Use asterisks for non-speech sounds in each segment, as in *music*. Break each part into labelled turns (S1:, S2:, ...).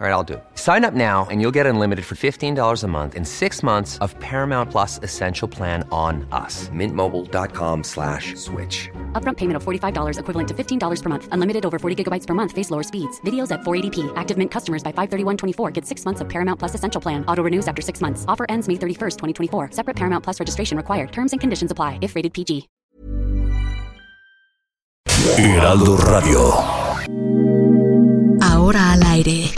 S1: All right, I'll do it. Sign up now and you'll get unlimited for $15 a month in six months of Paramount Plus Essential Plan on us. Mintmobile.com slash switch.
S2: Upfront payment of $45 equivalent to $15 per month. Unlimited over 40 gigabytes per month. Face lower speeds. Videos at 480p. Active Mint customers by 531.24 get six months of Paramount Plus Essential Plan. Auto renews after six months. Offer ends May 31st, 2024. Separate Paramount Plus registration required. Terms and conditions apply if rated PG.
S3: Heraldo Radio.
S4: Ahora al aire.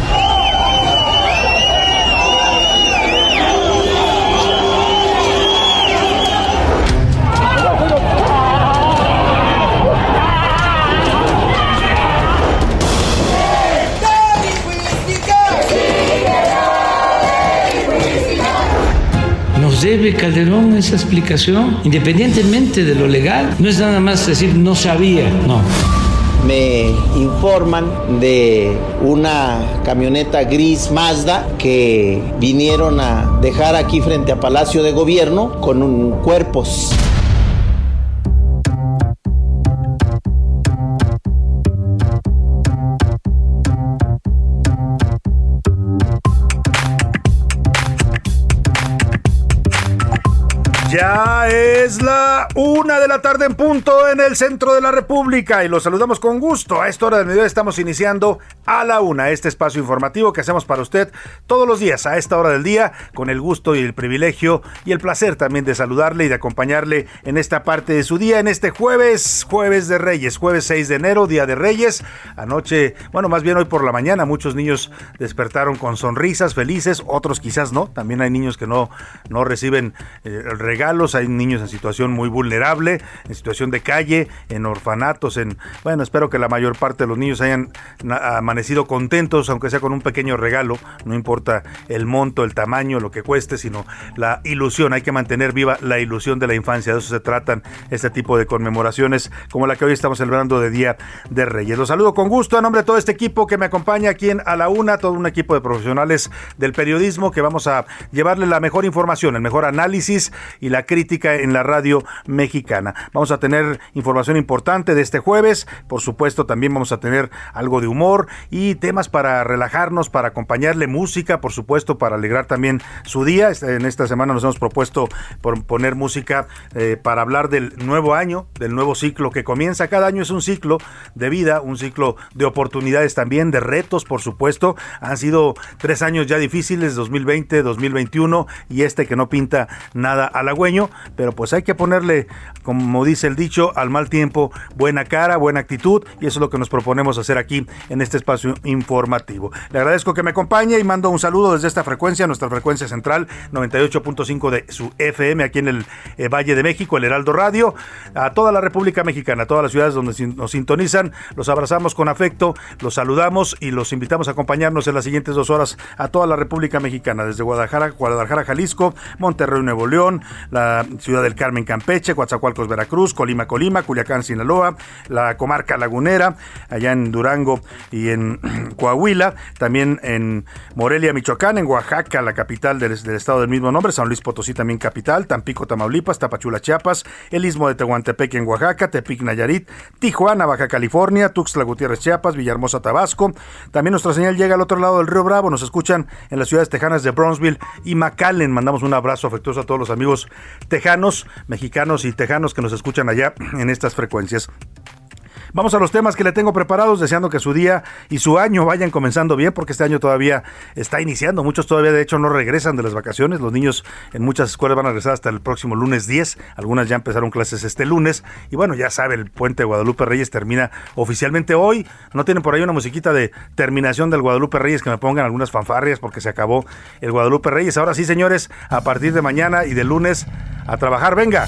S5: Debe Calderón esa explicación, independientemente de lo legal. No es nada más decir no sabía, no.
S6: Me informan de una camioneta gris Mazda que vinieron a dejar aquí frente a Palacio de Gobierno con un cuerpos.
S7: Ya es la una de la tarde en punto en el centro de la República y los saludamos con gusto. A esta hora del mediodía estamos iniciando a la una este espacio informativo que hacemos para usted todos los días a esta hora del día con el gusto y el privilegio y el placer también de saludarle y de acompañarle en esta parte de su día en este jueves, jueves de Reyes, jueves 6 de enero, día de Reyes. Anoche, bueno, más bien hoy por la mañana muchos niños despertaron con sonrisas felices, otros quizás no. También hay niños que no, no reciben eh, el hay niños en situación muy vulnerable, en situación de calle, en orfanatos, en bueno, espero que la mayor parte de los niños hayan amanecido contentos, aunque sea con un pequeño regalo, no importa el monto, el tamaño, lo que cueste, sino la ilusión, hay que mantener viva la ilusión de la infancia, de eso se tratan este tipo de conmemoraciones como la que hoy estamos celebrando de Día de Reyes. Los saludo con gusto a nombre de todo este equipo que me acompaña aquí en A la Una, todo un equipo de profesionales del periodismo que vamos a llevarle la mejor información, el mejor análisis y la crítica en la radio mexicana. Vamos a tener información importante de este jueves, por supuesto también vamos a tener algo de humor y temas para relajarnos, para acompañarle música, por supuesto, para alegrar también su día. Este, en esta semana nos hemos propuesto poner música eh, para hablar del nuevo año, del nuevo ciclo que comienza. Cada año es un ciclo de vida, un ciclo de oportunidades también, de retos, por supuesto. Han sido tres años ya difíciles, 2020, 2021 y este que no pinta nada a la pero pues hay que ponerle, como dice el dicho, al mal tiempo buena cara, buena actitud y eso es lo que nos proponemos hacer aquí en este espacio informativo. Le agradezco que me acompañe y mando un saludo desde esta frecuencia, nuestra frecuencia central 98.5 de su FM aquí en el eh, Valle de México, el Heraldo Radio, a toda la República Mexicana, a todas las ciudades donde nos sintonizan, los abrazamos con afecto, los saludamos y los invitamos a acompañarnos en las siguientes dos horas a toda la República Mexicana, desde Guadalajara, Guadalajara, Jalisco, Monterrey, Nuevo León, la ciudad del Carmen, Campeche, Coatzacoalcos, Veracruz, Colima, Colima, Culiacán, Sinaloa, la comarca lagunera, allá en Durango y en *clears throat* Coahuila, también en Morelia, Michoacán, en Oaxaca, la capital del, estado del mismo nombre, San Luis Potosí también capital, Tampico, Tamaulipas, Tapachula, Chiapas, el istmo de Tehuantepec en Oaxaca, Tepic, Nayarit, Tijuana, Baja California, Tuxtla Gutiérrez, Chiapas, Villahermosa, Tabasco. También nuestra señal llega al otro lado del río Bravo, nos escuchan en las ciudades tejanas de Brownsville y McAllen. Mandamos un abrazo afectuoso a todos los amigos tejanos, mexicanos y tejanos que nos escuchan allá en estas frecuencias. Vamos a los temas que le tengo preparados, deseando que su día y su año vayan comenzando bien, porque este año todavía está iniciando. Muchos todavía, de hecho, no regresan de las vacaciones. Los niños en muchas escuelas van a regresar hasta el próximo lunes 10. Algunas ya empezaron clases este lunes. Y bueno, ya sabe, el puente de Guadalupe Reyes termina oficialmente hoy. No tienen por ahí una musiquita de terminación del Guadalupe Reyes que me pongan algunas fanfarrias porque se acabó el Guadalupe Reyes. Ahora sí, señores, a partir de mañana y de lunes a trabajar. Venga.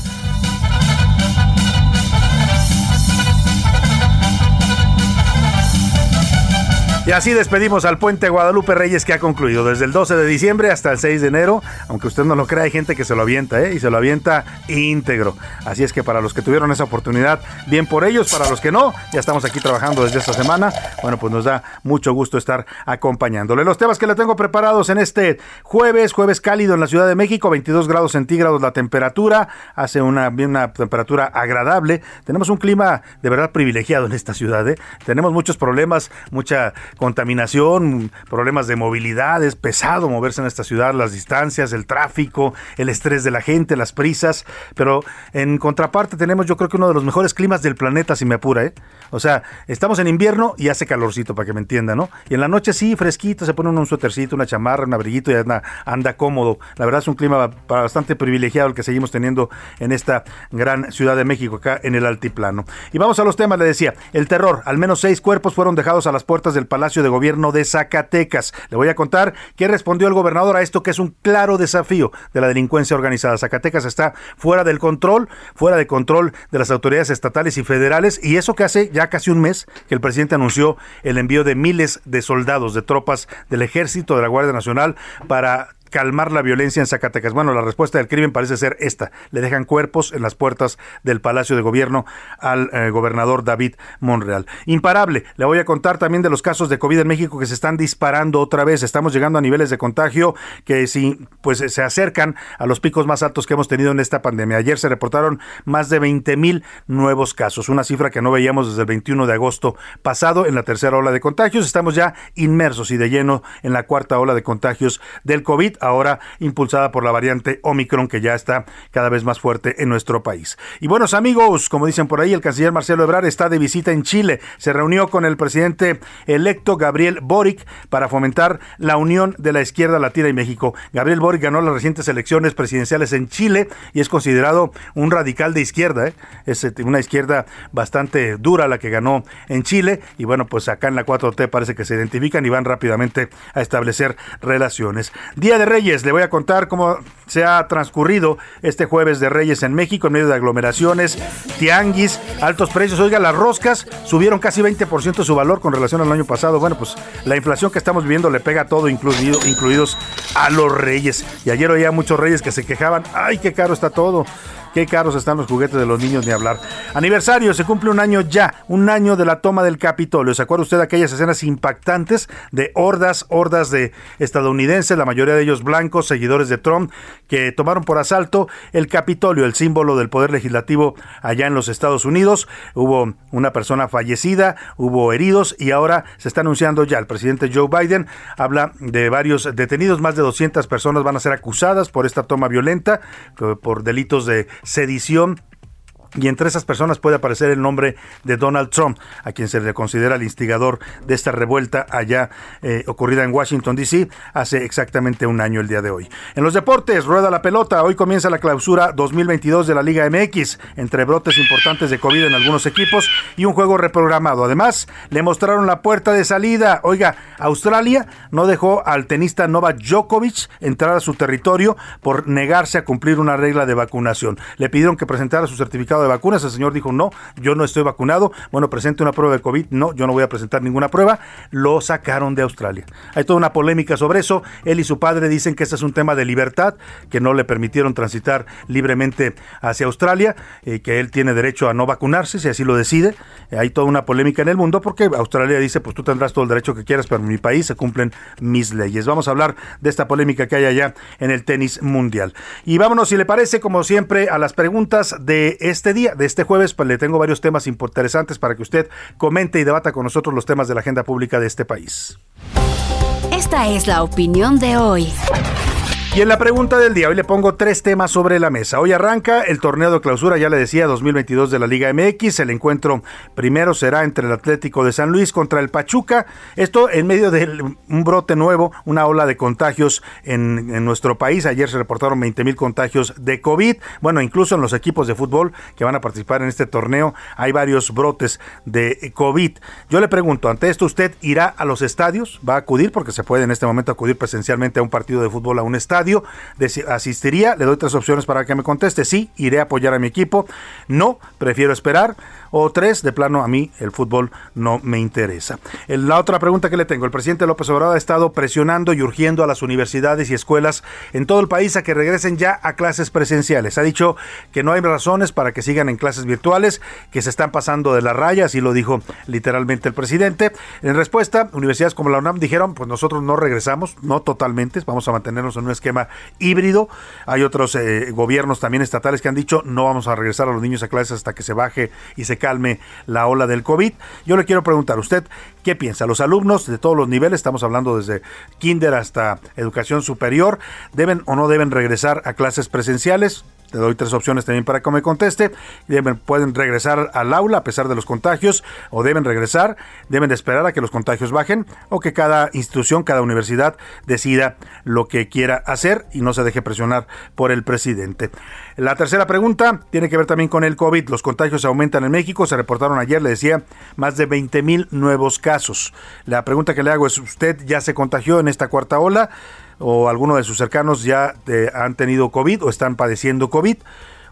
S7: Y así despedimos al puente Guadalupe Reyes que ha concluido desde el 12 de diciembre hasta el 6 de enero. Aunque usted no lo crea, hay gente que se lo avienta, ¿eh? Y se lo avienta íntegro. Así es que para los que tuvieron esa oportunidad, bien por ellos. Para los que no, ya estamos aquí trabajando desde esta semana. Bueno, pues nos da mucho gusto estar acompañándole. Los temas que le tengo preparados en este jueves, jueves cálido en la Ciudad de México, 22 grados centígrados la temperatura. Hace una, una temperatura agradable. Tenemos un clima de verdad privilegiado en esta ciudad, ¿eh? Tenemos muchos problemas, mucha contaminación, problemas de movilidad, es pesado moverse en esta ciudad, las distancias, el tráfico, el estrés de la gente, las prisas, pero en contraparte tenemos yo creo que uno de los mejores climas del planeta, si me apura, ¿eh? O sea, estamos en invierno y hace calorcito, para que me entienda, ¿no? Y en la noche sí, fresquito, se pone un suétercito, una chamarra, un abriguito y anda, anda cómodo. La verdad es un clima bastante privilegiado el que seguimos teniendo en esta gran Ciudad de México, acá en el altiplano. Y vamos a los temas, le decía, el terror, al menos seis cuerpos fueron dejados a las puertas del Palacio de Gobierno de Zacatecas. Le voy a contar qué respondió el gobernador a esto que es un claro desafío de la delincuencia organizada. Zacatecas está fuera del control, fuera de control de las autoridades estatales y federales y eso que hace ya casi un mes que el presidente anunció el envío de miles de soldados, de tropas del ejército, de la Guardia Nacional para calmar la violencia en Zacatecas? Bueno, la respuesta del crimen parece ser esta. Le dejan cuerpos en las puertas del Palacio de Gobierno al eh, gobernador David Monreal. Imparable. Le voy a contar también de los casos de COVID en México que se están disparando otra vez. Estamos llegando a niveles de contagio que si pues se acercan a los picos más altos que hemos tenido en esta pandemia. Ayer se reportaron más de 20 mil nuevos casos, una cifra que no veíamos desde el 21 de agosto pasado en la tercera ola de contagios. Estamos ya inmersos y de lleno en la cuarta ola de contagios del COVID ahora impulsada por la variante Omicron que ya está cada vez más fuerte en nuestro país. Y buenos amigos, como dicen por ahí, el canciller Marcelo Ebrard está de visita en Chile. Se reunió con el presidente electo Gabriel Boric para fomentar la unión de la izquierda latina y México. Gabriel Boric ganó las recientes elecciones presidenciales en Chile y es considerado un radical de izquierda. ¿eh? Es este, una izquierda bastante dura la que ganó en Chile y bueno, pues acá en la 4T parece que se identifican y van rápidamente a establecer relaciones. Día de Reyes. Le voy a contar cómo se ha transcurrido este jueves de Reyes en México en medio de aglomeraciones, tianguis, altos precios. Oiga, las roscas subieron casi 20% su valor con relación al año pasado. Bueno, pues la inflación que estamos viviendo le pega a todo, incluido, incluidos a los reyes. Y ayer oía muchos reyes que se quejaban, ay, qué caro está todo. Qué caros están los juguetes de los niños ni hablar. Aniversario, se cumple un año ya, un año de la toma del Capitolio. ¿Se acuerda usted de aquellas escenas impactantes de hordas, hordas de estadounidenses, la mayoría de ellos blancos, seguidores de Trump, que tomaron por asalto el Capitolio, el símbolo del poder legislativo allá en los Estados Unidos? Hubo una persona fallecida, hubo heridos y ahora se está anunciando ya. El presidente Joe Biden habla de varios detenidos, más de 200 personas van a ser acusadas por esta toma violenta, por delitos de sedición y entre esas personas puede aparecer el nombre de Donald Trump, a quien se le considera el instigador de esta revuelta allá eh, ocurrida en Washington, D.C., hace exactamente un año el día de hoy. En los deportes, rueda la pelota. Hoy comienza la clausura 2022 de la Liga MX, entre brotes importantes de COVID en algunos equipos y un juego reprogramado. Además, le mostraron la puerta de salida. Oiga, Australia no dejó al tenista Novak Djokovic entrar a su territorio por negarse a cumplir una regla de vacunación. Le pidieron que presentara su certificado de vacunas. El señor dijo, no, yo no estoy vacunado. Bueno, presente una prueba de COVID. No, yo no voy a presentar ninguna prueba. Lo sacaron de Australia. Hay toda una polémica sobre eso. Él y su padre dicen que este es un tema de libertad, que no le permitieron transitar libremente hacia Australia, eh, que él tiene derecho a no vacunarse, si así lo decide. hay toda una polémica en el mundo porque Australia dice, pues tú tendrás todo el derecho que quieras, pero en mi país se cumplen mis leyes. Vamos a hablar de esta polémica que hay allá en el tenis mundial. Y vámonos, si le parece, como siempre, a las preguntas de este día, de este jueves, pues le tengo varios temas interesantes para que usted comente y debata con nosotros los temas de la agenda pública de este país.
S4: Esta es la opinión de hoy.
S7: Y en la pregunta del día, hoy le pongo tres temas sobre la mesa. Hoy arranca el torneo de clausura, ya le decía, 2022 de la Liga MX. El encuentro primero será entre el Atlético de San Luis contra el Pachuca. Esto en medio de un brote nuevo, una ola de contagios en, nuestro país. Ayer se reportaron 20 mil contagios de COVID. Bueno, incluso en los equipos de fútbol que van a participar en este torneo hay varios brotes de COVID. Yo le pregunto, ante esto, ¿usted irá a los estadios? ¿Va a acudir? Porque se puede en este momento acudir presencialmente a un partido de fútbol, a un estadio asistiría, le doy tres opciones para que me conteste. Sí, iré a apoyar a mi equipo. No, prefiero esperar O tres, de plano a mí el fútbol no me interesa. La otra pregunta que le tengo, el presidente López Obrador ha estado presionando y urgiendo a las universidades y escuelas en todo el país a que regresen ya a clases presenciales. Ha dicho que no hay razones para que sigan en clases virtuales, que se están pasando de la raya, así lo dijo literalmente el presidente. En respuesta, universidades como la UNAM dijeron, pues nosotros no regresamos, no totalmente, vamos a mantenernos en un esquema híbrido. Hay otros eh, gobiernos también estatales que han dicho, no vamos a regresar a los niños a clases hasta que se baje y se calme la ola del COVID. Yo le quiero preguntar, ¿usted qué piensa? Los alumnos de todos los niveles, estamos hablando desde kinder hasta educación superior, ¿deben o no deben regresar a clases presenciales? Te doy tres opciones también para que me conteste. Deben, pueden regresar al aula a pesar de los contagios o deben regresar, deben de esperar a que los contagios bajen o que cada institución, cada universidad decida lo que quiera hacer y no se deje presionar por el presidente. La tercera pregunta tiene que ver también con el COVID. Los contagios aumentan en México. Se reportaron ayer, le decía, más de 20 mil nuevos casos. La pregunta que le hago es, ¿usted ya se contagió en esta cuarta ola? O alguno de sus cercanos ya eh, han tenido COVID o están padeciendo COVID,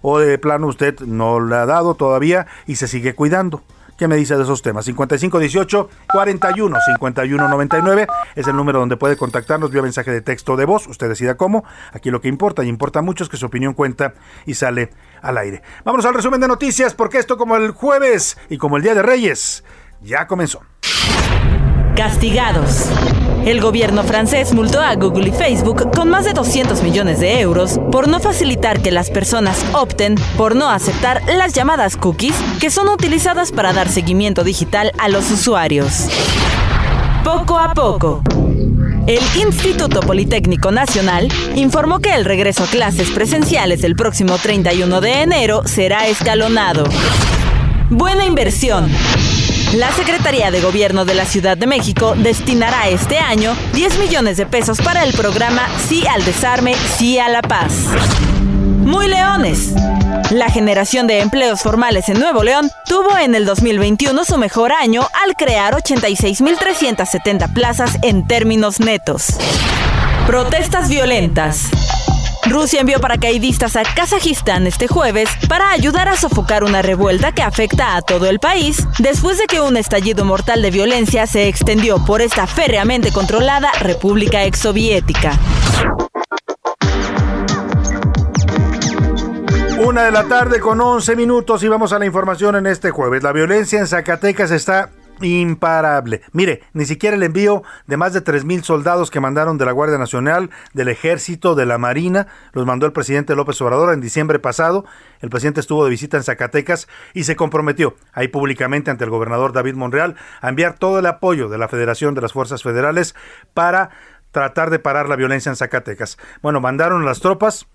S7: o de plano usted no le ha dado todavía y se sigue cuidando. ¿Qué me dice de esos temas? 5518 41 51 99 es el número donde puede contactarnos vía mensaje de texto de voz. Usted decida cómo. Aquí lo que importa y importa mucho es que su opinión cuenta y sale al aire. Vámonos al resumen de noticias porque esto como el jueves y como el Día de Reyes ya comenzó.
S8: Castigados. El gobierno francés multó a Google y Facebook con más de 200 millones de euros por no facilitar que las personas opten por no aceptar las llamadas cookies que son utilizadas para dar seguimiento digital a los usuarios. Poco a poco. El Instituto Politécnico Nacional informó que el regreso a clases presenciales el próximo 31 de enero será escalonado. Buena inversión. La Secretaría de Gobierno de la Ciudad de México destinará este año 10 millones de pesos para el programa Sí al Desarme, Sí a la Paz. Muy Leones. La generación de empleos formales en Nuevo León tuvo en el 2021 su mejor año al crear 86.370 plazas en términos netos. Protestas violentas. Rusia envió paracaidistas a Kazajistán este jueves para ayudar a sofocar una revuelta que afecta a todo el país después de que un estallido mortal de violencia se extendió por esta férreamente controlada República exsoviética.
S7: Una de la tarde con 11 minutos y vamos a la información en este jueves. La violencia en Zacatecas está imparable. Mire, ni siquiera el envío de más de tres mil soldados que mandaron de la Guardia Nacional, del Ejército, de la Marina, los mandó el presidente López Obrador en diciembre pasado. El presidente estuvo de visita en Zacatecas y se comprometió ahí públicamente ante el gobernador David Monreal a enviar todo el apoyo de la Federación de las Fuerzas Federales para tratar de parar la violencia en Zacatecas. Bueno, mandaron las tropas,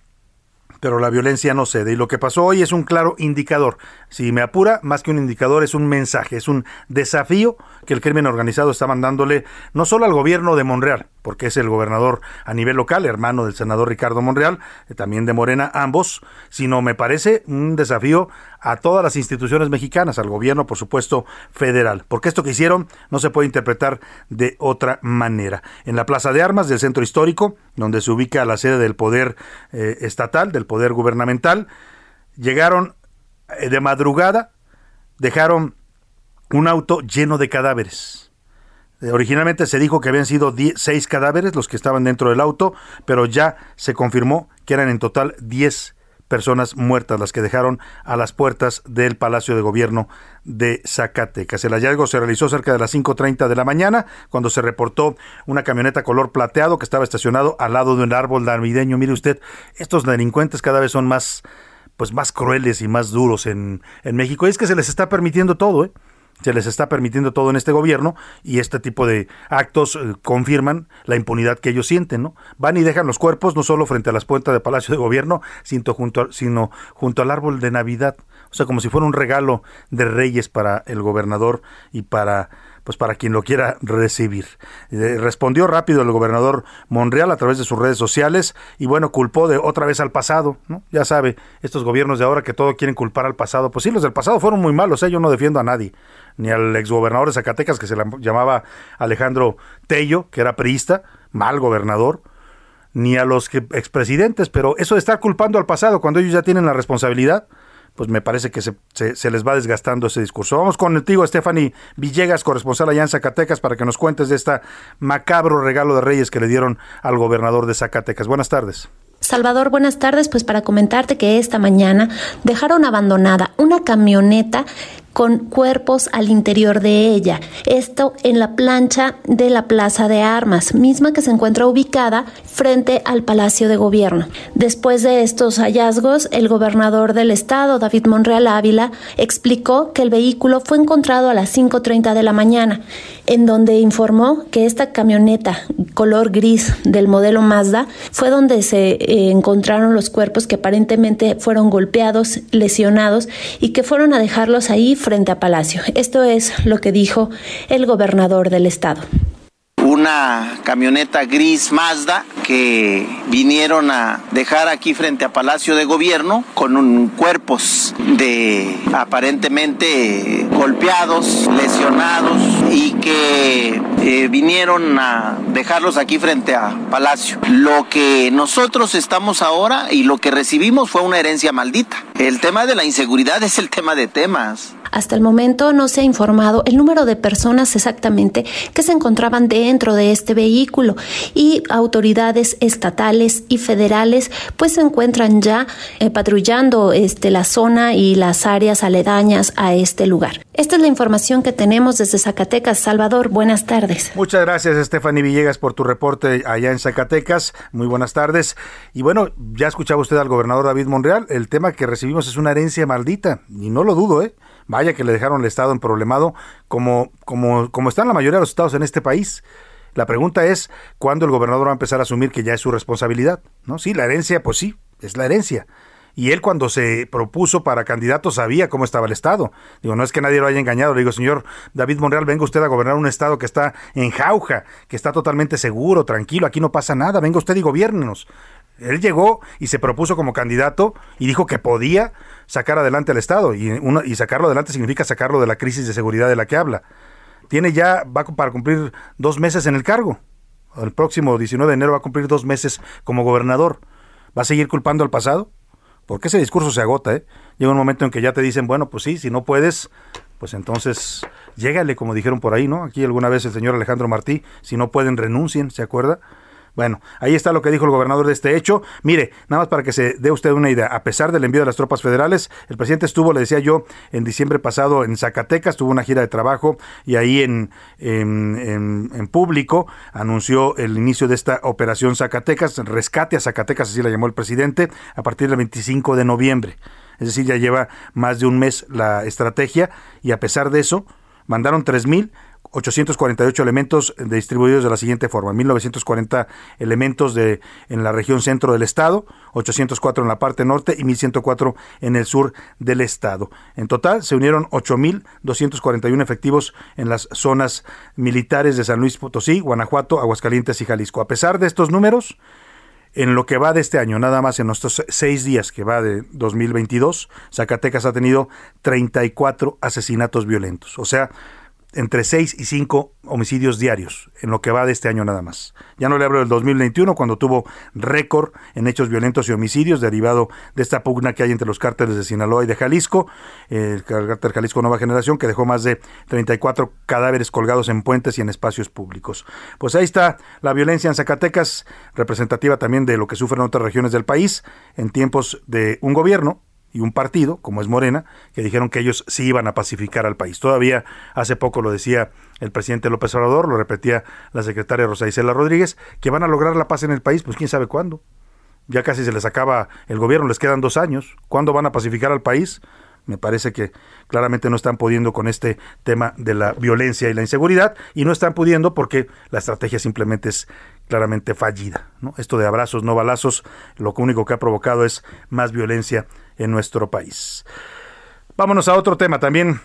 S7: pero la violencia no cede. Y lo que pasó hoy es un claro indicador. Si me apura, más que un indicador, es un mensaje, es un desafío que el crimen organizado está mandándole no solo al gobierno de Monreal, porque es el gobernador a nivel local, hermano del senador Ricardo Monreal, eh, también de Morena, ambos, sino me parece un desafío a todas las instituciones mexicanas, al gobierno, por supuesto, federal, porque esto que hicieron no se puede interpretar de otra manera. En la Plaza de Armas del Centro Histórico, donde se ubica la sede del poder eh, estatal, del poder gubernamental, llegaron eh, de madrugada, dejaron un auto lleno de cadáveres originalmente se dijo que habían sido seis cadáveres los que estaban dentro del auto, pero ya se confirmó que eran en total 10 personas muertas las que dejaron a las puertas del Palacio de Gobierno de Zacatecas. El hallazgo se realizó cerca de las 5.30 de la mañana, cuando se reportó una camioneta color plateado que estaba estacionado al lado de un árbol navideño. Mire usted, estos delincuentes cada vez son más pues más crueles y más duros en, en México. Y es que se les está permitiendo todo, ¿eh? Se les está permitiendo todo en este gobierno y este tipo de actos eh, confirman la impunidad que ellos sienten, ¿no? Van y dejan los cuerpos no solo frente a las puertas del Palacio de Gobierno, sino junto, sino junto al árbol de Navidad, o sea, como si fuera un regalo de reyes para el gobernador y para pues para quien lo quiera recibir. Eh, respondió rápido el gobernador Monreal a través de sus redes sociales y bueno, culpó de otra vez al pasado, ¿no? Ya sabe, estos gobiernos de ahora que todo quieren culpar al pasado, pues sí, los del pasado fueron muy malos, ¿eh? yo no defiendo a nadie, ni al exgobernador de Zacatecas que se llamaba Alejandro Tello, que era priista, mal gobernador, ni a los expresidentes, pero eso de estar culpando al pasado cuando ellos ya tienen la responsabilidad, pues me parece que se, se, les va desgastando ese discurso. Vamos contigo, Stephanie Villegas, corresponsal allá en Zacatecas, para que nos cuentes de este macabro regalo de Reyes que le dieron al gobernador de Zacatecas. Buenas tardes.
S9: Salvador, buenas tardes. Pues para comentarte que esta mañana dejaron abandonada una camioneta con cuerpos al interior de ella. Esto en la plancha de la Plaza de Armas, misma que se encuentra ubicada frente al Palacio de Gobierno. Después de estos hallazgos, el gobernador del estado, David Monreal Ávila, explicó que el vehículo fue encontrado a las 5.30 de la mañana, en donde informó que esta camioneta color gris del modelo Mazda fue donde se eh, encontraron los cuerpos que aparentemente fueron golpeados, lesionados y que fueron a dejarlos ahí frente a Palacio. Esto es lo que dijo el gobernador del estado
S6: una camioneta gris Mazda que vinieron a dejar aquí frente a Palacio de Gobierno con un, cuerpos de aparentemente golpeados, lesionados y que eh, vinieron a dejarlos aquí frente a Palacio. Lo que nosotros estamos ahora y lo que recibimos fue una herencia maldita. El tema de la inseguridad es el tema de temas.
S9: Hasta el momento no se ha informado el número de personas exactamente que se encontraban dentro de este vehículo y autoridades estatales y federales pues se encuentran ya eh, patrullando este, la zona y las áreas aledañas a este lugar. Esta es la información que tenemos desde Zacatecas. Salvador, buenas tardes.
S7: Muchas gracias, Stephanie Villegas, por tu reporte allá en Zacatecas. Muy buenas tardes. Y bueno, ya escuchaba usted al gobernador David Monreal. El tema que recibimos es una herencia maldita, y no lo dudo, ¿eh? Vaya que le dejaron el Estado en problemado, como, como, como están la mayoría de los estados en este país. La pregunta es, ¿cuándo el gobernador va a empezar a asumir que ya es su responsabilidad? ¿No? Sí, la herencia, pues sí, es la herencia. Y él cuando se propuso para candidato sabía cómo estaba el Estado. Digo, no es que nadie lo haya engañado. Le digo, señor David Monreal, venga usted a gobernar un Estado que está en jauja, que está totalmente seguro, tranquilo, aquí no pasa nada, venga usted y gobiérnenos. Él llegó y se propuso como candidato y dijo que podía sacar adelante al Estado. Y, y sacarlo adelante significa sacarlo de la crisis de seguridad de la que habla. Tiene ya, va para cumplir dos meses en el cargo. El próximo 19 de enero va a cumplir dos meses como gobernador. ¿Va a seguir culpando al pasado? Porque ese discurso se agota, ¿eh? Llega un momento en que ya te dicen, bueno, pues sí, si no puedes, pues entonces llégale, como dijeron por ahí, ¿no? Aquí alguna vez el señor Alejandro Martí, si no pueden, renuncien, ¿se acuerda? Bueno, ahí está lo que dijo el gobernador de este hecho. Mire, nada más para que se dé usted una idea. A pesar del envío de las tropas federales, el presidente estuvo, le decía yo, en diciembre pasado en Zacatecas, tuvo una gira de trabajo y ahí en, en, público anunció el inicio de esta operación Zacatecas, rescate a Zacatecas, así la llamó el presidente, a partir del 25 de noviembre. Es decir, ya lleva más de un mes la estrategia y a pesar de eso, mandaron 3.000 848 elementos distribuidos de la siguiente forma: 1940 elementos de en la región centro del estado, 804 en la parte norte y 1104 en el sur del estado. En total se unieron 8241 efectivos en las zonas militares de San Luis Potosí, Guanajuato, Aguascalientes y Jalisco. A pesar de estos números, en lo que va de este año, nada más en estos seis días que va de 2022, Zacatecas ha tenido 34 asesinatos violentos. O sea, entre 6 y 5 homicidios diarios en lo que va de este año nada más. Ya no le hablo del 2021 cuando tuvo récord en hechos violentos y homicidios derivado de esta pugna que hay entre los cárteles de Sinaloa y de Jalisco, el cártel Jalisco Nueva Generación que dejó más de 34 cadáveres colgados en puentes y en espacios públicos. Pues ahí está la violencia en Zacatecas, representativa también de lo que sufren otras regiones del país en tiempos de un gobierno y un partido, como es Morena, que dijeron que ellos sí iban a pacificar al país. Todavía hace poco lo decía el presidente López Obrador, lo repetía la secretaria Rosa Isela Rodríguez, que van a lograr la paz en el país, pues quién sabe cuándo. Ya casi se les acaba el gobierno, les quedan dos años. ¿Cuándo van a pacificar al país? Me parece que claramente no están pudiendo con este tema de la violencia y la inseguridad y no están pudiendo porque la estrategia simplemente es claramente fallida. ¿no? Esto de abrazos, no balazos, lo único que ha provocado es más violencia en nuestro país. Vámonos a otro tema también.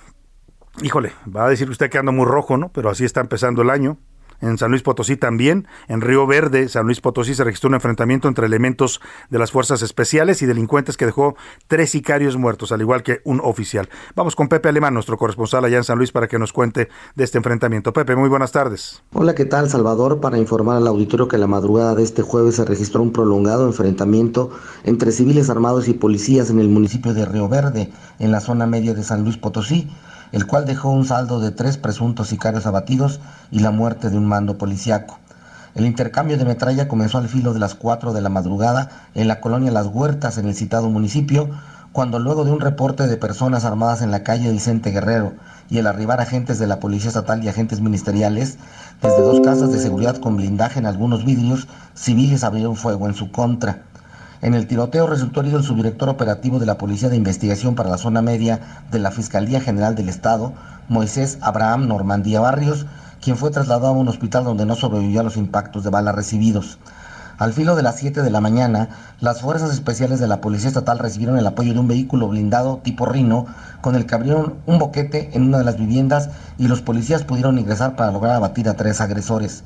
S7: Híjole, va a decir usted que anda muy rojo, ¿no? Pero así está empezando el año. En San Luis Potosí también. En Río Verde, San Luis Potosí, se registró un enfrentamiento entre elementos de las fuerzas especiales y delincuentes que dejó tres sicarios muertos, al igual que un oficial. Vamos con Pepe Alemán, nuestro corresponsal allá en San Luis, para que nos cuente de este enfrentamiento. Pepe, muy buenas tardes.
S10: Hola, ¿qué tal, Salvador? Para informar al auditorio que la madrugada de este jueves se registró un prolongado enfrentamiento entre civiles armados y policías en el municipio de Río Verde, en la zona media de San Luis Potosí el cual dejó un saldo de tres presuntos sicarios abatidos y la muerte de un mando policiaco. El intercambio de metralla comenzó al filo de las 4 de la madrugada en la colonia Las Huertas, en el citado municipio, cuando luego de un reporte de personas armadas en la calle Vicente Guerrero y el arribar agentes de la Policía Estatal y agentes ministeriales, desde dos casas de seguridad con blindaje en algunos vidrios, civiles abrieron fuego en su contra. En el tiroteo resultó herido el subdirector operativo de la Policía de Investigación para la Zona Media de la Fiscalía General del Estado, Moisés Abraham Normandía Barrios, quien fue trasladado a un hospital donde no sobrevivió a los impactos de bala recibidos. Al filo de las 7 de la mañana, las fuerzas especiales de la Policía Estatal recibieron el apoyo de un vehículo blindado tipo Rino, con el que abrieron un boquete en una de las viviendas y los policías pudieron ingresar para lograr abatir a tres agresores.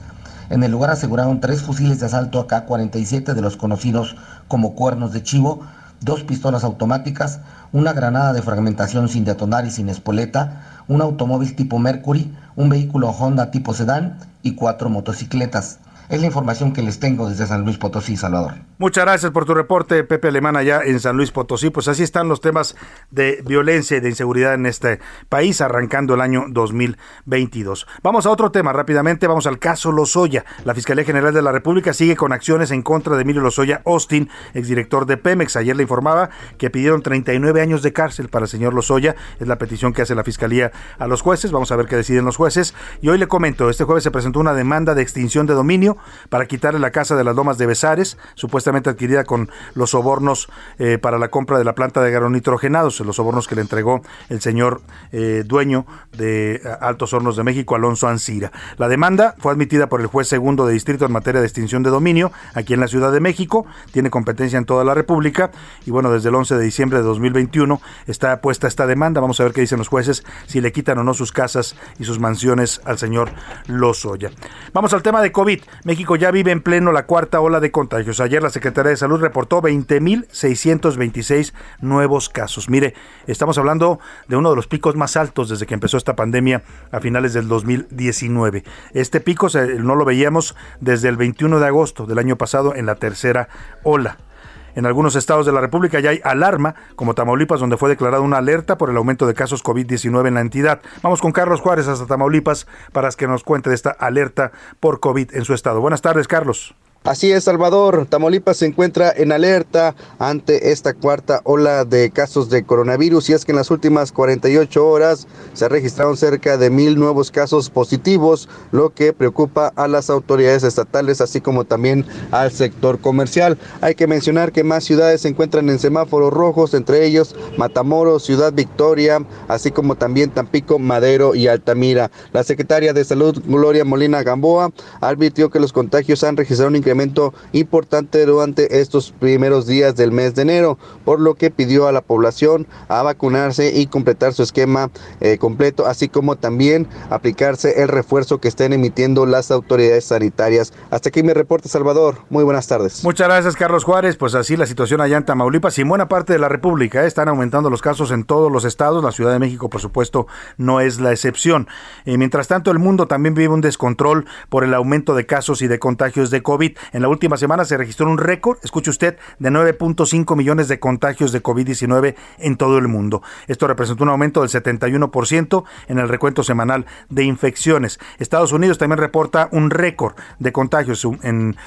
S10: En el lugar aseguraron tres fusiles de asalto AK-47 de los conocidos como cuernos de chivo, dos pistolas automáticas, una granada de fragmentación sin detonar y sin espoleta, un automóvil tipo Mercury, un vehículo Honda tipo sedán y cuatro motocicletas. Es la información que les tengo desde San Luis Potosí, Salvador.
S7: Muchas gracias por tu reporte, Pepe Alemán, allá en San Luis Potosí. Pues así están los temas de violencia y de inseguridad en este país, arrancando el año 2022. Vamos a otro tema rápidamente, vamos al caso Lozoya. La Fiscalía General de la República sigue con acciones en contra de Emilio Lozoya Austin, exdirector de Pemex. Ayer le informaba que pidieron 39 años de cárcel para el señor Lozoya. Es la petición que hace la Fiscalía a los jueces. Vamos a ver qué deciden los jueces. Y hoy le comento, este jueves se presentó una demanda de extinción de dominio para quitarle la casa de las Lomas de Besares, supuestamente adquirida con los sobornos eh, para la compra de la planta de nitrogenados, los sobornos que le entregó el señor eh, dueño de eh, Altos Hornos de México, Alonso Ancira. La demanda fue admitida por el juez segundo de distrito en materia de extinción de dominio aquí en la Ciudad de México, tiene competencia en toda la República y bueno, desde el 11 de diciembre de 2021 está puesta esta demanda, vamos a ver qué dicen los jueces, si le quitan o no sus casas y sus mansiones al señor Lozoya. Vamos al tema de COVID. México ya vive en pleno la cuarta ola de contagios. Ayer la Secretaría de Salud reportó 20.626 nuevos casos. Mire, estamos hablando de uno de los picos más altos desde que empezó esta pandemia a finales del 2019. Este pico no lo veíamos desde el 21 de agosto del año pasado en la tercera ola. En algunos estados de la República ya hay alarma, como Tamaulipas, donde fue declarada una alerta por el aumento de casos COVID-19 en la entidad. Vamos con Carlos Juárez hasta Tamaulipas para que nos cuente de esta alerta por COVID en su estado. Buenas tardes, Carlos.
S11: Así es, Salvador. Tamaulipas se encuentra en alerta ante esta cuarta ola de casos de coronavirus y es que en las últimas 48 horas se registraron cerca de mil nuevos casos positivos, lo que preocupa a las autoridades estatales así como también al sector comercial. Hay que mencionar que más ciudades se encuentran en semáforos rojos, entre ellos Matamoros, Ciudad Victoria, así como también Tampico, Madero y Altamira. La secretaria de Salud, Gloria Molina Gamboa, advirtió que los contagios han registrado un incremento importante durante estos primeros días del mes de enero, por lo que pidió a la población a vacunarse y completar su esquema eh, completo, así como también aplicarse el refuerzo que estén emitiendo las autoridades sanitarias. Hasta aquí mi reporte, Salvador. Muy buenas tardes.
S7: Muchas gracias, Carlos Juárez. Pues así la situación allá en Tamaulipas y en buena parte de la República. ¿eh? Están aumentando los casos en todos los estados. La Ciudad de México, por supuesto, no es la excepción. y mientras tanto, el mundo también vive un descontrol por el aumento de casos y de contagios de COVID. En la última semana se registró un récord, escuche usted, de 9.5 millones de contagios de COVID-19 en todo el mundo. Esto representó un aumento del 71% en el recuento semanal de infecciones. Estados Unidos también reporta un récord de contagios.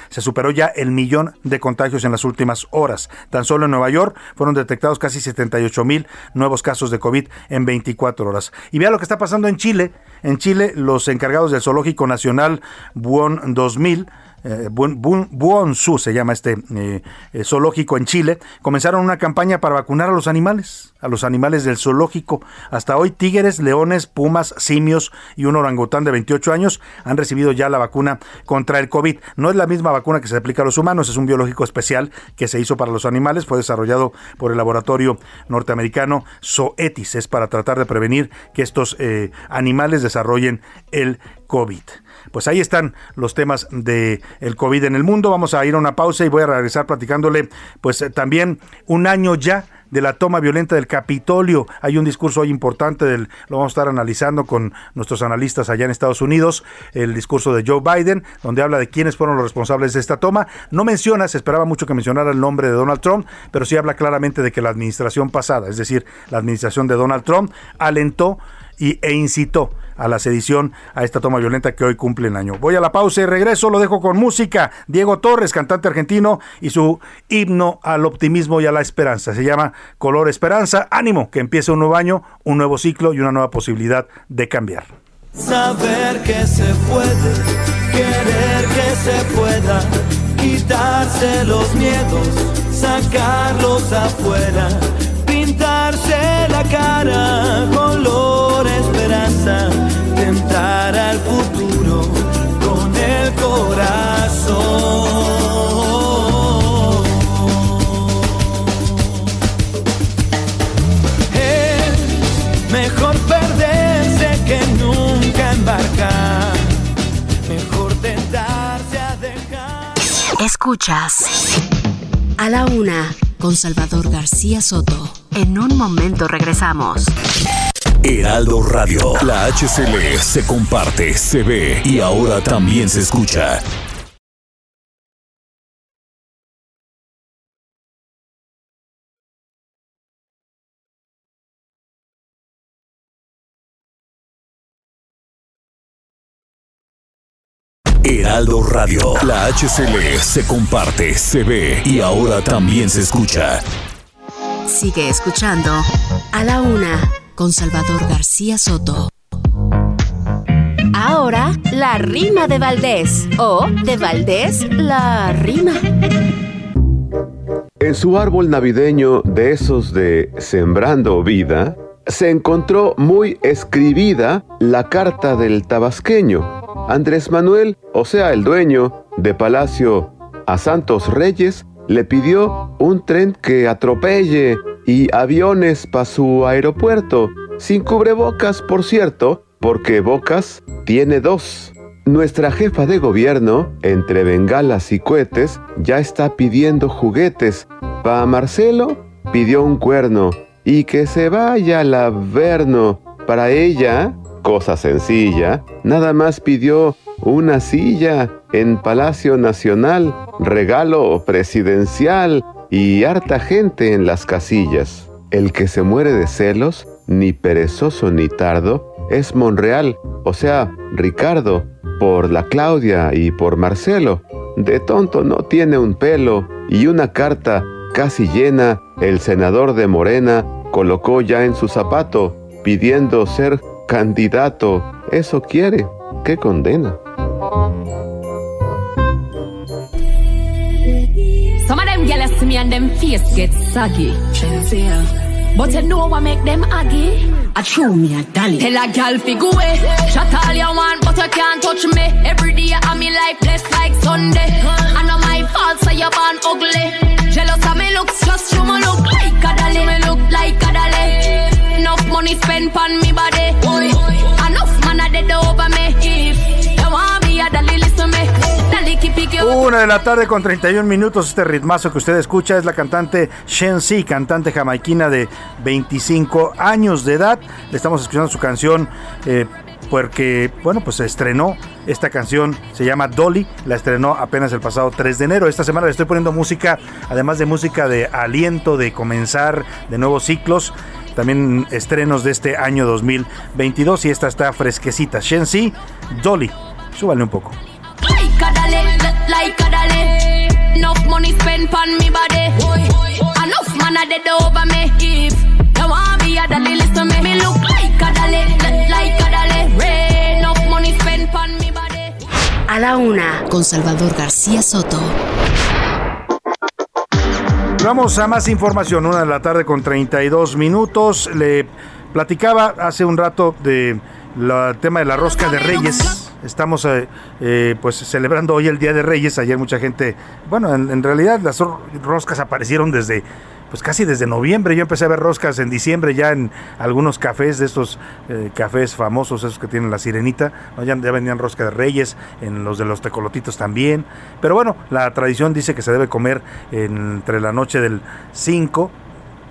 S7: se superó ya el millón de contagios en las últimas horas. Tan solo en Nueva York fueron detectados casi 78 mil nuevos casos de COVID en 24 horas. Y vea lo que está pasando en Chile. En Chile, los encargados del Zoológico Nacional Buon 2000 eh, Buonsu se llama este eh, eh, zoológico en Chile, comenzaron una campaña para vacunar a los animales, a los animales del zoológico. Hasta hoy tigres, leones, pumas, simios y un orangután de 28 años han recibido ya la vacuna contra el COVID. No es la misma vacuna que se aplica a los humanos, es un biológico especial que se hizo para los animales, fue desarrollado por el laboratorio norteamericano Zoetis, es para tratar de prevenir que estos animales desarrollen el COVID. Pues ahí están los temas de el COVID en el mundo. Vamos a ir a una pausa y voy a regresar platicándole pues eh, también un año ya de la toma violenta del Capitolio. Hay un discurso hoy importante, del, lo vamos a estar analizando con nuestros analistas allá en Estados Unidos, el discurso de Joe Biden, donde habla de quiénes fueron los responsables de esta toma. No menciona, se esperaba mucho que mencionara el nombre de Donald Trump, pero sí habla claramente de que la administración pasada, es decir, la administración de Donald Trump, alentó y, e incitó a la sedición, a esta toma violenta que hoy cumple el año. Voy a la pausa y regreso, lo dejo con música. Diego Torres, cantante argentino, y su himno al optimismo y a la esperanza. Se llama Color Esperanza. Ánimo, que empiece un nuevo año, un nuevo ciclo y una nueva posibilidad de cambiar.
S12: Saber que se puede, querer que se pueda, quitarse los miedos, sacarlos afuera, pintarse la cara color esperanza, corazón. Mejor perderse que nunca embarcar, mejor tentarse a dejar.
S4: Escuchas a la una con Salvador García Soto. En un momento regresamos.
S3: Heraldo Radio. La HCL se comparte, se ve y ahora también se escucha. Heraldo Radio. La HCL se comparte, se ve y ahora también se escucha.
S4: Sigue escuchando a la una con Salvador García Soto. Ahora, la rima de Valdés. O de Valdés, la rima.
S13: En su árbol navideño de esos de Sembrando Vida, se encontró muy escribida la carta del tabasqueño. Andrés Manuel, o sea, el dueño de Palacio a Santos Reyes, le pidió un tren que atropelle y aviones para su aeropuerto, sin cubrebocas, por cierto, porque bocas tiene dos. Nuestra jefa de gobierno, entre bengalas y cohetes, ya está pidiendo juguetes. Pa' Marcelo pidió un cuerno y que se vaya al averno. Para ella, cosa sencilla, nada más pidió una silla en Palacio Nacional, regalo presidencial y harta gente en las casillas. El que se muere de celos, ni perezoso ni tardo, es Monreal, o sea, Ricardo, por la Claudia y por Marcelo. De tonto no tiene un pelo y una carta casi llena, el senador de Morena colocó ya en su zapato, pidiendo ser candidato. Eso quiere. ¡Qué condena!
S14: See me and them face get saggy. But you know what make them aggy? I show me a dolly. Tell a gal fi go away. Shut all you want, but you can't touch me. Every day I'm me life blessed like Sunday. I know my fault, so you born ugly. Jealous of me looks, just you me look like a dolly. Me look like a dolly. Enough money spent on me body. Enough man a dead over me.
S7: Una de la tarde con 31 minutos. Este ritmazo que usted escucha es la cantante Shen Si, cantante jamaiquina de 25 años de edad. Le estamos escuchando su canción. eh, porque, bueno, pues se estrenó esta canción, se llama Dolly, la estrenó apenas el pasado 3 de enero. Esta semana le estoy poniendo música, además de música de aliento, de comenzar, de nuevos ciclos, también estrenos de este año 2022 y esta está fresquecita. Shensi, Dolly, súbale un poco.
S14: like a dolly, like a dolly. Enough money spent on me body. Enough man a dead over me. If you want me a dolly, listen me. Me look like a dolly, like a dolly. Ray, enough money spent on me body.
S4: A la una con Salvador García Soto.
S7: Vamos a más información, una de la tarde con 32 minutos. Le platicaba hace un rato de la tema de la rosca de Reyes. Estamos eh, eh, pues celebrando hoy el Día de Reyes. Ayer mucha gente, bueno, en, realidad las ro- roscas aparecieron desde pues casi desde noviembre. Yo empecé a ver roscas en diciembre ya en algunos cafés de estos eh, cafés famosos, esos que tienen la sirenita. Ya, ya venían rosca de reyes, en los de los tecolotitos también. Pero bueno, la tradición dice que se debe comer entre la noche del 5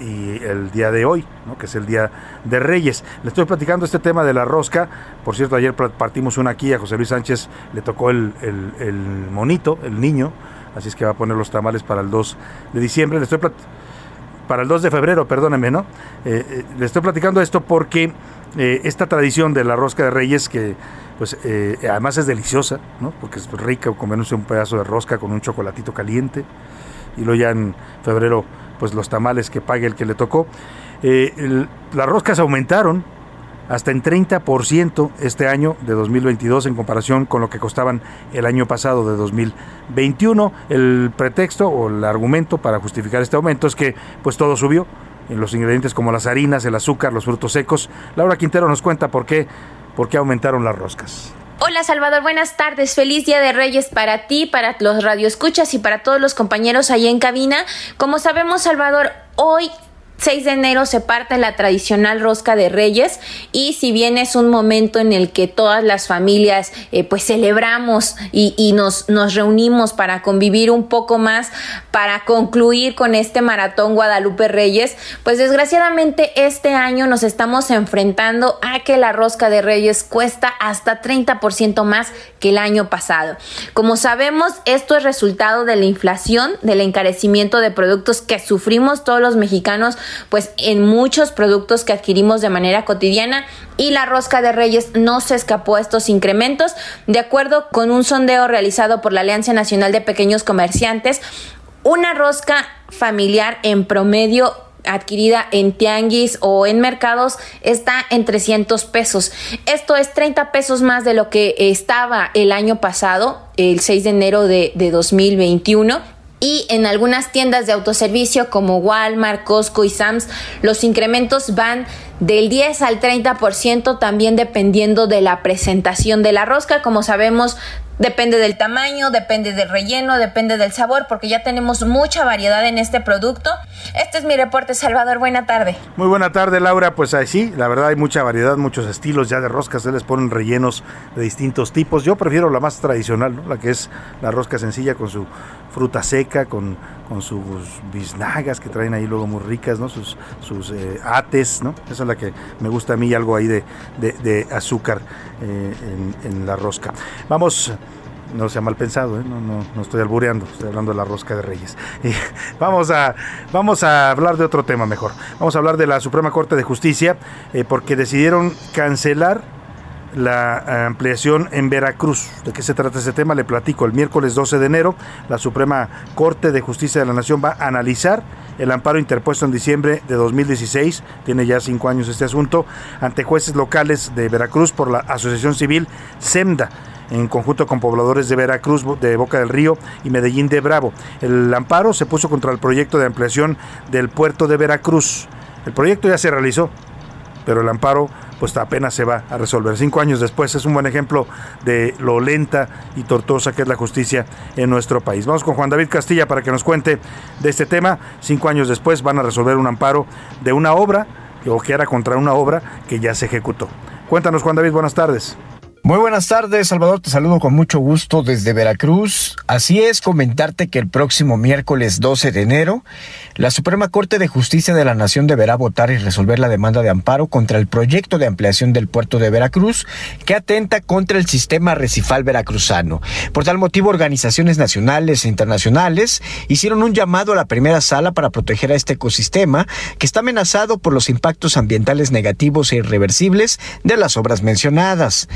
S7: y el día de hoy, ¿no? que es el día de Reyes. Le estoy platicando este tema de la rosca. Por cierto, ayer partimos una aquí, a José Luis Sánchez le tocó el, el, monito, el niño, así es que va a poner los tamales para el 2 de diciembre. Le estoy para el 2 de febrero, perdóneme, ¿no? Eh, eh, le estoy platicando esto porque eh, esta tradición de la rosca de Reyes, que pues además es deliciosa, ¿no? Porque es rica comerse un pedazo de rosca con un chocolatito caliente y luego ya en febrero pues los tamales que pague el que le tocó. las roscas aumentaron hasta en 30% este año de 2022 en comparación con lo que costaban el año pasado de 2021. El pretexto o el argumento para justificar este aumento es que pues todo subió en los ingredientes como las harinas, el azúcar, los frutos secos. Laura Quintero nos cuenta por qué, por qué aumentaron las roscas.
S15: Hola Salvador, buenas tardes. Feliz Día de Reyes para ti, para los radioescuchas y para todos los compañeros ahí en cabina. Como sabemos, Salvador, hoy 6 de enero se parte la tradicional rosca de reyes y si bien es un momento en el que todas las familias eh, pues celebramos y, y, nos, nos reunimos para convivir un poco más, para concluir con este maratón Guadalupe Reyes, pues desgraciadamente este año nos estamos enfrentando a que la rosca de reyes cuesta hasta 30% más que el año pasado. Como sabemos, esto es resultado de la inflación, del encarecimiento de productos que sufrimos todos los mexicanos pues en muchos productos que adquirimos de manera cotidiana y la rosca de reyes no se escapó a estos incrementos. De acuerdo con un sondeo realizado por la Alianza Nacional de Pequeños Comerciantes, una rosca familiar en promedio adquirida en tianguis o en mercados está en 300 pesos. Esto es 30 pesos más de lo que estaba el año pasado, el 6 de enero de, de 2021 y en algunas tiendas de autoservicio como Walmart, Costco y Sam's, los incrementos van del 10 al 30% también dependiendo de la presentación de la rosca. Como sabemos, Depende del tamaño, depende del relleno, depende del sabor, porque ya tenemos mucha variedad en este producto. Este es mi reporte, Salvador. Buena tarde.
S7: Muy buena tarde, Laura. Pues ahí sí, la verdad hay mucha variedad, muchos estilos ya de roscas. Se les ponen rellenos de distintos tipos. Yo prefiero la más tradicional, la que es la rosca sencilla con su fruta seca, con, con sus biznagas que traen ahí luego muy ricas, ¿no? Sus, sus eh, ates, ¿no? Esa es la que me gusta a mí, algo ahí de, de, azúcar eh, en, la rosca. Vamos no sea mal pensado, ¿eh? no, no, no, estoy albureando, estoy hablando de la rosca de reyes. *laughs* vamos, a, vamos a hablar de otro tema mejor. Vamos a hablar de la Suprema Corte de Justicia, eh, porque decidieron cancelar la eh, ampliación en Veracruz. ¿De qué se trata ese tema? Le platico. El miércoles 12 de enero, la Suprema Corte de Justicia de la Nación va a analizar el amparo interpuesto en diciembre de 2016, tiene ya cinco años este asunto, ante jueces locales de Veracruz por la Asociación Civil SEMDA en conjunto con pobladores de Veracruz, de Boca del Río y Medellín de Bravo. El amparo se puso contra el proyecto de ampliación del puerto de Veracruz. El proyecto ya se realizó, pero el amparo pues apenas se va a resolver. Cinco años después es un buen ejemplo de lo lenta y tortuosa que es la justicia en nuestro país. Vamos con Juan David Castilla para que nos cuente de este tema. Cinco años después van a resolver un amparo de una obra que era contra una obra que ya se ejecutó. Cuéntanos Juan David, buenas tardes.
S16: Muy buenas tardes, Salvador. Te saludo con mucho gusto desde Veracruz. Así es, comentarte que el próximo miércoles 12 de enero, la Suprema Corte de Justicia de la Nación deberá votar y resolver la demanda de amparo contra el proyecto de ampliación del puerto de Veracruz que atenta contra el sistema recifal veracruzano. Por tal motivo, organizaciones nacionales e internacionales hicieron un llamado a la primera sala para proteger a este ecosistema que está amenazado por los impactos ambientales negativos e irreversibles de las obras mencionadas.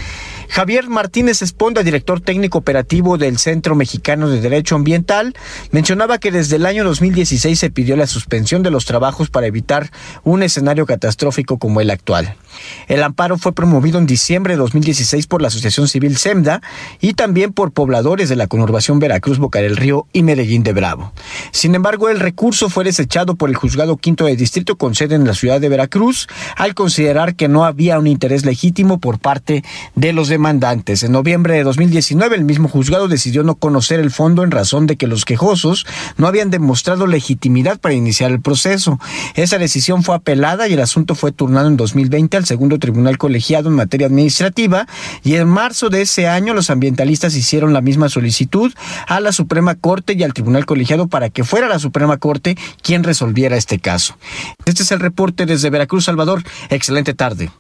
S16: Javier Martínez Esponda, director técnico operativo del Centro Mexicano de Derecho Ambiental, mencionaba que desde el año 2016 se pidió la suspensión de los trabajos para evitar un escenario catastrófico como el actual. El amparo fue promovido en diciembre de 2016 por la Asociación Civil SEMDA y también por pobladores de la conurbación Veracruz, Boca del Río y Medellín de Bravo. Sin embargo, el recurso fue desechado por el Juzgado Quinto de Distrito con sede en la ciudad de Veracruz al considerar que no había un interés legítimo por parte de los demandantes. En noviembre de 2019, el mismo juzgado decidió no conocer el fondo en razón de que los quejosos no habían demostrado legitimidad para iniciar el proceso. Esa decisión fue apelada y el asunto fue turnado en 2020 segundo tribunal colegiado en materia administrativa y en marzo de ese año los ambientalistas hicieron la misma solicitud a la Suprema Corte y al tribunal colegiado para que fuera la Suprema Corte quien resolviera este caso. Este es el reporte desde Veracruz, Salvador. Excelente tarde.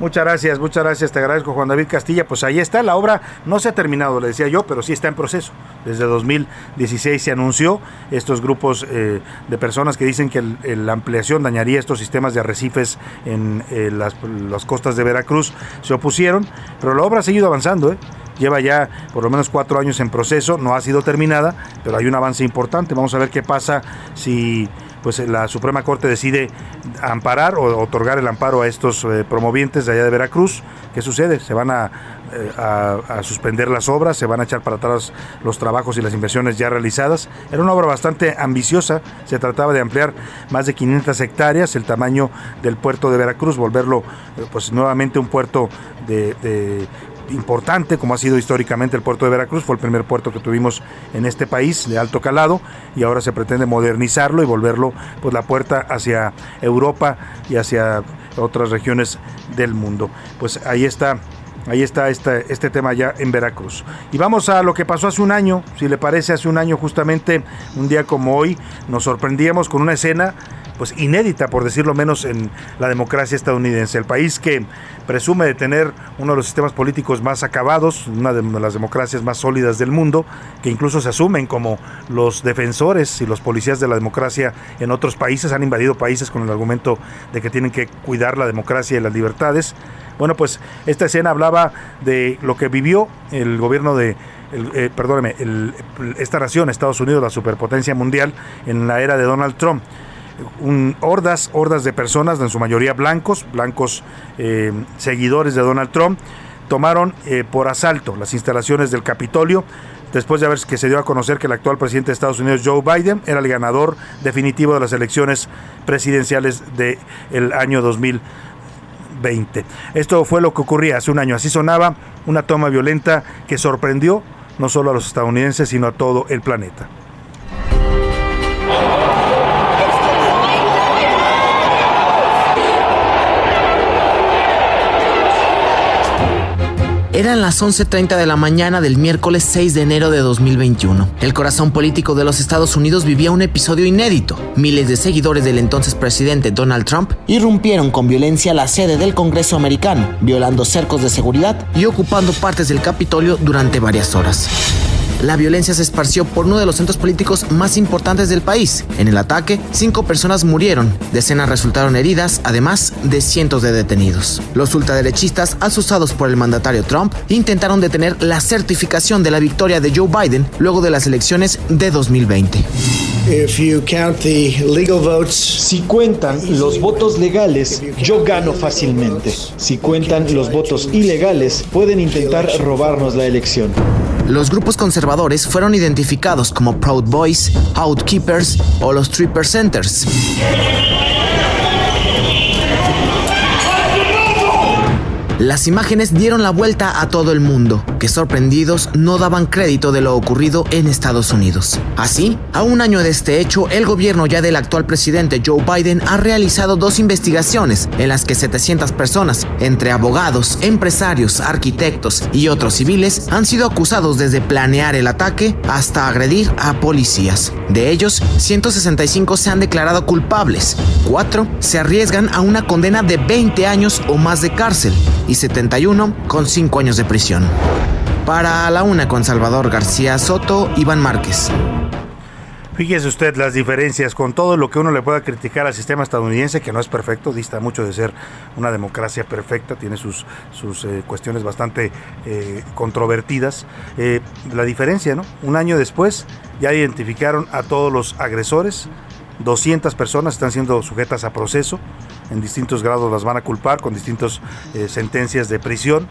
S7: Muchas gracias, muchas gracias, te agradezco Juan David Castilla. Pues ahí está, la obra no se ha terminado, le decía yo, pero sí está en proceso. Desde 2016 se anunció estos grupos eh, de personas que dicen que la ampliación dañaría estos sistemas de arrecifes en eh, las, las, costas de Veracruz. Se opusieron, pero la obra ha seguido avanzando. ¿eh? Lleva ya por lo menos cuatro años en proceso, no ha sido terminada, pero hay un avance importante. Vamos a ver qué pasa si pues la Suprema Corte decide amparar o otorgar el amparo a estos eh, promovientes de allá de Veracruz. ¿Qué sucede? Se van a, eh, a, suspender las obras, se van a echar para atrás los trabajos y las inversiones ya realizadas. Era una obra bastante ambiciosa, se trataba de ampliar más de 500 hectáreas el tamaño del puerto de Veracruz, volverlo eh, pues nuevamente un puerto de importante, como ha sido históricamente el puerto de Veracruz, fue el primer puerto que tuvimos en este país de alto calado y ahora se pretende modernizarlo y volverlo pues la puerta hacia Europa y hacia otras regiones del mundo. Pues ahí está Ahí está este, este, tema ya en Veracruz. Y vamos a lo que pasó hace un año, si le parece, hace un año justamente, un día como hoy, nos sorprendíamos con una escena pues inédita, por decirlo menos, en la democracia estadounidense. El país que presume de tener uno de los sistemas políticos más acabados, una de las democracias más sólidas del mundo, que incluso se asumen como los defensores y los policías de la democracia en otros países, han invadido países con el argumento de que tienen que cuidar la democracia y las libertades. Bueno, pues esta escena hablaba de lo que vivió el gobierno de eh, perdóneme, esta nación, Estados Unidos, la superpotencia mundial, en la era de Donald Trump hordas, hordas de personas, en su mayoría blancos, blancos eh, seguidores de Donald Trump, tomaron eh, por asalto las instalaciones del Capitolio después de haber que se dio a conocer que el actual presidente de Estados Unidos, Joe Biden, era el ganador definitivo de las elecciones presidenciales del año 2020. Esto fue lo que ocurría hace un año. Así sonaba una toma violenta que sorprendió no solo a los estadounidenses, sino a todo el planeta.
S17: Eran las 11.30 de la mañana del miércoles 6 de enero de 2021. El corazón político de los Estados Unidos vivía un episodio inédito. Miles de seguidores del entonces presidente Donald Trump irrumpieron con violencia la sede del Congreso americano, violando cercos de seguridad y ocupando partes del Capitolio durante varias horas. La violencia se esparció por uno de los centros políticos más importantes del país. En el ataque, cinco personas murieron, decenas resultaron heridas, además de cientos de detenidos. Los ultraderechistas, asustados por el mandatario Trump, intentaron detener la certificación de la victoria de Joe Biden luego de las elecciones de 2020.
S18: Si cuentan los votos legales, yo gano fácilmente. Si cuentan los votos ilegales, pueden intentar robarnos la elección.
S17: Los grupos conservadores fueron identificados como Proud Boys, Outkeepers o los Three Percenters. Las imágenes dieron la vuelta a todo el mundo, que sorprendidos no daban crédito de lo ocurrido en Estados Unidos. Así, a un año de este hecho, el gobierno ya del actual presidente Joe Biden ha realizado dos investigaciones en las que 700 personas, entre abogados, empresarios, arquitectos y otros civiles, han sido acusados desde planear el ataque hasta agredir a policías. De ellos, 165 se han declarado culpables, cuatro se arriesgan a una condena de 20 años o más de cárcel y 71 con 5 años de prisión. Para la una con Salvador García Soto, Iván Márquez.
S7: Fíjese usted las diferencias con todo lo que uno le pueda criticar al sistema estadounidense, que no es perfecto, dista mucho de ser una democracia perfecta, tiene sus, sus eh, cuestiones bastante eh, controvertidas. Eh, la diferencia, ¿no? Un año después ya identificaron a todos los agresores, 200 personas están siendo sujetas a proceso, en distintos grados las van a culpar con distintas eh, sentencias de prisión.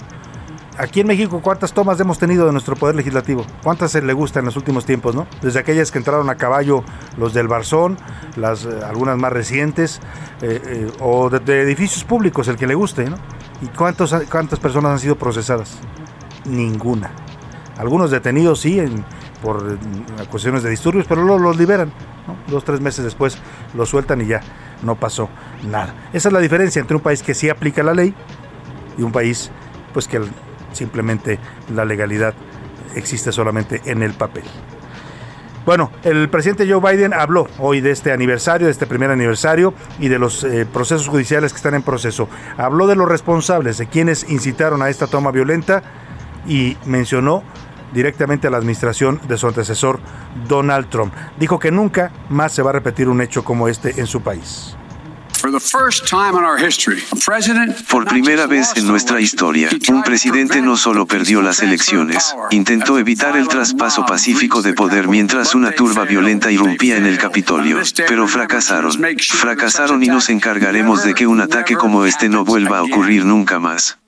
S7: Aquí en México, ¿cuántas tomas hemos tenido de nuestro poder legislativo? ¿Cuántas se le gusta en los últimos tiempos, no? Desde aquellas que entraron a caballo los del Barzón, las, eh, algunas más recientes, eh, o de, edificios públicos, el que le guste, ¿no? ¿Y cuántos, cuántas personas han sido procesadas? Ninguna. Algunos detenidos sí en, por mm, cuestiones de disturbios, pero luego los liberan. Dos, tres meses después los sueltan y ya no pasó nada. Esa es la diferencia entre un país que sí aplica la ley y un país pues que simplemente la legalidad existe solamente en el papel. Bueno, el presidente Joe Biden habló hoy de este aniversario, de este primer aniversario y de los eh, procesos judiciales que están en proceso. Habló de los responsables, de quienes incitaron a esta toma violenta y mencionó directamente a la administración de su antecesor Donald Trump. Dijo que nunca más se va a repetir un hecho como este en su país.
S19: Por primera vez en nuestra historia, un presidente no solo perdió las elecciones, intentó evitar el traspaso pacífico de poder mientras una turba violenta irrumpía en el Capitolio, pero fracasaron. Fracasaron y nos encargaremos de que un ataque como este no vuelva a ocurrir nunca más.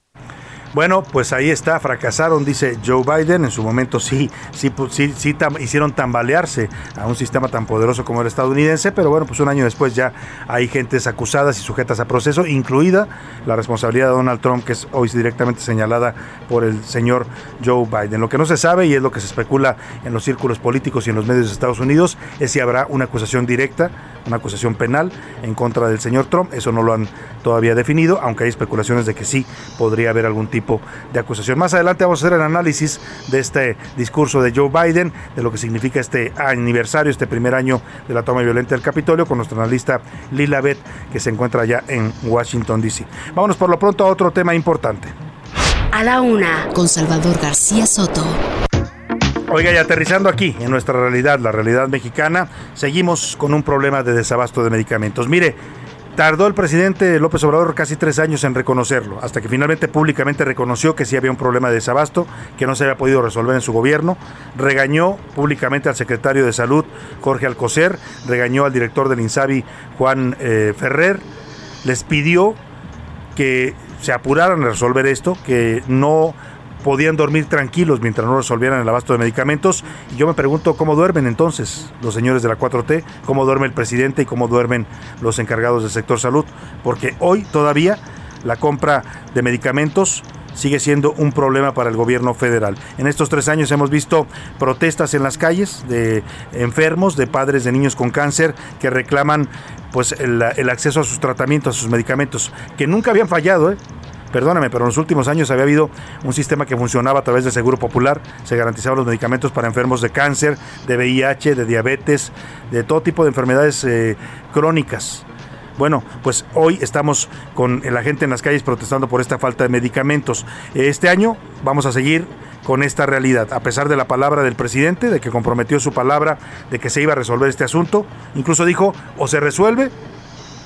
S7: Bueno, pues ahí está, fracasaron, dice Joe Biden. En su momento sí, sí, sí, sí hicieron tambalearse a un sistema tan poderoso como el estadounidense, pero bueno, pues un año después ya hay gentes acusadas y sujetas a proceso, incluida la responsabilidad de Donald Trump, que es hoy directamente señalada por el señor Joe Biden. Lo que no se sabe y es lo que se especula en los círculos políticos y en los medios de Estados Unidos es si habrá una acusación directa, una acusación penal en contra del señor Trump. Eso no lo han todavía definido, aunque hay especulaciones de que sí podría haber algún tipo de acusación. Más adelante vamos a hacer el análisis de este discurso de Joe Biden, de lo que significa este aniversario, este primer año de la toma violenta del Capitolio, con nuestra analista Lila Beth, que se encuentra allá en Washington, D.C. Vámonos por lo pronto a otro tema importante.
S4: A la una, con Salvador García Soto.
S7: Oiga, y aterrizando aquí, en nuestra realidad, la realidad mexicana, seguimos con un problema de desabasto de medicamentos. Mire, Tardó el presidente López Obrador casi tres años en reconocerlo, hasta que finalmente públicamente reconoció que sí había un problema de desabasto, que no se había podido resolver en su gobierno. Regañó públicamente al secretario de Salud, Jorge Alcocer, regañó al director del INSABI, Juan eh, Ferrer. Les pidió que se apuraran a resolver esto, que no podían dormir tranquilos mientras no resolvieran el abasto de medicamentos. Y yo me pregunto cómo duermen entonces los señores de la 4T, cómo duerme el presidente y cómo duermen los encargados del sector salud, porque hoy todavía la compra de medicamentos sigue siendo un problema para el gobierno federal. En estos tres años hemos visto protestas en las calles de enfermos, de padres de niños con cáncer que reclaman pues el, el acceso a sus tratamientos, a sus medicamentos, que nunca habían fallado, ¿eh? Perdóname, pero en los últimos años había habido un sistema que funcionaba a través del Seguro Popular, se garantizaban los medicamentos para enfermos de cáncer, de VIH, de diabetes, de todo tipo de enfermedades eh, crónicas. Bueno, pues hoy estamos con la gente en las calles protestando por esta falta de medicamentos. Este año vamos a seguir con esta realidad, a pesar de la palabra del presidente, de que comprometió su palabra de que se iba a resolver este asunto. Incluso dijo, o se resuelve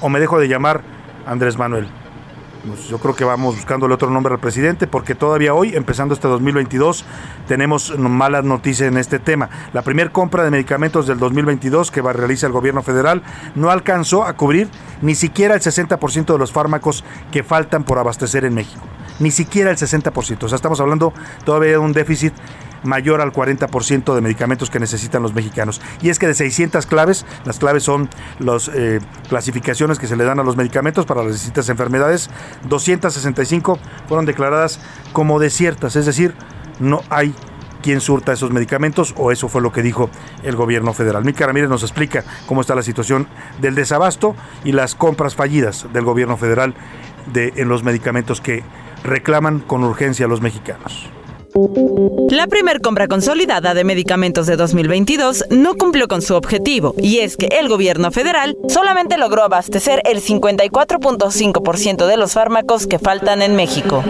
S7: o me dejo de llamar Andrés Manuel. Pues yo creo que vamos buscándole otro nombre al presidente porque todavía hoy, empezando este 2022, tenemos malas noticias en este tema. La primera compra de medicamentos del 2022 que va a realizar el gobierno federal no alcanzó a cubrir ni siquiera el 60% de los fármacos que faltan por abastecer en México. Ni siquiera el 60%. O sea, estamos hablando todavía de un déficit mayor al 40% de medicamentos que necesitan los mexicanos. Y es que de 600 claves, las claves son las eh, clasificaciones que se le dan a los medicamentos para las distintas enfermedades, 265 fueron declaradas como desiertas, es decir, no hay quien surta esos medicamentos o eso fue lo que dijo el gobierno federal. Mica Ramírez nos explica cómo está la situación del desabasto y las compras fallidas del gobierno federal de, en los medicamentos que reclaman con urgencia a los mexicanos.
S8: La primer compra consolidada de medicamentos de 2022 no cumplió con su objetivo, y es que el gobierno federal solamente logró abastecer el 54.5% de los fármacos que faltan en México.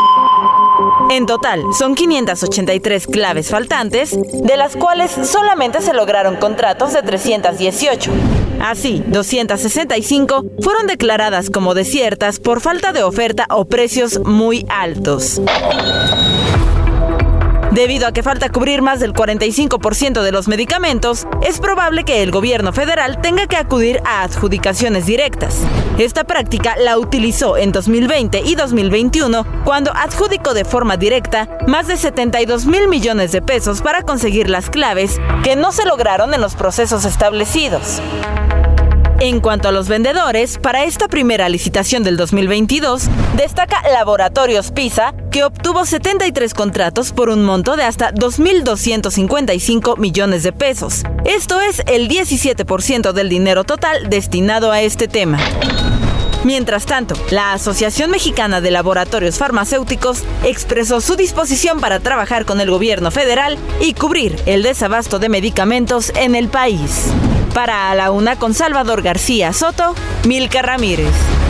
S8: En total, son 583 claves faltantes, de las cuales solamente se lograron contratos de 318. Así, 265 fueron declaradas como desiertas por falta de oferta o precios muy altos. Debido a que falta cubrir más del 45% de los medicamentos, es probable que el gobierno federal tenga que acudir a adjudicaciones directas. Esta práctica la utilizó en 2020 y 2021 cuando adjudicó de forma directa más de 72 mil millones de pesos para conseguir las claves que no se lograron en los procesos establecidos.
S20: En cuanto a los vendedores, para esta primera licitación del 2022, destaca Laboratorios PISA, que obtuvo 73 contratos por un monto de hasta 2.255 millones de pesos. Esto es el 17% del dinero total destinado a este tema. Mientras tanto, la Asociación Mexicana de Laboratorios Farmacéuticos expresó su disposición para trabajar con el gobierno federal y cubrir el desabasto de medicamentos en el país. Para A la Una con Salvador García Soto, Milka Ramírez.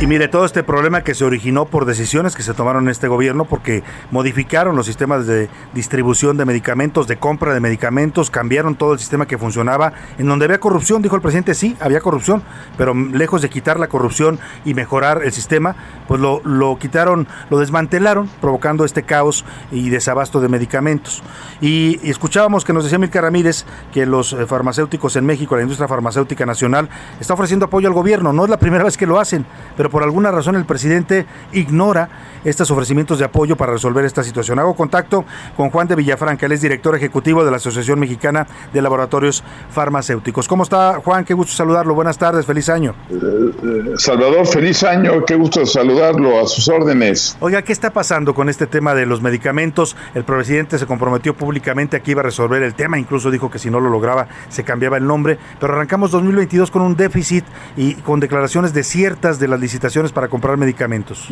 S7: Y mire, todo este problema que se originó por decisiones que se tomaron en este gobierno porque modificaron los sistemas de distribución de medicamentos, de compra de medicamentos, cambiaron todo el sistema que funcionaba. En donde había corrupción, dijo el presidente, sí, había corrupción, pero lejos de quitar la corrupción y mejorar el sistema, pues lo, lo quitaron, lo desmantelaron, provocando este caos y desabasto de medicamentos. Y, escuchábamos que nos decía Milka Ramírez que los eh, farmacéuticos en México, la industria farmacéutica nacional, está ofreciendo apoyo al gobierno. No es la primera vez que lo hacen, pero por alguna razón el presidente ignora estos ofrecimientos de apoyo para resolver esta situación. Hago contacto con Juan de Villafranca, él es director ejecutivo de la Asociación Mexicana de Laboratorios Farmacéuticos. ¿Cómo está Juan? Qué gusto saludarlo. Buenas tardes, feliz año. Eh,
S21: eh, Salvador, feliz año, qué gusto saludarlo a sus órdenes.
S7: Oiga, ¿qué está pasando con este tema de los medicamentos? El presidente se comprometió públicamente a que iba a resolver el tema, incluso dijo que si no lo lograba se cambiaba el nombre, pero arrancamos 2022 con un déficit y con declaraciones desiertas de las licitaciones para comprar medicamentos?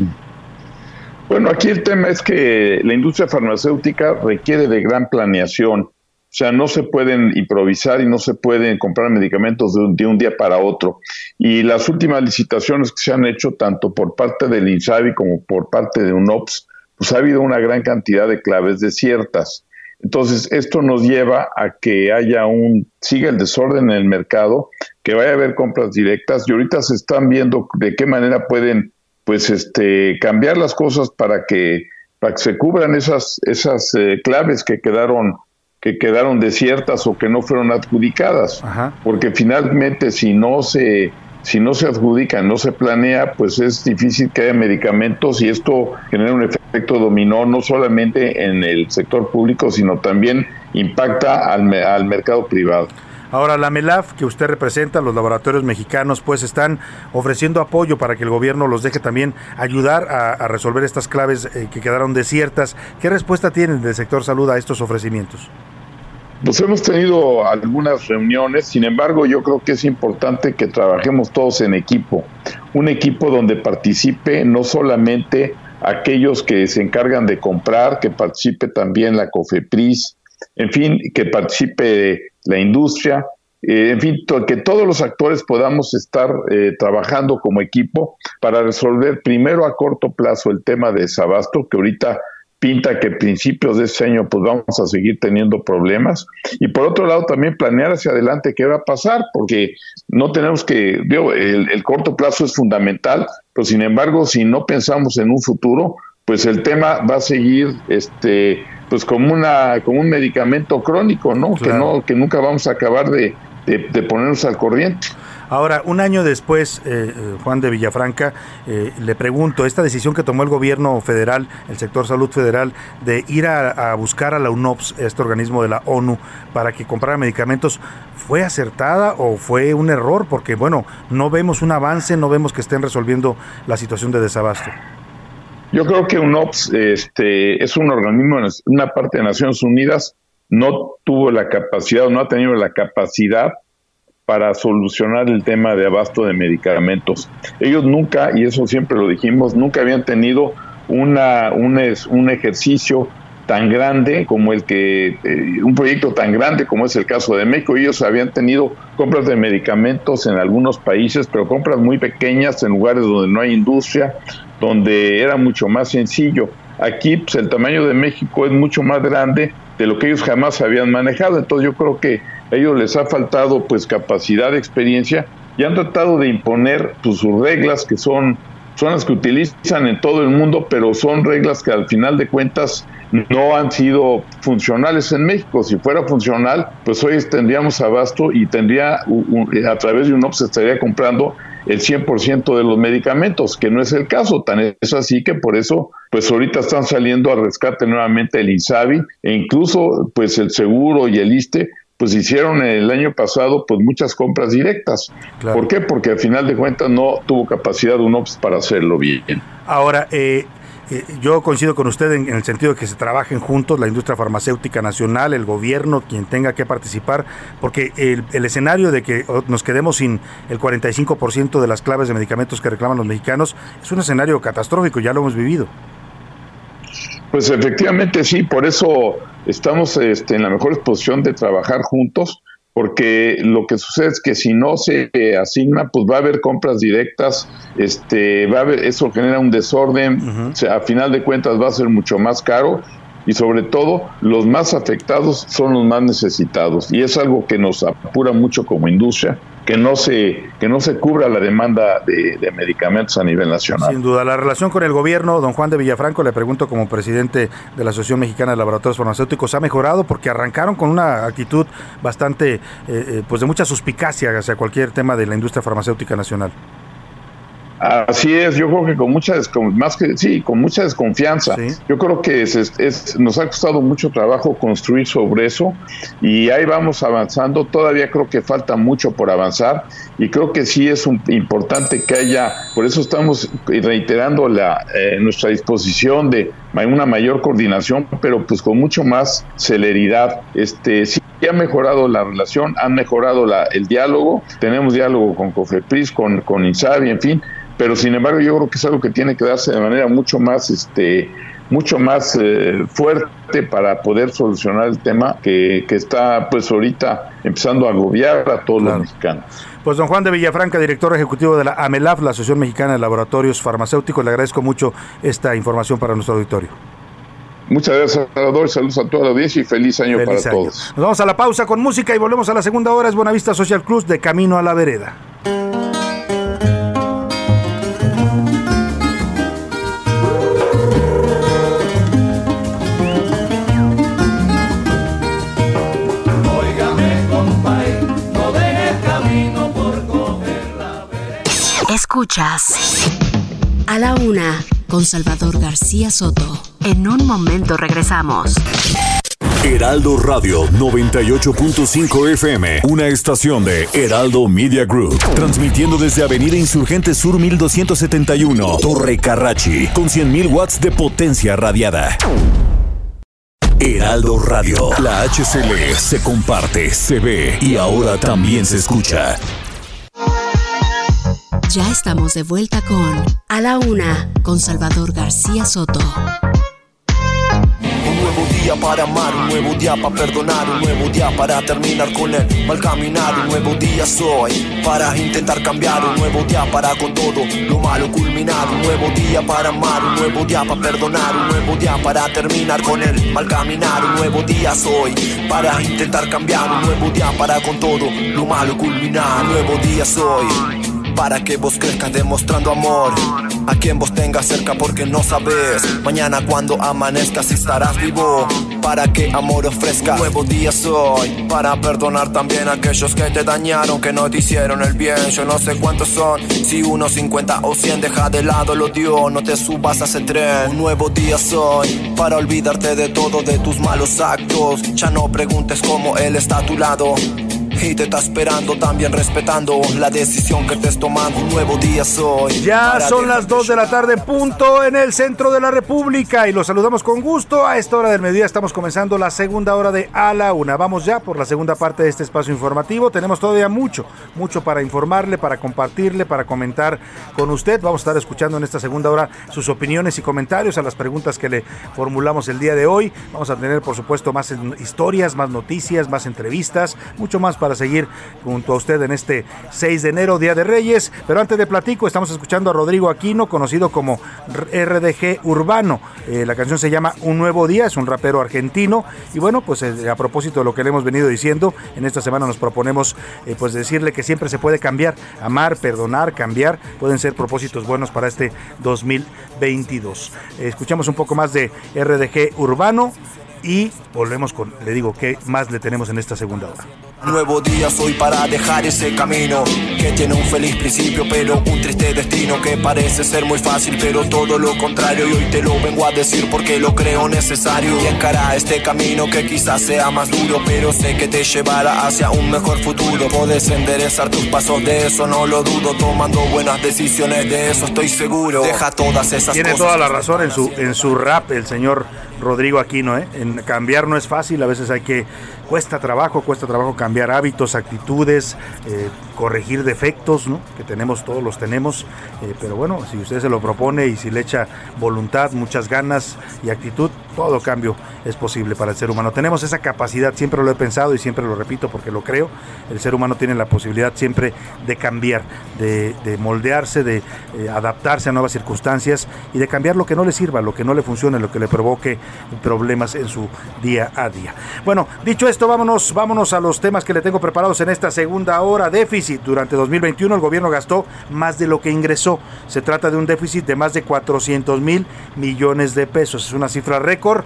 S21: Bueno, aquí el tema es que la industria farmacéutica requiere de gran planeación. O sea, no se pueden improvisar y no se pueden comprar medicamentos de un, día para otro. Y las últimas licitaciones que se han hecho, tanto por parte del INSABI como por parte de UNOPS, pues ha habido una gran cantidad de claves desiertas. Entonces, esto nos lleva a que haya un, siga el desorden en el mercado, que vaya a haber compras directas y ahorita se están viendo de qué manera pueden, pues, este, cambiar las cosas para que, para que se cubran esas, esas eh, claves que quedaron que quedaron desiertas o que no fueron adjudicadas, porque finalmente si no se si no se adjudica, no se planea, pues es difícil que haya medicamentos y esto genera un efecto dominó no solamente en el sector público, sino también impacta al, al mercado privado.
S7: Ahora, la MELAF que usted representa, los laboratorios mexicanos, pues están ofreciendo apoyo para que el gobierno los deje también ayudar a, resolver estas claves eh, que quedaron desiertas. ¿Qué respuesta tienen del sector salud a estos ofrecimientos?
S21: Pues hemos tenido algunas reuniones, sin embargo yo creo que es importante que trabajemos todos en equipo, un equipo donde participe no solamente aquellos que se encargan de comprar, que participe también la COFEPRIS, en fin, que participe la industria, eh, en fin, que todos los actores podamos estar eh, trabajando como equipo para resolver primero a corto plazo el tema de desabasto, que ahorita pinta que principios de este año pues vamos a seguir teniendo problemas. Y por otro lado también planear hacia adelante qué va a pasar porque no tenemos que digo, el, corto plazo es fundamental pero sin embargo si no pensamos en un futuro pues el tema va a seguir este pues como una como un medicamento crónico no que no que nunca vamos a acabar de, de ponernos al corriente
S7: Ahora, un año después, eh, eh, Juan de Villafranca, eh, le pregunto, esta decisión que tomó el gobierno federal, el sector salud federal, de ir a, buscar a la UNOPS, este organismo de la ONU, para que comprara medicamentos, ¿fue acertada o fue un error? Porque, bueno, no vemos un avance, no vemos que estén resolviendo la situación de desabasto.
S21: Yo creo que UNOPS este, es un organismo, una parte de Naciones Unidas, no tuvo la capacidad o no ha tenido la capacidad para solucionar el tema de abasto de medicamentos. Ellos nunca, y eso siempre lo dijimos, nunca habían tenido una, un, un ejercicio tan grande como el que, eh, un proyecto tan grande como es el caso de México. Ellos habían tenido compras de medicamentos en algunos países, pero compras muy pequeñas en lugares donde no hay industria, donde era mucho más sencillo. Aquí pues, el tamaño de México es mucho más grande de lo que ellos jamás habían manejado. Entonces yo creo que a ellos les ha faltado pues capacidad, experiencia y han tratado de imponer pues, sus reglas que son, son las que utilizan en todo el mundo, pero son reglas que al final de cuentas no han sido funcionales en México. Si fuera funcional, pues hoy tendríamos abasto y tendría a través de un se estaría comprando el 100% de los medicamentos, que no es el caso, tan es así que por eso pues ahorita están saliendo a rescate nuevamente el INSABI e incluso pues el seguro y el ISTE pues hicieron el año pasado pues muchas compras directas. ¿Por qué? Porque al final de cuentas no tuvo capacidad un OPS para hacerlo bien.
S7: Ahora, eh, yo coincido con usted en, el sentido de que se trabajen juntos la industria farmacéutica nacional, el gobierno, quien tenga que participar, porque el, el escenario de que nos quedemos sin el 45% de las claves de medicamentos que reclaman los mexicanos es un escenario catastrófico, ya lo hemos vivido.
S21: Pues efectivamente sí, por eso estamos este, en la mejor disposición de trabajar juntos, porque lo que sucede es que si no se asigna, pues va a haber compras directas, este, va a haber, eso genera un desorden, a final de cuentas va a ser mucho más caro y sobre todo los más afectados son los más necesitados y es algo que nos apura mucho como industria que no se que no se cubra la demanda de, medicamentos a nivel nacional.
S7: Sin duda, la relación con el gobierno, don Juan de Villafranco, le pregunto como presidente de la Asociación Mexicana de Laboratorios Farmacéuticos, ¿ha mejorado? Porque arrancaron con una actitud bastante, eh, eh, pues de mucha suspicacia hacia cualquier tema de la industria farmacéutica nacional.
S21: Así es, yo creo que con mucha más que sí, con mucha desconfianza. Yo creo que es, nos ha costado mucho trabajo construir sobre eso y ahí vamos avanzando. Todavía creo que falta mucho por avanzar y creo que sí es importante que haya, por eso estamos reiterando la, eh, nuestra disposición de una mayor coordinación, pero pues con mucho más celeridad. Este sí ha mejorado la relación, ha mejorado la, el diálogo, tenemos diálogo con COFEPRIS, con, con INSABI, en fin, pero sin embargo yo creo que es algo que tiene que darse de manera mucho más este mucho más eh, fuerte para poder solucionar el tema que, que, está pues ahorita empezando a agobiar a todos los mexicanos.
S7: Pues don Juan de Villafranca, director ejecutivo de la AMELAF, la Asociación Mexicana de Laboratorios Farmacéuticos, le agradezco mucho esta información para nuestro auditorio.
S21: Muchas gracias, Salvador. Saludos a toda la audiencia y feliz año para todos.
S7: Nos vamos a la pausa con música y volvemos a la segunda hora. Es Buenavista Social Cruz de Camino a la Vereda.
S4: Escuchas a la una con Salvador García Soto. En un momento regresamos.
S3: Heraldo Radio 98.5 FM, una estación de Heraldo Media Group, transmitiendo desde Avenida Insurgente Sur 1271, Torre Carrachi, con 100.000 watts de potencia radiada. Heraldo Radio, la HCL se comparte, se ve y ahora también se escucha.
S4: Ya estamos de vuelta con A la Una, con Salvador García Soto.
S22: Un nuevo día para amar, un nuevo día para perdonar, un nuevo día para terminar con el mal caminar, un nuevo día soy para intentar cambiar, un nuevo día para con todo lo malo culminar, un nuevo día para amar, un nuevo día para perdonar, un nuevo día para terminar con el mal caminar, un nuevo día soy para intentar cambiar, un nuevo día para con todo lo malo culminar, un nuevo día soy para que vos crezcas demostrando amor. A quien vos tengas cerca porque no sabes. Mañana cuando amanezcas estarás vivo. Para que amor ofrezca. Nuevo día soy. Para perdonar también a aquellos que te dañaron que no te hicieron el bien. Yo no sé cuántos son. Si uno 50 o 100 deja de lado el odio no te subas a ese tren. Un nuevo día soy. Para olvidarte de todo de tus malos actos. Ya no preguntes cómo él está a tu lado y te está esperando también respetando la decisión que te has tomado. Un nuevo día soy.
S7: Ya son las 2 de la tarde, punto en el centro de la República y los saludamos con gusto. A esta hora del mediodía estamos comenzando la segunda hora de A la Una. Vamos ya por la segunda parte de este espacio informativo. Tenemos todavía mucho, mucho para informarle, para compartirle, para comentar con usted. Vamos a estar escuchando en esta segunda hora sus opiniones y comentarios a las preguntas que le formulamos el día de hoy. Vamos a tener, por supuesto, más historias, más noticias, más entrevistas, mucho más para seguir junto a usted en este 6 de enero, Día de Reyes. Pero antes de platico, estamos escuchando a Rodrigo Aquino, conocido como RDG Urbano. Eh, la canción se llama Un Nuevo Día, es un rapero argentino. Y bueno, pues eh, a propósito de lo que le hemos venido diciendo, en esta semana nos proponemos eh, pues decirle que siempre se puede cambiar, amar, perdonar, cambiar, pueden ser propósitos buenos para este 2022. escuchamos un poco más de RDG Urbano y volvemos con, le digo, ¿qué más le tenemos en esta segunda hora?
S22: Nuevo día soy para dejar ese camino. Que tiene un feliz principio pero un triste destino. Que parece ser muy fácil pero todo lo contrario. Y hoy te lo vengo a decir porque lo creo necesario. Y encara este camino que quizás sea más duro pero sé que te llevará hacia un mejor futuro. Puedes enderezar tus pasos de eso no lo dudo. Tomando buenas decisiones de eso estoy seguro. Deja todas esas
S7: Tiene
S22: cosas
S7: toda la razón en su, en su rap el señor Rodrigo Aquino, ¿eh? En cambiar no es fácil, a veces hay que, cuesta trabajo, cuesta trabajo cambiar hábitos, actitudes, eh, corregir defectos, ¿no? Que tenemos, todos los tenemos, eh, pero bueno, si usted se lo propone y si le echa voluntad, muchas ganas y actitud, todo cambio es posible para el ser humano. Tenemos esa capacidad, siempre lo he pensado y siempre lo repito porque lo creo, el ser humano tiene la posibilidad siempre de cambiar, de, de moldearse, de eh, adaptarse a nuevas circunstancias y de cambiar lo que no le sirva, lo que no le funcione, lo que le provoque problemas en su día a día. Bueno, dicho esto, vámonos, vámonos a los temas que le tengo preparados en esta segunda hora. Déficit. Durante 2021 el gobierno gastó más de lo que ingresó. Se trata de un déficit de más de 400 mil millones de pesos. Es una cifra récord.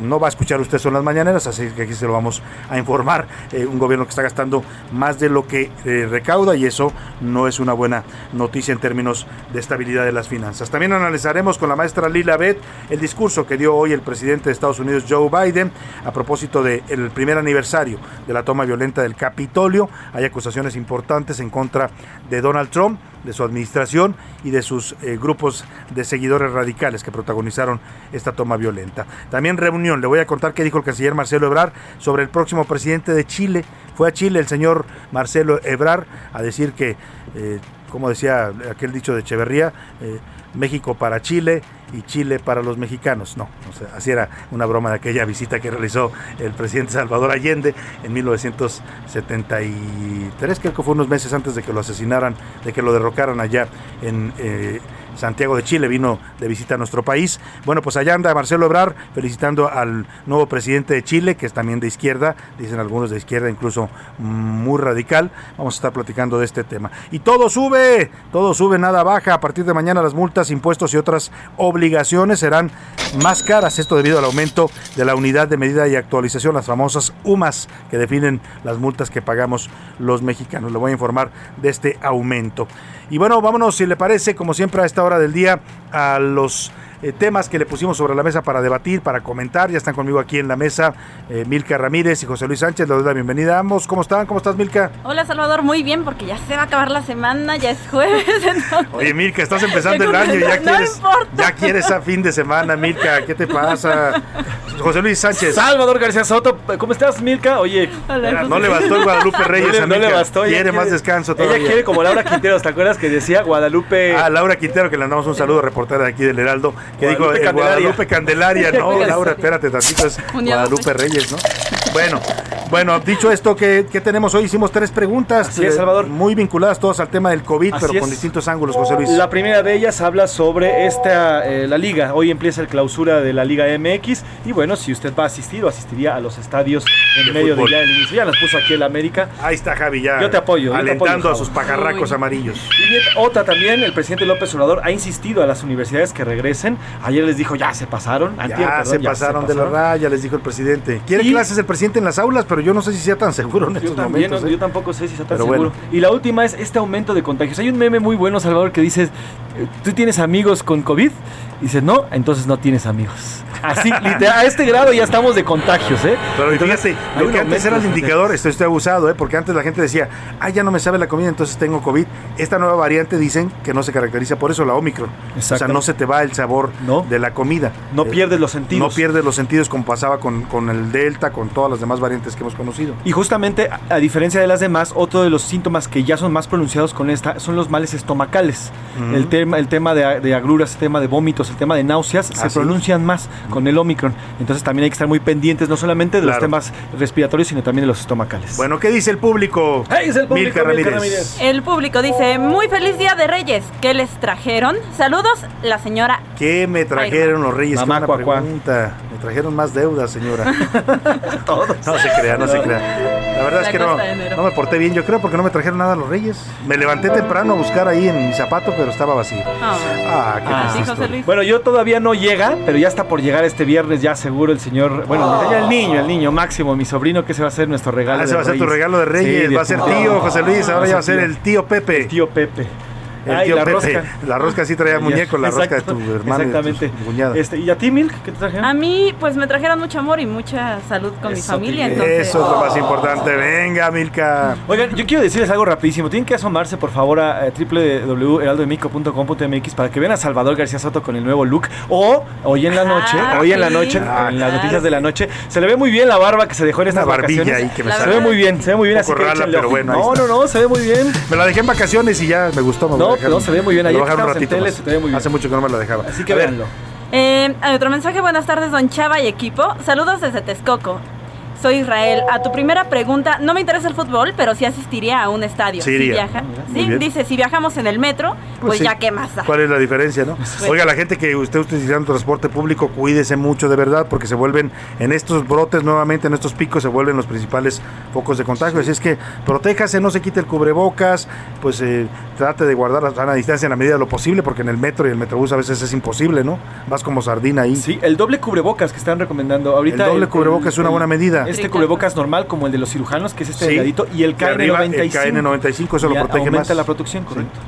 S7: No va a escuchar usted eso en las mañaneras, así que aquí se lo vamos a informar. Eh, un gobierno que está gastando más de lo que eh, recauda y eso no es una buena noticia en términos de estabilidad de las finanzas. También analizaremos con la maestra Lila Beth el discurso que dio hoy el presidente de Estados Unidos, Joe Biden, a propósito del primer aniversario de la toma violenta del Capitolio. Hay acusaciones importantes en contra de Donald Trump de su administración y de sus eh, grupos de seguidores radicales que protagonizaron esta toma violenta. También reunión, le voy a contar qué dijo el canciller Marcelo Ebrard sobre el próximo presidente de Chile. Fue a Chile el señor Marcelo Ebrard a decir que, eh, como decía aquel dicho de Echeverría, eh, México para Chile y Chile para los mexicanos. No, o sea, así era una broma de aquella visita que realizó el presidente Salvador Allende en 1973, creo que fue unos meses antes de que lo asesinaran, de que lo derrocaran allá en eh, Santiago de Chile, vino de visita a nuestro país. Bueno, pues allá anda Marcelo Ebrar felicitando al nuevo presidente de Chile, que es también de izquierda, dicen algunos de izquierda, incluso muy radical. Vamos a estar platicando de este tema. Y todo sube, todo sube, nada baja. A partir de mañana las multas, impuestos y otras obligaciones serán más caras. Esto debido al aumento de la unidad de medida y actualización, las famosas UMAS, que definen las multas que pagamos los mexicanos. Le voy a informar de este aumento. Y bueno, vámonos, si le parece, como siempre a esta hora del día, a los eh, temas que le pusimos sobre la mesa para debatir, para comentar. Ya están conmigo aquí en la mesa eh, Milka Ramírez y José Luis Sánchez. Les doy la bienvenida a ambos. ¿Cómo están? ¿Cómo estás, Milka?
S8: Hola, Salvador. Muy bien, porque ya se va a acabar la semana, ya es jueves. *laughs* entonces-
S7: Oye, Milka, estás empezando el año y ya
S8: No
S7: quieres,
S8: importa.
S7: ya quieres a fin de semana, Milka. ¿Qué te pasa? José Luis Sánchez.
S23: Salvador García Soto, ¿cómo estás, Milka? Oye,
S7: No le bastó el Guadalupe Reyes
S23: No le-
S7: a
S23: no le
S7: Milka.
S23: bastó, ella
S7: Quiere más
S23: quiere-
S7: descanso
S23: Ella
S7: todavía.
S23: quiere como Laura Quinteros, ¿te acuerdas que decía Guadalupe?
S7: Ah, Laura Quintero, que le mandamos un saludo, reportera de aquí del Heraldo, que dijo
S23: Guadalupe
S7: eh,
S23: Candelaria.
S7: Guadalupe Candelaria. No. *laughs* Laura, espérate tantito, es Guadalupe Reyes, ¿no? Bueno, bueno, dicho esto, ¿qué, qué tenemos hoy? Hicimos tres preguntas.
S23: Así es,
S7: eh,
S23: Salvador.
S7: Muy vinculadas todas al tema del COVID,
S23: Así
S7: pero con
S23: es.
S7: distintos ángulos, José Luis.
S23: La primera de ellas habla sobre esta, eh, la liga. Hoy empieza el clausura de la Liga MX. Y bueno, si usted va a asistir o asistiría a los estadios en
S7: De
S23: medio
S7: fútbol.
S23: de ya el inicio, ya las puso aquí el América.
S7: Ahí está Javi ya.
S23: Yo te apoyo. yo te
S7: Alentando
S23: apoyo,
S7: a sus pajarracos
S23: Uy.
S7: amarillos.
S23: Y bien, otra también, el presidente López Obrador ha insistido a las universidades que regresen. Ayer les dijo, ya se pasaron. Antier,
S7: Ya
S23: perdón,
S7: se pasaron de la raya, les dijo el presidente. Quiere
S23: Y-
S7: clases el presidente en las aulas, pero yo no sé si sea tan seguro en
S23: Yo
S7: estos
S23: también,
S7: momentos.
S23: no-
S7: ¿eh?
S23: yo tampoco sé si está tan
S7: Pero
S23: seguro.
S7: bueno.
S23: Y la última es este aumento de contagios. Hay un meme muy bueno, Salvador, que dice, ¿tú tienes amigos con COVID? Y dice, no, entonces no tienes amigos. Así, literal, a este grado ya estamos de contagios, ¿eh?
S7: Pero
S23: Entonces,
S7: fíjate, lo que antes era el indicador, esto estoy abusado, ¿eh? porque antes la gente decía, ah, ya no me sabe la comida, entonces tengo COVID. Esta nueva variante dicen que no se caracteriza por eso, la Omicron. O sea,
S23: Exacto.
S7: no se te va el sabor de la comida.
S23: No
S7: Eh,
S23: pierdes los sentidos.
S7: No pierdes los sentidos como pasaba con, con el Delta, con todas las demás variantes que hemos conocido.
S23: Y justamente, a, diferencia de las demás, otro de los síntomas que ya son más pronunciados con esta son los males estomacales. El tema, el tema de, de agruras, el tema de vómitos, el tema de náuseas, se
S7: Ah, ¿sí?
S23: pronuncian más con el Omicron. Entonces también hay que estar muy pendientes, no solamente de los temas respiratorios, sino también de los estomacales.
S7: Bueno, ¿qué dice el público?
S23: Hey, es el público,
S7: Milka
S23: Milka
S7: Ramírez.
S23: Ramírez.
S8: El público dice, muy feliz día de Reyes. ¿Qué les trajeron? Saludos, la señora.
S7: ¿Qué me trajeron los reyes?
S23: Mamá
S7: Qué buena
S23: cuacuá.
S7: pregunta. Trajeron más deudas, señora. *laughs* No se crea, no se crea. La verdad es que no, no me porté bien, yo creo, porque no me trajeron nada los reyes. Me levanté temprano a buscar ahí en mi zapato, pero estaba vacío.
S8: Ah,
S7: Ah, qué
S23: Ah,
S7: triste
S8: sí, José
S7: historia.
S8: Luis.
S23: Bueno, yo todavía no llega, pero ya está por llegar este viernes, ya seguro el señor. Bueno, el niño, el niño máximo, mi sobrino, que se va a ser nuestro regalo.
S7: Ah, ese
S23: de
S7: va a ser tu regalo de Reyes,
S23: Sí,
S7: va a ser tío, José Luis, ahora ya va a ser
S23: tío.
S7: el tío Pepe.
S23: tío Pepe.
S7: El
S23: Ay,
S7: tío
S23: la
S7: Pepe.
S23: rosca.
S7: La rosca sí traía muñeco, la rosca de tu hermano y de tu
S23: Exactamente.
S7: cuñada.
S23: Este, ¿Y a ti, Milk? ¿Qué te trajeron?
S8: A mí, pues me trajeron mucho amor y mucha salud con mi familia. Entonces,
S7: Eso es lo más importante. Venga, Milka.
S23: Oigan, yo quiero decirles algo rapidísimo. Tienen que asomarse, por favor, a eh, www.heraldodemico.com.mx para que vean a Salvador García Soto con el nuevo look. O hoy en la noche,
S8: Ah,
S23: hoy en la noche,
S7: Ah,
S23: en las noticias de la noche, se le ve muy bien la barba que se dejó en
S7: Una
S23: estas
S7: barbilla
S23: vacaciones.
S7: ahí que me
S23: Se ve muy bien, se ve muy bien.
S7: Un
S23: Así
S7: poco
S23: que
S7: rala, pero bueno,
S23: No, no, no, se ve muy bien.
S7: Me la dejé en vacaciones y ya me gustó. Me a
S23: No, se ve muy bien. Ayer
S7: lo un ratito
S23: tele, se te ve muy bien.
S7: Hace mucho que no me la dejaba.
S23: Así que
S7: A ver,
S23: véanlo.
S8: Eh, hay otro mensaje, buenas tardes, don Chava y equipo. Saludos desde Texcoco. Soy Israel. A tu primera pregunta, no me interesa el fútbol, pero sí asistiría a un estadio.
S7: Sí
S8: Si viaja, sí, dice, si viajamos en el metro, pues,
S7: sí.
S8: ya qué más da.
S7: ¿Cuál es la diferencia, no? Oiga, la gente que usted utilizando transporte público, cuídese mucho de verdad, porque se vuelven, en estos brotes nuevamente, en estos picos, se vuelven los principales focos de contagio. Así es que protéjase, no se quite el cubrebocas, pues eh, trate de guardar la sana distancia en la medida de lo posible, porque en el metro y el metrobús a veces es imposible, ¿no? Vas como sardina ahí.
S23: Sí, el doble cubrebocas que están recomendando ahorita.
S7: El doble cubrebocas es una buena medida.
S23: Este cubrebocas normal, como el de los cirujanos, que es este
S7: Sí.
S23: delgadito, y el
S7: Y arriba, el
S23: KN95.
S7: KN95, eso lo protege
S23: aumenta
S7: más.
S23: la protección, correcto.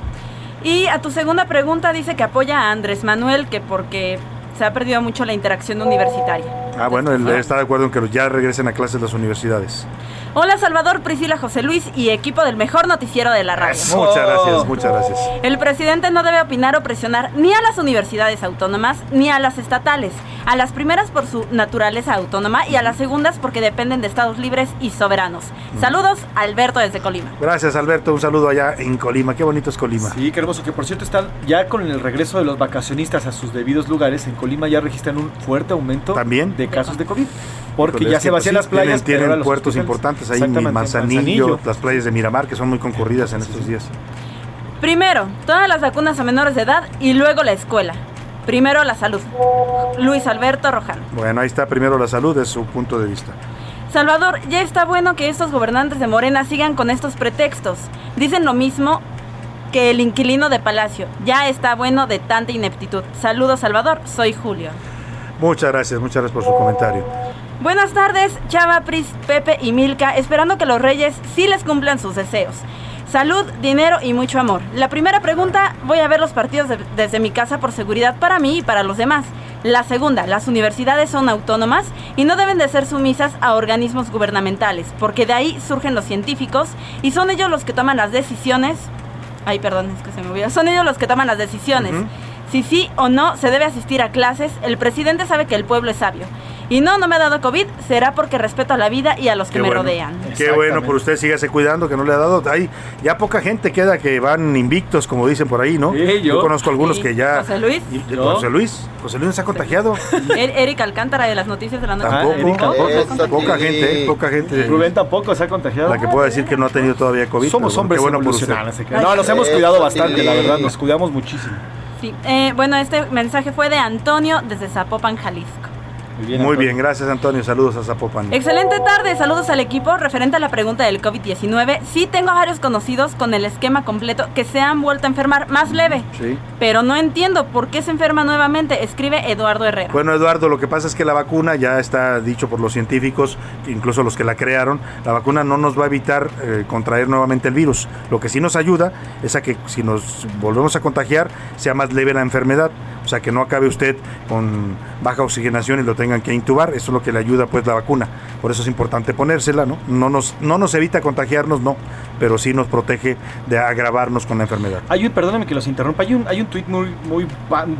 S8: Y a tu segunda pregunta dice que apoya a Andrés Manuel, que porque se ha perdido mucho la interacción universitaria.
S7: Ah, bueno, él está de acuerdo en que ya regresen a clases las universidades.
S8: Hola Salvador, Priscila, José Luis y equipo del mejor noticiero de la radio.
S7: Muchas gracias, muchas gracias.
S8: El presidente no debe opinar o presionar ni a las universidades autónomas ni a las estatales. A las primeras por su naturaleza autónoma y a las segundas porque dependen de estados libres y soberanos. Saludos, Alberto desde Colima.
S7: Gracias, Alberto. Un saludo allá en Colima. Qué bonito es Colima.
S23: Sí, qué hermoso. Que por cierto están ya con el regreso de los vacacionistas a sus debidos lugares. En Colima ya registran un fuerte aumento
S7: ¿También?
S23: de casos de COVID. Porque ya se vacían
S7: pues,
S23: las playas.
S7: Tienen, tienen
S23: los
S7: puertos
S23: hospitales.
S7: importantes ahí,
S23: Exactamente,
S7: Manzanillo, las playas de Miramar, que son muy concurridas en estos días.
S8: Primero, todas las vacunas a menores de edad y luego la escuela. Primero la salud. Luis Alberto Rojano.
S7: Bueno, ahí está primero la salud, es su punto de vista.
S8: Salvador, ya está bueno que estos gobernantes de Morena sigan con estos pretextos. Dicen lo mismo que el inquilino de Palacio. Ya está bueno de tanta ineptitud. Saludos, Salvador. Soy Julio.
S7: Muchas gracias, muchas gracias por su comentario.
S8: Buenas tardes, Chava, Pris, Pepe y Milka, esperando que los reyes sí les cumplan sus deseos. Salud, dinero y mucho amor. La primera pregunta, voy a ver los partidos de- desde mi casa por seguridad para mí y para los demás. La segunda, las universidades son autónomas y no deben de ser sumisas a organismos gubernamentales, porque de ahí surgen los científicos y son ellos los que toman las decisiones. Ay, perdón, es que se me olvidó. Son ellos los que toman las decisiones. Si sí o no se debe asistir a clases, el presidente sabe que el pueblo es sabio. Y no, no me ha dado COVID, será porque respeto a la vida y a los que
S7: Qué
S8: me
S7: bueno.
S8: rodean.
S7: Qué bueno por usted, sígase cuidando que no le ha dado. Hay ya poca gente queda que van invictos, como dicen por ahí, ¿no?
S23: Sí, yo.
S7: conozco algunos
S8: Sí.
S7: que ya.
S8: José Luis.
S7: Y-
S23: Yo.
S7: José Luis. José Luis se ha contagiado. *laughs*
S8: Er- Eric Alcántara de las noticias de la noche.
S7: Tampoco.
S23: Erika,
S7: poca, gente, ¿eh? poca gente.
S23: Rubén tampoco se ha contagiado.
S7: La que pueda decir que no ha tenido todavía COVID.
S23: Somos hombres
S7: bueno por usted.
S23: crean. No, nos hemos cuidado bastante, la verdad. Nos cuidamos muchísimo.
S8: Sí. Eh, bueno, este mensaje fue de Antonio desde Zapopan, Jalisco.
S23: Muy bien,
S7: Muy
S23: Antonio.
S7: bien, gracias Antonio. Saludos a Zapopan.
S8: Excelente tarde, saludos al equipo. Referente a la pregunta del COVID-19, sí tengo varios conocidos con el esquema completo que se han vuelto a enfermar más leve,
S7: Sí.
S8: pero no entiendo por qué se enferma nuevamente, escribe Eduardo Herrera.
S7: Bueno, Eduardo, lo que pasa es que la vacuna ya está dicho por los científicos, incluso los que la crearon, la vacuna no nos va a evitar eh, contraer nuevamente el virus. Lo que sí nos ayuda es a que si nos volvemos a contagiar sea más leve la enfermedad, sea que no acabe usted con baja oxigenación y lo tengan que intubar. Eso es lo que le ayuda pues la vacuna. Por eso es importante ponérsela, ¿no? No nos, no nos evita contagiarnos, no, pero sí nos protege de agravarnos con la enfermedad.
S23: Hay un, perdóname que los interrumpa, hay un, hay un tuit muy, muy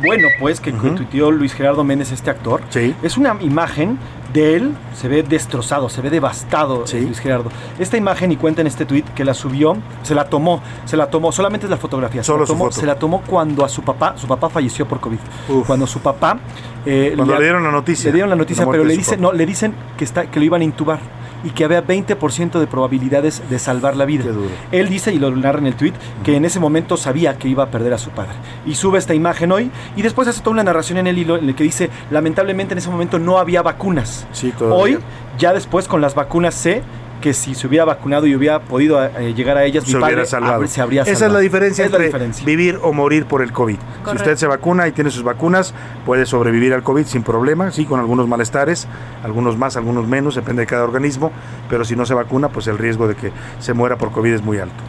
S23: bueno, pues, que tuiteó Luis Gerardo Méndez, este actor.
S7: Sí.
S23: Es una imagen de él, se ve destrozado, se ve devastado eh, Luis Gerardo. Esta imagen, y cuenta en este tuit, que la subió, se la tomó, se la tomó, solamente es la fotografía, se,
S7: Solo
S23: la
S7: su
S23: tomó,
S7: foto.
S23: se la tomó cuando a su papá, su papá falleció por COVID. Cuando su papá... eh,
S7: Cuando le dieron la noticia.
S23: Le dieron la noticia, pero le dicen, no, le dicen que, está, que lo iban a intubar y que había 20% de probabilidades de salvar la vida. Él dice, y lo narra en el tweet, que en ese momento sabía que iba a perder a su padre. Y sube esta imagen hoy y después hace toda una narración en el hilo en el que dice, lamentablemente en ese momento no había vacunas.
S7: todavía.
S23: hoy, ya después con las vacunas sé que si se hubiera vacunado y hubiera podido eh, llegar a ellas,
S7: se
S23: mi padre
S7: hubiera salvado.
S23: se habría
S7: Esa es
S23: salvado.
S7: la diferencia
S23: Es la
S7: entre
S23: diferencia.
S7: vivir o morir por el COVID. Si usted se vacuna y tiene sus vacunas, puede sobrevivir al COVID sin problema, sí, con algunos malestares, algunos más, algunos menos, depende de cada organismo, pero si no se vacuna, pues el riesgo de que se muera por COVID es muy alto.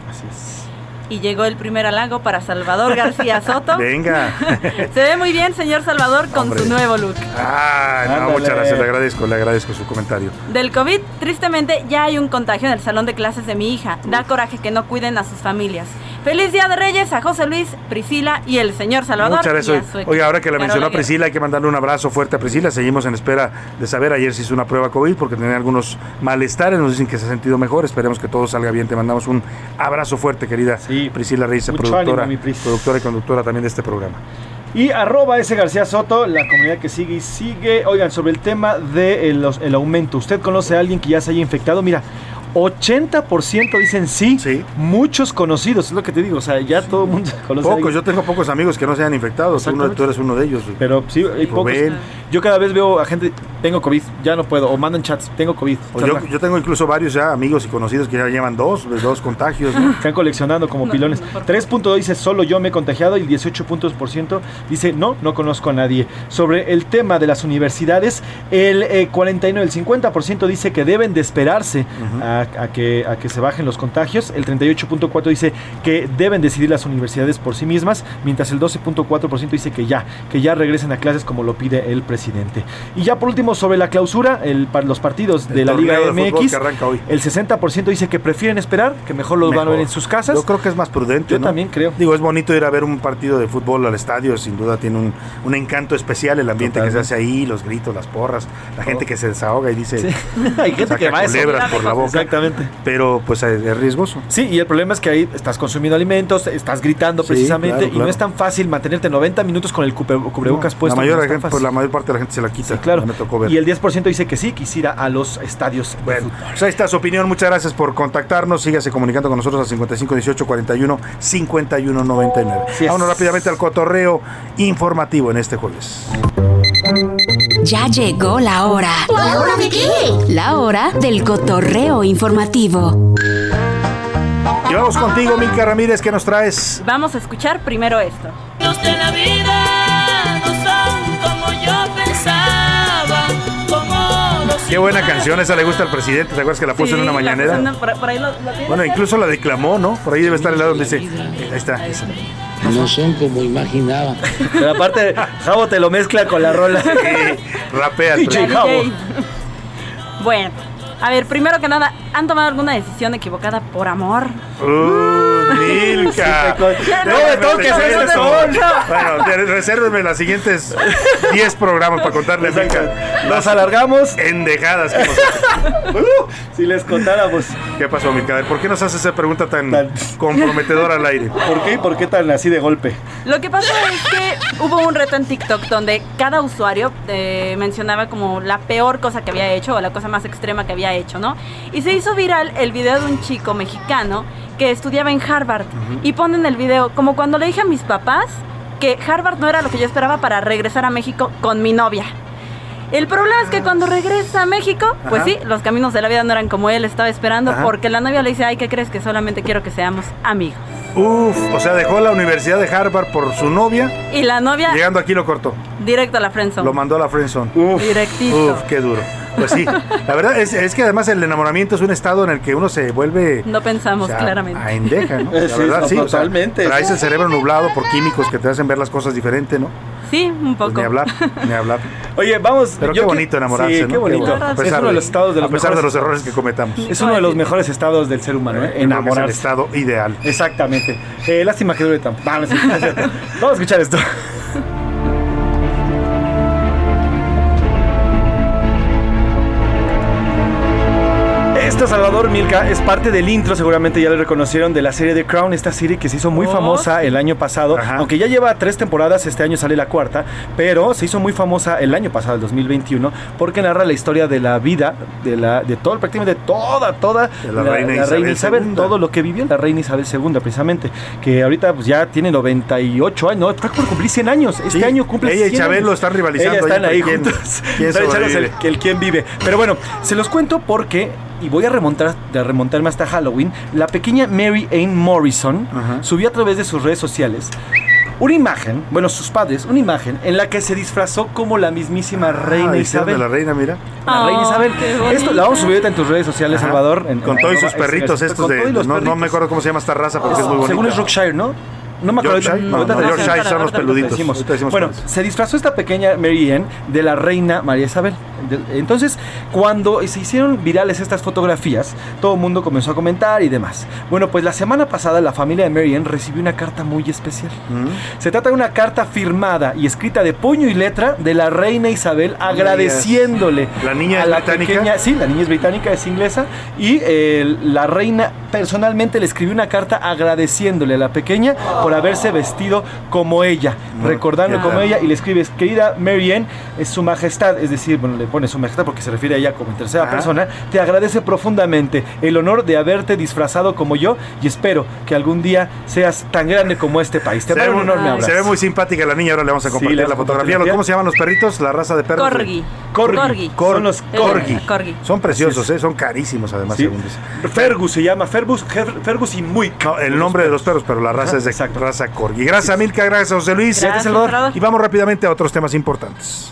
S8: Y llegó el primer halago para Salvador García *laughs* Soto.
S7: Venga. *laughs*
S8: Se ve muy bien, señor Salvador, con
S7: Hombre.
S8: su nuevo look.
S7: Ah, no, muchas gracias, le agradezco, le agradezco su comentario.
S8: Del COVID, tristemente, ya hay un contagio en el salón de clases de mi hija. Da coraje que no cuiden a sus familias. Feliz Día de Reyes a José Luis, Priscila y el señor Salvador.
S7: Muchas
S8: a
S7: gracias. Oye, ahora que la mencionó
S8: Guerra.
S7: Priscila, hay que mandarle un abrazo fuerte a Priscila. Seguimos en espera de saber. Ayer se hizo una prueba COVID porque tenía algunos malestares. Nos dicen que se ha sentido mejor. Esperemos que todo salga bien. Te mandamos un abrazo fuerte, querida Priscila Reyes,
S23: mucho
S7: productora,
S23: ánimo, mi Pris.
S7: productora y conductora también de este programa.
S23: Y arroba ese García Soto, la comunidad que sigue y sigue. Oigan, sobre el tema del el aumento, ¿usted conoce a alguien que ya se haya infectado? Mira, 80% dicen sí, muchos conocidos, es lo que te digo, o sea, ya todo el mundo conoce a
S7: Pocos, yo tengo pocos amigos que no se han infectado. Tú, uno- tú eres uno de ellos.
S23: Pero sí, hay pocos. Yo cada vez veo a gente, tengo COVID, ya no puedo, o mandan chats, tengo COVID.
S7: O yo, yo tengo incluso varios ya amigos y conocidos que ya llevan dos, dos contagios. ¿no?
S23: Están coleccionando como pilones. 3.2 dice solo yo me he contagiado y el 18 puntos por ciento dice no, no conozco a nadie. Sobre el tema de las universidades, el eh, 49, el 50% dice que deben de esperarse a, a que, a que se bajen los contagios. El 38.4 dice que deben decidir las universidades por sí mismas, mientras el 12.4% dice que ya, que ya regresen a clases como lo pide el presidente. Y ya por último sobre la clausura, el, los partidos de
S7: El
S23: la Liga
S7: de
S23: MX, el 60% dice que prefieren esperar, que mejor los van a ver en sus casas.
S7: Yo creo que es más prudente.
S23: Yo
S7: ¿no?
S23: también creo.
S7: Digo, es bonito ir a ver un partido de fútbol al estadio, sin duda tiene un, un encanto especial el ambiente que se hace ahí, los gritos, las porras, la gente que se desahoga y dice, *laughs*
S23: Hay gente que va a
S7: por la boca.
S23: Exactamente. *laughs*
S7: Pero pues es es riesgoso.
S23: Sí, y el problema es que ahí estás consumiendo alimentos, estás gritando
S7: Sí,
S23: precisamente
S7: claro,
S23: y
S7: claro.
S23: no es tan fácil mantenerte 90 minutos con el cubre- cubrebocas
S7: la,
S23: puesto.
S7: mayor,
S23: no es tan
S7: gente- pues, la mayor parte de la gente se la quita.
S23: claro.
S7: Me tocó ver.
S23: Y el 10% dice que sí, quisiera a los estadios.
S7: Bueno, pues ahí está su opinión. Muchas gracias por contactarnos. Sígase comunicando con nosotros al 55 18 41 51 99.
S23: es.
S7: Vámonos rápidamente al cotorreo informativo en este jueves.
S4: Ya llegó la hora.
S24: ¿La hora de qué?
S4: La hora del cotorreo informativo.
S7: Y vamos contigo, Milka Ramírez, ¿qué nos traes?
S8: Vamos a escuchar primero esto.
S12: Los de la vida
S7: Qué buena canción, esa le gusta al presidente. ¿Te acuerdas que la puso en una mañanera?
S8: Por, por ahí lo, lo tienes.
S7: Bueno, incluso la declamó, ¿no? Por ahí debe estar el lado donde dice. eh, Ahí está. esa.
S25: No son como imaginaba.
S23: Pero aparte, Javo te lo mezcla con la rola.
S7: Rapea el
S23: DJ
S7: presidente.
S23: Javo.
S8: Bueno, a ver, primero que nada, ¿han tomado alguna decisión equivocada por amor?
S7: ¡Uh, Milka!
S8: No me toques
S7: eso. Bueno, resérveme las siguientes 10 programas para contarle a Milka.
S23: Los alargamos.
S7: Endejadas. nos-
S23: Si les contáramos.
S7: ¿Qué pasó, ver, ¿Por qué nos haces esa pregunta tan comprometedora al aire?
S23: ¿Por qué y por qué tan así de golpe?
S8: Lo que pasó es que hubo un reto en TikTok donde cada usuario eh, mencionaba como la peor cosa que había hecho o la cosa más extrema que había hecho, ¿no? Y se hizo viral el video de un chico mexicano que estudiaba en Harvard y ponen el video como cuando le dije a mis papás que Harvard no era lo que yo esperaba para regresar a México con mi novia. El problema es que cuando regresa a México, pues
S7: Ajá.
S8: sí, los caminos de la vida no eran como él estaba esperando,
S7: Ajá.
S8: porque la novia le dice, ay, ¿qué crees? Que solamente quiero que seamos amigos.
S7: Uf, o sea, dejó la Universidad de Harvard por su novia.
S8: Y la novia,
S7: Llegando aquí lo cortó.
S8: directo a la friendzone.
S7: Lo mandó a la friendzone. Uf,
S8: Directito.
S7: uf, qué duro. Pues sí, la verdad es, es que además el enamoramiento es un estado en el que uno se vuelve
S8: No pensamos
S7: o sea,
S8: claramente.
S7: a endeja, ¿no? *laughs* La
S23: Sí,
S7: verdad,
S23: no,
S7: sí. o sea,
S23: totalmente.
S7: traes el cerebro nublado por químicos que te hacen ver las cosas diferente, ¿no?
S8: Sí, un
S7: Pues
S8: poco.
S7: ni hablar, ni hablar. *laughs*
S23: Oye, vamos.
S7: Pero qué
S23: que-
S7: bonito enamorarse,
S23: Sí,
S7: ¿no?
S23: qué bonito.
S7: a
S23: es uno de los estados de los
S7: a pesar de los errores que cometamos.
S23: Es uno de los mejores estados del ser humano, ¿eh?
S7: Creo que es el
S23: Enamorarse.
S7: estado ideal.
S23: Exactamente. Eh, lástima que dure cierto. Vamos a escuchar esto. Salvador Milka, es parte del intro, seguramente ya lo reconocieron, de la serie The Crown, esta serie que se hizo muy
S8: Oh,
S23: famosa
S8: sí.
S23: el año pasado, aunque ya lleva tres temporadas, este año sale la cuarta, pero se hizo muy famosa el año pasado, el 2021, porque narra la historia de la vida, de la de todo, prácticamente toda, toda
S7: De la reina Isabel II.
S23: todo lo que vivió la reina Isabel II, precisamente, que ahorita pues ya tiene 98 años, no, está por cumplir 100 años, este
S7: Sí,
S23: año cumple
S7: ella y
S23: 100
S7: Chabelo
S23: años.
S7: están rivalizando
S23: están
S7: ahí
S23: juntos,
S7: quién *laughs*
S23: están el, el quién vive. Pero bueno, se los cuento porque y voy a remontar, de remontarme hasta Halloween, la pequeña Mary Ann Morrison subió a través de sus redes sociales una imagen, bueno, sus padres, una imagen en la que se disfrazó como la mismísima reina
S7: Ah, hicieron
S23: Isabel.
S7: de la reina, mira.
S23: La reina Isabel. Esto la vamos a subir ahorita en tus redes sociales,
S7: Ajá.
S23: Salvador. en-
S7: Con todos sus perritos
S23: Esquina.
S7: estos de...
S23: los
S7: No, no me acuerdo cómo se llama esta raza porque es muy bonita.
S23: Según es Yorkshire, ¿no? No me acuerdo.
S7: Yorkshire, no, Yorkshire son los peluditos.
S23: decimos.
S7: Ahorita decimos
S23: Bueno, se disfrazó esta pequeña Mary Ann de la reina María Isabel. Entonces, cuando se hicieron virales estas fotografías, todo el mundo comenzó a comentar y demás. Bueno, pues la semana pasada la familia de Mary Ann recibió una carta muy especial.
S7: Mm.
S23: Se trata de una carta firmada y escrita de puño y letra de la reina Isabel agradeciéndole
S7: ¿La niña
S23: a
S7: es
S23: la
S7: británica?
S23: pequeña, sí, la niña es británica, es inglesa y eh, la reina personalmente le escribió una carta agradeciéndole a la pequeña por haberse vestido como ella, recordando
S7: ¿qué
S23: como ella y le escribes, querida Mary Ann, es su majestad, es decir, bueno, le pone su majestad porque se refiere a ella como en tercera
S7: Ajá.
S23: persona, te agradece profundamente el honor de haberte disfrazado como yo y espero que algún día seas tan grande como este país. Te
S7: Se
S23: mando
S7: ve,
S23: un
S7: muy,
S23: enorme abrazo.
S7: se ve muy simpática la niña, ahora le vamos a compartir la fotografía. ¿Cómo se llaman los perritos? La raza de perros.
S8: Corgi.
S23: Corgi.
S8: Corgi.
S7: Cor-
S23: Son los
S7: corgi.
S8: Corgi.
S7: Son preciosos, ¿eh? son carísimos además,
S23: Sí.
S7: según dice.
S23: Fergus se llama, Fergus, Fer- Fergus y muy
S7: No, el nombre de los perros, pero la raza
S23: Ajá,
S7: es de
S23: exacto.
S7: raza corgi. Gracias, Milka, gracias, José Luis.
S8: Gracias, Salvador.
S7: Y vamos rápidamente a otros temas importantes.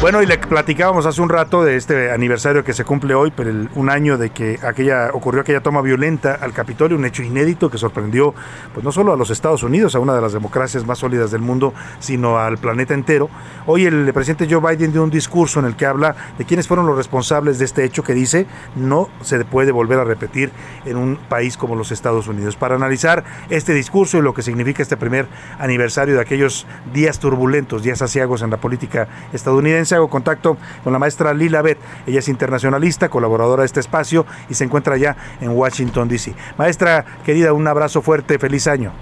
S7: Bueno, y le platicábamos hace un rato de este aniversario que se cumple hoy, pero el- un año de que aquella ocurrió aquella toma violenta al Capitolio, un hecho inédito que sorprendió, pues no solo a los Estados Unidos, a una de las democracias más sólidas del mundo, sino al planeta entero. Hoy el presidente Joe Biden dio un discurso en el que habla de quiénes fueron los responsables de este hecho que dice no se puede volver a repetir en un país como los Estados Unidos. Para analizar este discurso y lo que significa este primer aniversario de aquellos días turbulentos, días asiagos en la política estadounidense, hago contacto con la maestra Lila Beth. Ella es internacionalista, colaboradora de este espacio y se encuentra ya en Washington, D.C. Maestra querida, un abrazo fuerte, feliz año.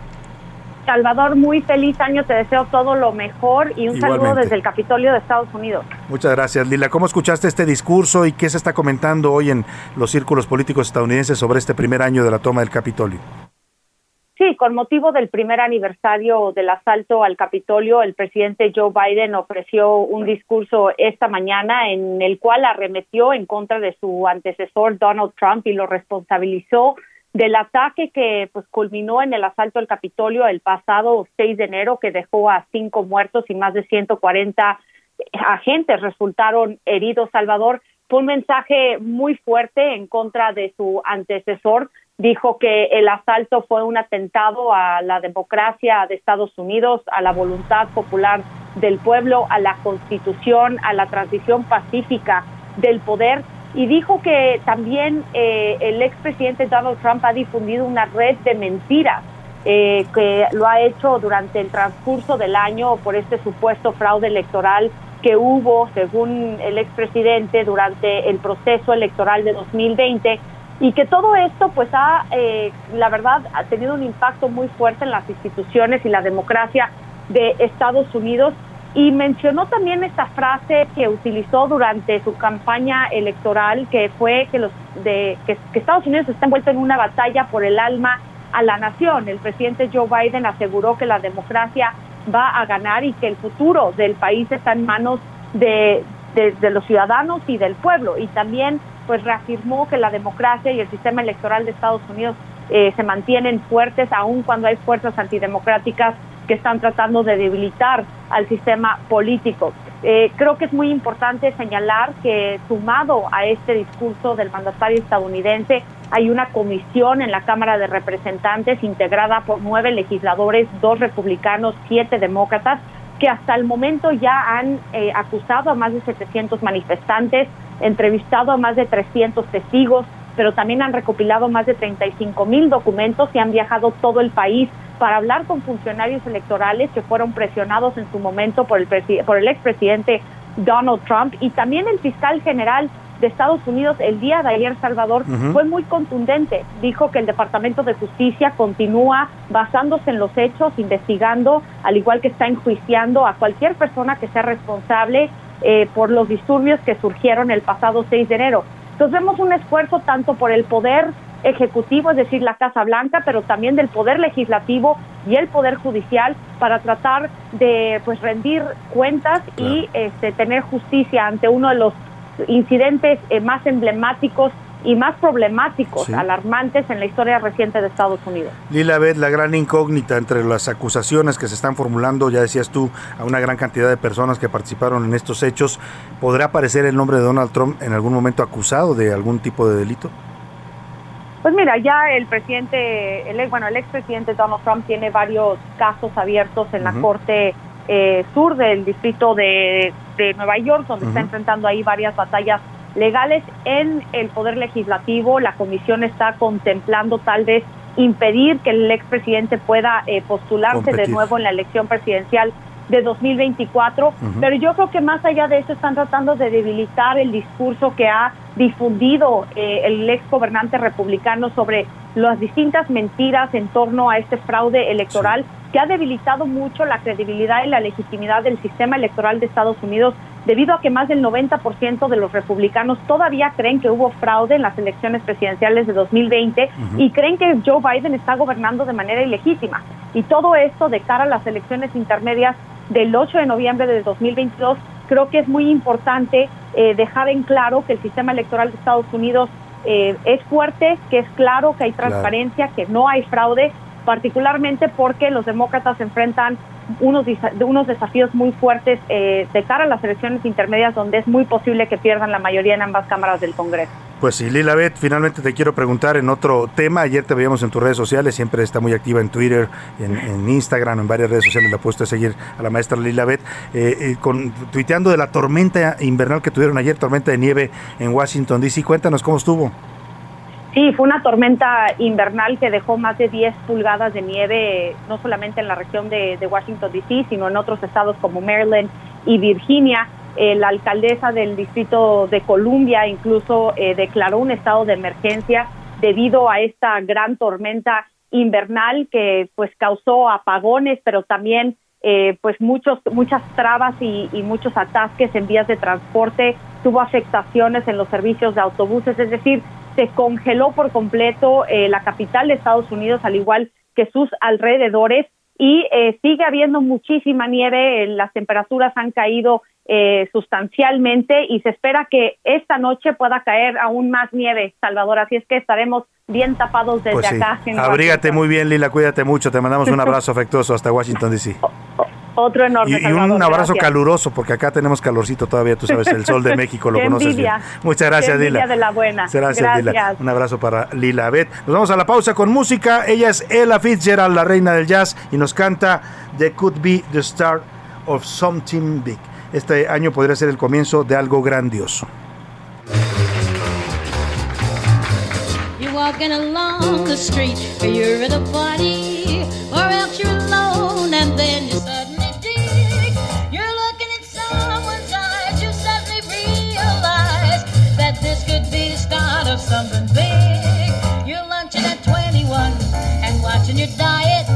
S24: Salvador, muy feliz año, te deseo todo lo mejor y un saludo desde el Capitolio de Estados Unidos.
S7: Muchas gracias, Lila. ¿Cómo escuchaste este discurso y qué se está comentando hoy en los círculos políticos estadounidenses sobre este primer año de la toma del Capitolio?
S24: Sí, con motivo del primer aniversario del asalto al Capitolio, el presidente Joe Biden ofreció un discurso esta mañana en el cual arremetió en contra de su antecesor Donald Trump y lo responsabilizó del ataque que pues culminó en el asalto al Capitolio el pasado 6 de enero que dejó a cinco muertos y más de 140 agentes resultaron heridos. Salvador fue un mensaje muy fuerte en contra de su antecesor. Dijo que el asalto fue un atentado a la democracia de Estados Unidos, a la voluntad popular del pueblo, a la constitución, a la transición pacífica del poder. Y dijo que también eh, el expresidente Donald Trump ha difundido una red de mentiras eh, que lo ha hecho durante el transcurso del año por este supuesto fraude electoral que hubo, según el expresidente, durante el proceso electoral de 2020 y que todo esto, pues, ha, eh, la verdad, ha tenido un impacto muy fuerte en las instituciones y la democracia de Estados Unidos. Y mencionó también esta frase que utilizó durante su campaña electoral, que fue que, los, de, que, Estados Unidos está envuelto en una batalla por el alma a la nación. El presidente Joe Biden aseguró que la democracia va a ganar y que el futuro del país está en manos de, de, de los ciudadanos y del pueblo. Y también pues reafirmó que la democracia y el sistema electoral de Estados Unidos eh, se mantienen fuertes aun cuando hay fuerzas antidemocráticas que están tratando de debilitar al sistema político. Eh, creo que es muy importante señalar que sumado a este discurso del mandatario estadounidense hay una comisión en la Cámara de Representantes integrada por nueve legisladores, dos republicanos, siete demócratas, que hasta el momento ya han eh, acusado a más de 700 manifestantes, entrevistado a más de 300 testigos, pero también han recopilado más de 35 mil documentos y han viajado todo el país para hablar con funcionarios electorales que fueron presionados en su momento por el, por el expresidente Donald Trump y también el fiscal general de Estados Unidos el día de ayer, Salvador, uh -huh. fue muy contundente. Dijo que el Departamento de Justicia continúa basándose en los hechos, investigando, al igual que está enjuiciando a cualquier persona que sea responsable eh, por los disturbios que surgieron el pasado 6 de enero. Entonces vemos un esfuerzo tanto por el poder ejecutivo, es decir, la Casa Blanca, pero también del poder legislativo y el Poder Judicial para tratar de pues rendir cuentas y este, tener justicia ante uno de los incidentes eh, más emblemáticos y más problemáticos,
S7: Sí.
S24: alarmantes en la historia reciente de Estados Unidos.
S7: Lila Beth, la gran incógnita entre las acusaciones que se están formulando, ya decías tú, a una gran cantidad de personas que participaron en estos hechos, ¿podrá aparecer el nombre de Donald Trump en algún momento acusado de algún tipo de delito?
S24: Pues mira, ya el presidente, el, bueno, el expresidente Donald Trump tiene varios casos abiertos en la. Corte eh, Sur del Distrito de, de Nueva York, donde está enfrentando ahí varias batallas legales. En el Poder Legislativo, la comisión está contemplando tal vez impedir que el expresidente pueda eh, postularse de nuevo en la elección presidencial de 2024,
S26: Ujú.
S24: pero yo creo que más allá de eso están tratando de debilitar el discurso que ha difundido eh, el ex gobernante republicano sobre las distintas mentiras en torno a este fraude electoral que ha debilitado mucho la credibilidad y la legitimidad del sistema electoral de Estados Unidos debido a que más del 90% de los republicanos todavía creen que hubo fraude en las elecciones presidenciales de 2020
S26: Ujú.
S24: y creen que Joe Biden está gobernando de manera ilegítima. Y todo esto de cara a las elecciones intermedias del 8 de noviembre de 2022, creo que es muy importante eh, dejar en claro que el sistema electoral de Estados Unidos eh, es fuerte, que es claro, que hay
S26: Claro.
S24: transparencia, que no hay fraude, particularmente porque los demócratas enfrentan unos, unos desafíos muy fuertes eh, de cara a las elecciones intermedias, donde es muy posible que pierdan la mayoría en ambas cámaras del Congreso.
S7: Pues sí, Lila Beth, finalmente te quiero preguntar en otro tema. Ayer te veíamos en tus redes sociales, siempre está muy activa en Twitter, en, Instagram, en varias redes sociales. La puesto a seguir a la maestra Lila Beth, eh, eh, con, tuiteando de la tormenta invernal que tuvieron ayer, tormenta de nieve en Washington, D.C. Cuéntanos cómo estuvo.
S24: Sí, fue una tormenta invernal que dejó más de 10 pulgadas de nieve, no solamente en la región de, de Washington, D.C., sino en otros estados como Maryland y Virginia. Eh, la alcaldesa del distrito de Columbia incluso eh, declaró un estado de emergencia debido a esta gran tormenta invernal que pues causó apagones, pero también eh, pues muchos muchas trabas y, y muchos atasques en vías de transporte, tuvo afectaciones en los servicios de autobuses, es decir, se congeló por completo eh, la capital de Estados Unidos, al igual que sus alrededores, y eh, sigue habiendo muchísima nieve, eh, las temperaturas han caído eh, sustancialmente y se espera que esta noche pueda caer aún más nieve, Salvador, así es que estaremos bien tapados desde
S7: Pues sí.
S24: acá.
S7: Abrígate muy bien, Lila, cuídate mucho. Te mandamos un *laughs* abrazo afectuoso hasta Washington, D.C.
S24: Otro enorme.
S7: Y, y un abrazo
S24: gracias.
S7: caluroso, porque acá tenemos calorcito todavía, tú sabes, el sol de *laughs* México lo conoces bien. Muchas gracias, Lila.
S24: de la buena.
S7: Gracias, Lila.
S24: Gracias.
S7: Un abrazo para Lila Bet. Nos vamos a la pausa con música. Ella es Ella Fitzgerald, la reina del jazz, y nos canta The Could Be the Start of Something Big. Este año podría ser el comienzo de algo grandioso.
S26: You're walking along the street, or you're at a party, or else you're alone, and then you suddenly something big. You're lunching at 21 and watching your diet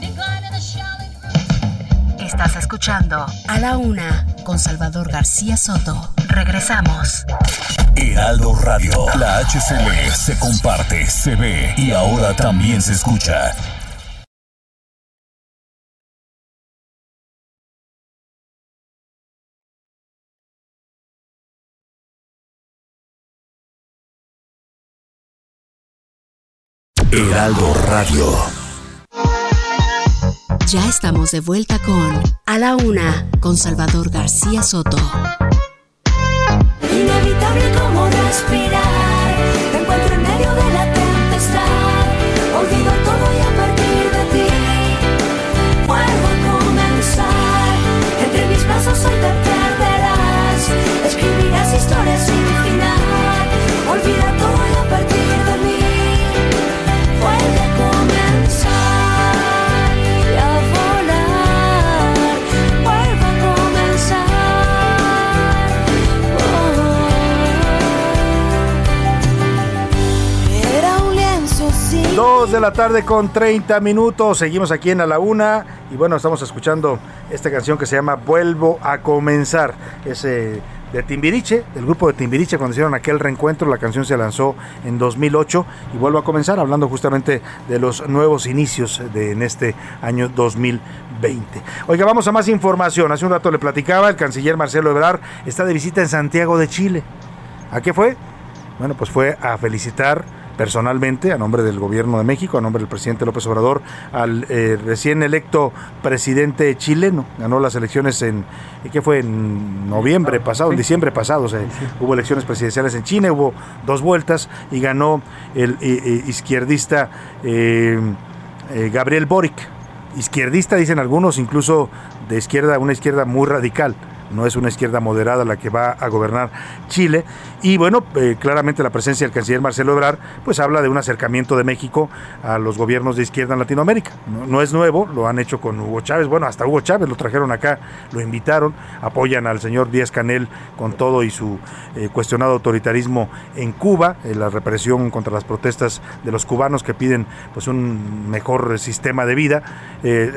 S26: decline in the Charlotte.
S4: Estás escuchando A la Una con Salvador García Soto. Regresamos.
S3: Heraldo Radio. La HCL se comparte, se ve y ahora también se escucha. Heraldo Radio.
S4: Ya estamos de vuelta con A la Una con Salvador García Soto.
S26: Inevitable como respirar. 2 de la
S7: tarde con 30 minutos. Seguimos aquí en A la Una. Y bueno, estamos escuchando esta canción que se llama Vuelvo a comenzar. Ese eh, de Timbiriche, del grupo de Timbiriche, cuando hicieron aquel reencuentro, la canción se lanzó en 2008 y vuelvo a comenzar hablando justamente de los nuevos inicios de, en este año 2020. Oiga, vamos a más información. Hace un rato le platicaba, el canciller Marcelo Ebrard está de visita en Santiago de Chile. ¿A qué fue? Bueno, pues fue a felicitar personalmente, a nombre del gobierno de México, a nombre del presidente López Obrador, al eh, recién electo presidente chileno. Ganó las elecciones en, ¿qué fue? En noviembre pasado, en diciembre pasado. O sea, Hubo elecciones presidenciales en China, hubo dos vueltas y ganó el eh, eh, izquierdista eh, eh, Gabriel Boric. Izquierdista, dicen algunos, incluso de izquierda, una izquierda muy radical no es una izquierda moderada la que va a gobernar Chile. Y bueno, eh, claramente la presencia del canciller Marcelo Ebrard pues habla de un acercamiento de México a los gobiernos de izquierda en Latinoamérica. No, es nuevo, lo han hecho con Hugo Chávez, bueno, hasta Hugo Chávez lo trajeron acá, lo invitaron, apoyan al señor Díaz Canel con todo y su eh, cuestionado autoritarismo en Cuba, eh, la represión contra las protestas de los cubanos que piden pues un mejor sistema de vida,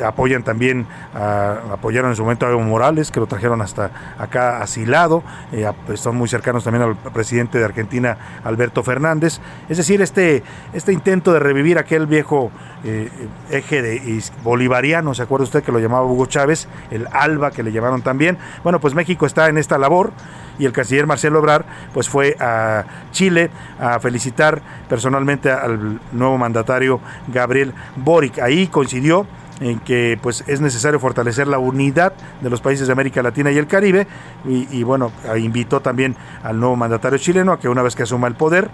S7: apoyan también, apoyaron en su momento a Evo Morales, que lo trajeron hasta acá asilado, eh, son muy cercanos también al presidente de Argentina, Alberto Fernández. Es decir, este, este intento de revivir aquel viejo eh, eje de, bolivariano, ¿se acuerda usted que lo llamaba Hugo Chávez? El ALBA, que le llamaron también. Bueno, pues México está en esta labor y el canciller Marcelo Obrar pues fue a Chile a felicitar personalmente al nuevo mandatario Gabriel Boric. Ahí coincidió en que pues es necesario fortalecer la unidad de los países de América Latina y el Caribe y, bueno, invitó también al nuevo mandatario chileno a que una vez que asuma el poder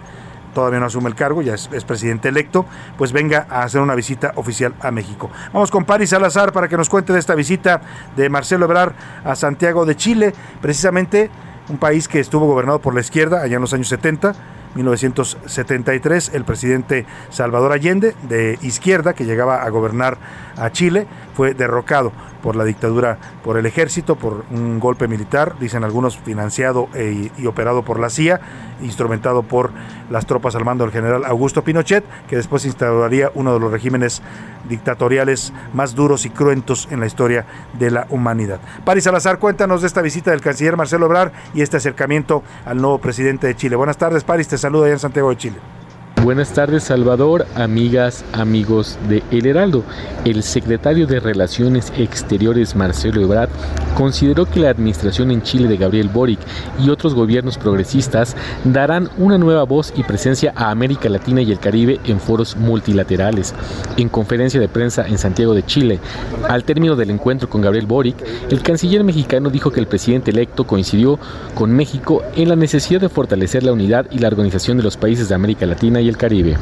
S7: todavía no asume el cargo, ya es, es presidente electo, pues venga a hacer una visita oficial a México. Vamos con Paris Salazar para que nos cuente de esta visita de Marcelo Ebrard a Santiago de Chile, precisamente un país que estuvo gobernado por la izquierda allá en los años 70, 1973, el presidente Salvador Allende, de izquierda, que llegaba a gobernar a Chile, fue derrocado por la dictadura, por el ejército, por un golpe militar, dicen algunos financiado e- y operado por la CIA, instrumentado por las tropas al mando del general Augusto Pinochet, que después instauraría uno de los regímenes dictatoriales más duros y cruentos en la historia de la humanidad. Paris Salazar, cuéntanos de esta visita del canciller Marcelo Obrar y este acercamiento al nuevo presidente de Chile. Buenas tardes, Paris, te saluda allá en Santiago de Chile.
S27: Buenas tardes Salvador, amigas, amigos de El Heraldo. El secretario de Relaciones Exteriores Marcelo Ebrard consideró que la administración en Chile de Gabriel Boric y otros gobiernos progresistas darán una nueva voz y presencia a América Latina y el Caribe en foros multilaterales. En conferencia de prensa en Santiago de Chile, al término del encuentro con Gabriel Boric, el canciller mexicano dijo que el presidente electo coincidió con México en la necesidad de fortalecer la unidad y la organización de los países de América Latina y el Caribe.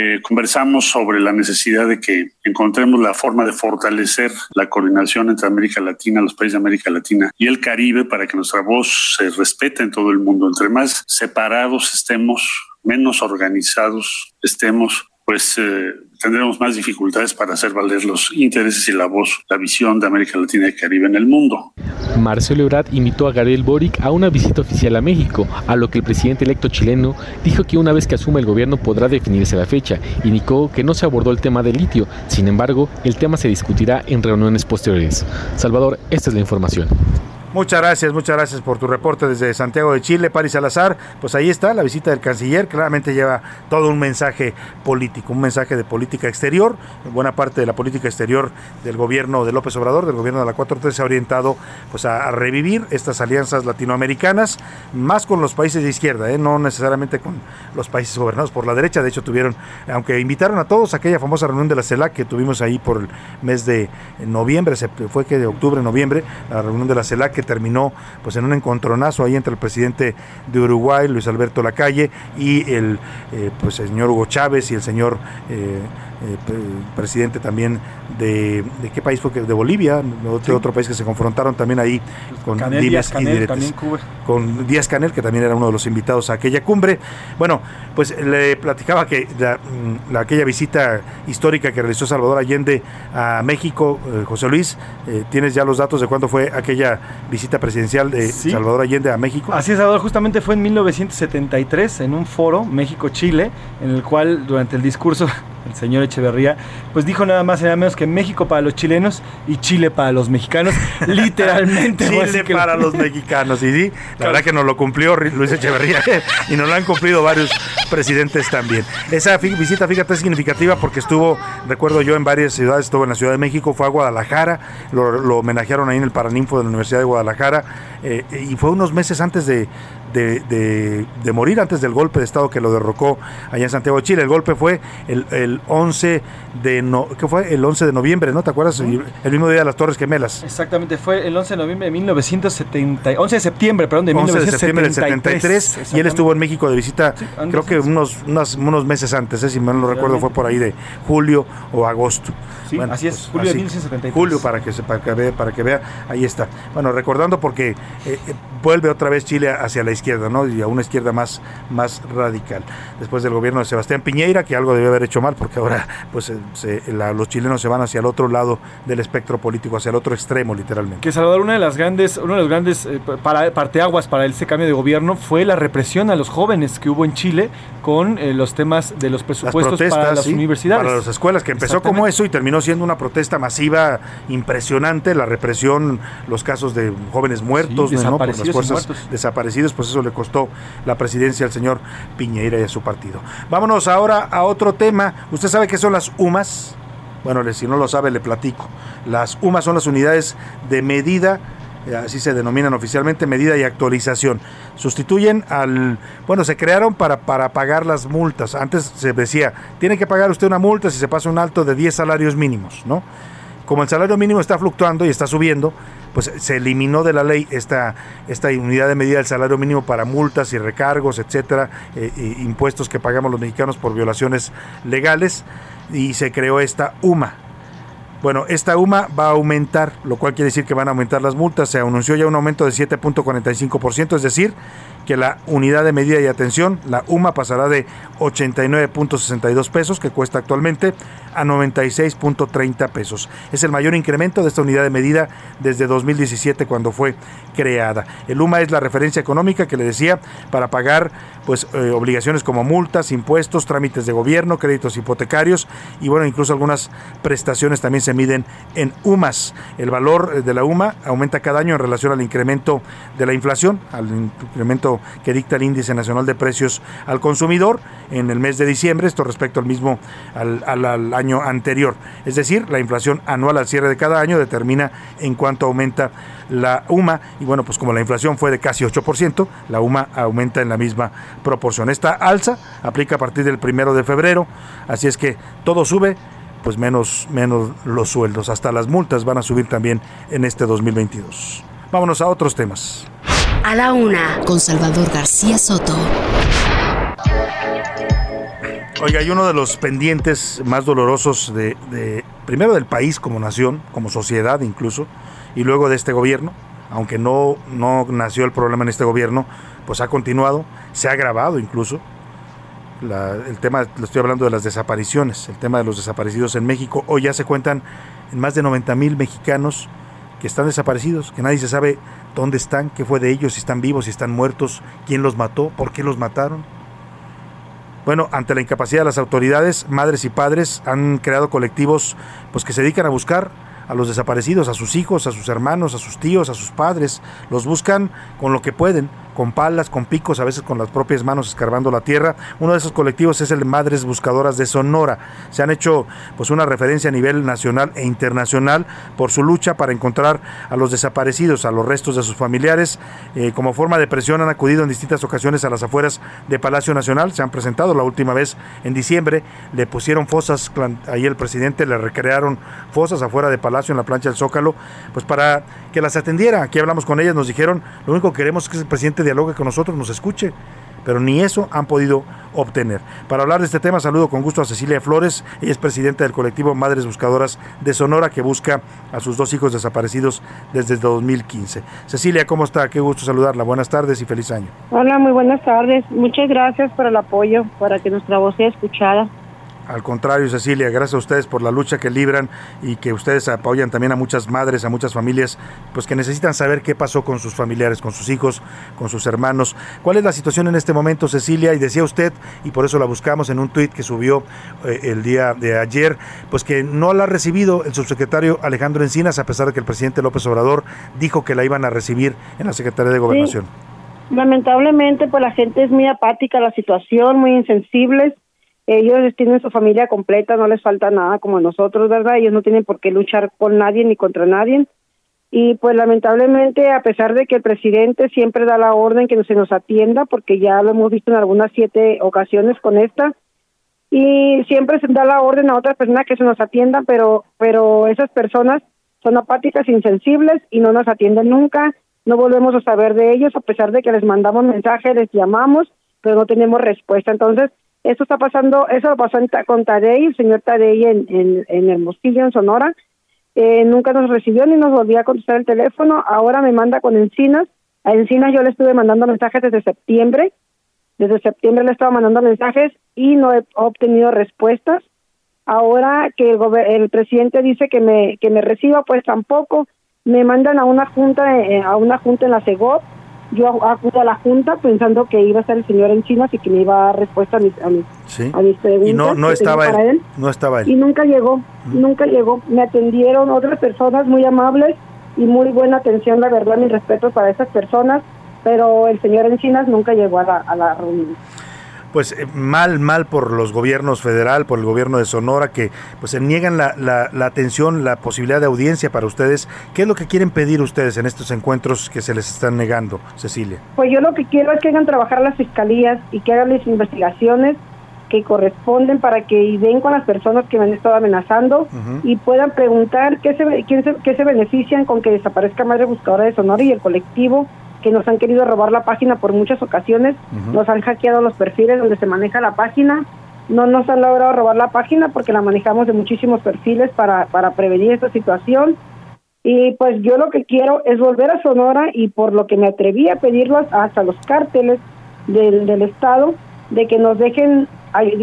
S28: Eh, conversamos sobre la necesidad de que encontremos la forma de fortalecer la coordinación entre América Latina, los países de América Latina y el Caribe para que nuestra voz se respete en todo el mundo. Entre más separados estemos, menos organizados estemos, pues eh, tendremos más dificultades para hacer valer los intereses y la voz, la visión de América Latina y Caribe en el mundo.
S27: Marcelo Ebrard invitó a Gabriel Boric a una visita oficial a México, a lo que el presidente electo chileno dijo que una vez que asuma el gobierno podrá definirse la fecha. Indicó que no se abordó el tema del litio, sin embargo, el tema se discutirá en reuniones posteriores. Salvador, esta es la información.
S7: Muchas gracias, muchas gracias por tu reporte desde Santiago de Chile, Paris Salazar. Pues ahí está la visita del canciller, claramente lleva todo un mensaje político, un mensaje de política exterior. Buena parte de la política exterior del gobierno de López Obrador, del gobierno de la 4T, se ha orientado pues, a, revivir estas alianzas latinoamericanas, más con los países de izquierda, ¿eh? no necesariamente con los países gobernados por la derecha. De hecho, tuvieron, aunque invitaron a todos a aquella famosa reunión de la CELAC que tuvimos ahí por el mes de noviembre, fue que de octubre, noviembre, la reunión de la CELAC que terminó pues en un encontronazo ahí entre el presidente de Uruguay, Luis Alberto Lacalle, y el eh, pues, el señor Hugo Chávez y el señor eh, presidente también de, de qué país fue que de Bolivia, de otro, otro país que se confrontaron también ahí con
S23: Canel,
S7: dimes
S23: Díaz
S7: y
S23: Canel,
S7: diretes
S23: también Cuba.
S7: con Díaz Canel, que también era uno de los invitados a aquella cumbre. Bueno, pues le platicaba que la, mm, la- aquella visita histórica que realizó Salvador Allende a México, eh, José Luis, eh, ¿tienes ya los datos de cuándo fue aquella visita presidencial de
S23: Sí.
S7: Salvador Allende a México?
S23: Así es, Salvador, justamente fue en 1973 en un foro México-Chile, en el cual durante el discurso el señor Echeverría, pues dijo nada más y nada menos que México para los chilenos y Chile para los mexicanos, *laughs* literalmente.
S7: Chile
S23: que-
S7: para los *laughs* mexicanos. Y sí, la verdad que nos lo cumplió Luis Echeverría *laughs* y nos lo han cumplido varios presidentes también. Esa visita, fíjate, es significativa porque estuvo, recuerdo yo, en varias ciudades, estuvo en la Ciudad de México, fue a Guadalajara, lo, lo homenajearon ahí en el Paraninfo de la Universidad de Guadalajara eh, y fue unos meses antes de, de, de- de morir, antes del golpe de Estado que lo derrocó allá en Santiago de Chile. El golpe fue el, el 11 de no, ¿qué fue? El 11 de noviembre, ¿no? ¿Te acuerdas? El mismo día de las Torres Gemelas.
S23: Exactamente, fue el 11 de noviembre de 1970, 11 de septiembre, perdón, de
S7: 11 de septiembre del
S23: 1973.
S7: 73 y él estuvo en México de visita creo que unos, unos, unos meses antes, eh, si mal no recuerdo fue por ahí de julio o agosto.
S23: Sí, así es, julio de 1973.
S7: Julio para que, se, para, que vea, para que vea, ahí está. Bueno, recordando porque eh, eh, vuelve otra vez Chile hacia la izquierda, ¿no? Y a una izquierda más, más radical. Después del gobierno de Sebastián Piñeira, que algo debió haber hecho mal, porque ahora pues eh, se- la- los chilenos se van hacia el otro lado del espectro político, hacia el otro extremo, literalmente.
S23: Que Salvador, una de las grandes, uno de los grandes eh, para, parteaguas para este cambio de gobierno fue la represión a los jóvenes que hubo en Chile con eh, los temas de los presupuestos para las
S7: sí,
S23: universidades.
S7: para las escuelas, que empezó como eso y terminó siendo una protesta masiva impresionante, la represión, los casos de jóvenes muertos,
S23: Sí,
S7: ¿no? por las
S23: desaparecidos
S7: fuerzas
S23: muertos.
S7: desaparecidos, pues eso le costó la presidencia al señor Piñeira y a su partido. Vámonos ahora a otro tema. ¿Usted sabe qué son las UMAS? Bueno, si no lo sabe, le platico. Las UMAS son las unidades de medida eh, así se denominan oficialmente, medida y actualización. Sustituyen al, bueno, se crearon para, para pagar las multas. Antes se decía, tiene que pagar usted una multa si se pasa un alto de 10 salarios mínimos, ¿no? Como el salario mínimo está fluctuando y está subiendo, pues se eliminó de la ley esta, esta unidad de medida del salario mínimo para multas y recargos, etcétera, e impuestos que pagamos los mexicanos por violaciones legales, y se creó esta UMA, bueno, esta UMA va a aumentar, lo cual quiere decir que van a aumentar las multas. Se anunció ya un aumento de 7.45%, es decir, que la unidad de medida y atención, la UMA, pasará de 89.62 pesos, que cuesta actualmente, a 96.30 pesos. Es el mayor incremento de esta unidad de medida desde 2017, cuando fue creada. El UMA es la referencia económica que le decía para pagar pues eh, obligaciones como multas, impuestos, trámites de gobierno, créditos hipotecarios y bueno, incluso algunas prestaciones también se miden en UMAS. El valor eh, de la UMA aumenta cada año en relación al incremento de la inflación, al incremento que dicta el índice nacional de precios al consumidor en el mes de diciembre, esto respecto al mismo al, al- año anterior. Es decir, la inflación anual al cierre de cada año determina en cuánto aumenta la UMA y bueno, pues como la inflación fue de casi 8%, la UMA aumenta en la misma proporción. Esta alza aplica a partir del primero de febrero, así es que todo sube, pues menos, menos los sueldos. Hasta las multas van a subir también en este 2022. Vámonos a otros temas.
S4: A la una, con Salvador García Soto.
S7: Oiga, hay uno de los pendientes más dolorosos de, de- primero del país como nación, como sociedad incluso, y luego de este gobierno, aunque no, no nació el problema en este gobierno, pues ha continuado, se ha agravado incluso. La- el tema, le estoy hablando de las desapariciones, el tema de los desaparecidos en México. Hoy ya se cuentan en más de 90 mil mexicanos que están desaparecidos, que nadie se sabe dónde están, qué fue de ellos, si están vivos, si están muertos, quién los mató, por qué los mataron. Bueno, ante la incapacidad de las autoridades, madres y padres han creado colectivos pues que se dedican a buscar a los desaparecidos, a sus hijos, a sus hermanos, a sus tíos, a sus padres. Los buscan con lo que pueden, con palas, con picos, a veces con las propias manos escarbando la tierra. Uno de esos colectivos es el Madres Buscadoras de Sonora. Se han hecho pues una referencia a nivel nacional e internacional por su lucha para encontrar a los desaparecidos, a los restos de sus familiares. Eh, como forma de presión han acudido en distintas ocasiones a las afueras de Palacio Nacional. Se han presentado la última vez en diciembre. Le pusieron fosas, ahí el presidente le recrearon fosas afuera de Palacio en la plancha del Zócalo, pues para que las atendiera. Aquí hablamos con ellas, nos dijeron, lo único que queremos es que el presidente dialogue con nosotros, nos escuche. Pero ni eso han podido obtener. Para hablar de este tema, saludo con gusto a Cecilia Flores. Ella es presidenta del colectivo Madres Buscadoras de Sonora, que busca a sus dos hijos desaparecidos desde 2015. Cecilia, ¿cómo está? Qué gusto saludarla. Buenas tardes y feliz año.
S29: Hola, muy buenas tardes. Muchas gracias por el apoyo, para que nuestra voz sea escuchada.
S7: Al contrario, Cecilia, gracias a ustedes por la lucha que libran y que ustedes apoyan también a muchas madres, a muchas familias, pues que necesitan saber qué pasó con sus familiares, con sus hijos, con sus hermanos. ¿Cuál es la situación en este momento, Cecilia? Y decía usted, y por eso la buscamos en un tuit que subió eh, el día de ayer, pues que no la ha recibido el subsecretario Alejandro Encinas, a pesar de que el presidente López Obrador dijo que la iban a recibir en la Secretaría de Gobernación.
S29: Lamentablemente, pues la gente es muy apática a la situación, muy insensibles. Ellos tienen su familia completa, no les falta nada como nosotros, ¿verdad? Ellos no tienen por qué luchar con nadie ni contra nadie. Y pues lamentablemente, a pesar de que el presidente siempre da la orden que se nos atienda, porque ya lo hemos visto en algunas siete ocasiones con esta, y siempre se da la orden a otras personas que se nos atiendan, pero, pero esas personas son apáticas, insensibles y no nos atienden nunca, no volvemos a saber de ellos, a pesar de que les mandamos mensajes, les llamamos, pero no tenemos respuesta. Entonces, eso está pasando, eso lo pasó en con Tadei, el señor Tadei en, en, en Hermosillo, en Sonora, eh, nunca nos recibió ni nos volvía a contestar el teléfono, ahora me manda con Encinas, a Encinas yo le estuve mandando mensajes desde septiembre, desde septiembre le estaba mandando mensajes y no he obtenido respuestas. Ahora que el, el presidente dice que me que me reciba, pues tampoco. Me mandan a una junta eh, a una junta en la CEGOP. Yo acudo a la junta pensando que iba a estar el señor Encinas y que me iba a dar respuesta a mis, a mis,
S7: Sí.
S29: a mis preguntas.
S7: Y no, no estaba él,
S29: él.
S7: no estaba
S29: Y
S7: él.
S29: nunca llegó, nunca llegó. Me atendieron otras personas muy amables y muy buena atención, la verdad, mi respeto para esas personas, pero el señor Encinas nunca llegó a la, a la reunión.
S7: Pues eh, mal, mal por los gobiernos federal, por el gobierno de Sonora, que pues se niegan la, la, la atención, la posibilidad de audiencia para ustedes. ¿Qué es lo que quieren pedir ustedes en estos encuentros que se les están negando, Cecilia?
S29: Pues yo lo que quiero es que hagan trabajar las fiscalías y que hagan las investigaciones que corresponden para que den con las personas que me han estado amenazando y puedan preguntar qué se, quién se, qué se benefician con que desaparezca Madre Buscadora de Sonora y el colectivo que nos han querido robar la página por muchas ocasiones, nos han hackeado los perfiles donde se maneja la página, no nos han logrado robar la página porque la manejamos de muchísimos perfiles para, para prevenir esta situación. Y pues yo lo que quiero es volver a Sonora y por lo que me atreví a pedirlos hasta los cárteles del, del Estado, de que nos dejen,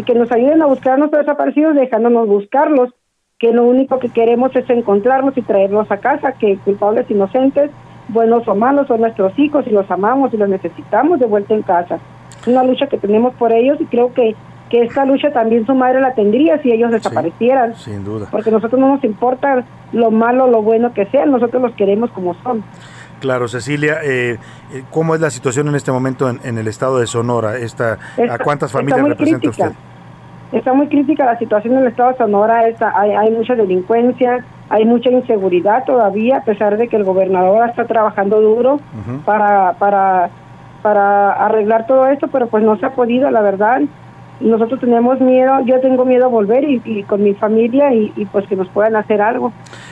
S29: que nos ayuden a buscar a nuestros desaparecidos dejándonos buscarlos, que lo único que queremos es encontrarlos y traerlos a casa, que culpables inocentes, buenos o malos, son nuestros hijos y los amamos y los necesitamos de vuelta en casa. Es una lucha que tenemos por ellos y creo que, que esta lucha también su madre la tendría si ellos desaparecieran
S7: Sin duda.
S29: porque a nosotros no nos importa lo malo o lo bueno que sean, nosotros los queremos como son.
S7: Claro, Cecilia, eh, eh, ¿cómo es la situación en este momento en, en el estado de Sonora? Esta, ¿A cuántas familias representa
S29: crítica.
S7: usted?
S29: Está muy crítica la situación en el estado de Sonora, está- hay, hay mucha delincuencia, hay mucha inseguridad todavía, a pesar de que el gobernador está trabajando duro para, para, para arreglar todo esto, pero pues no se ha podido, la verdad. Nosotros tenemos miedo, yo tengo miedo a volver y, y con mi familia y, y, pues que nos puedan hacer algo.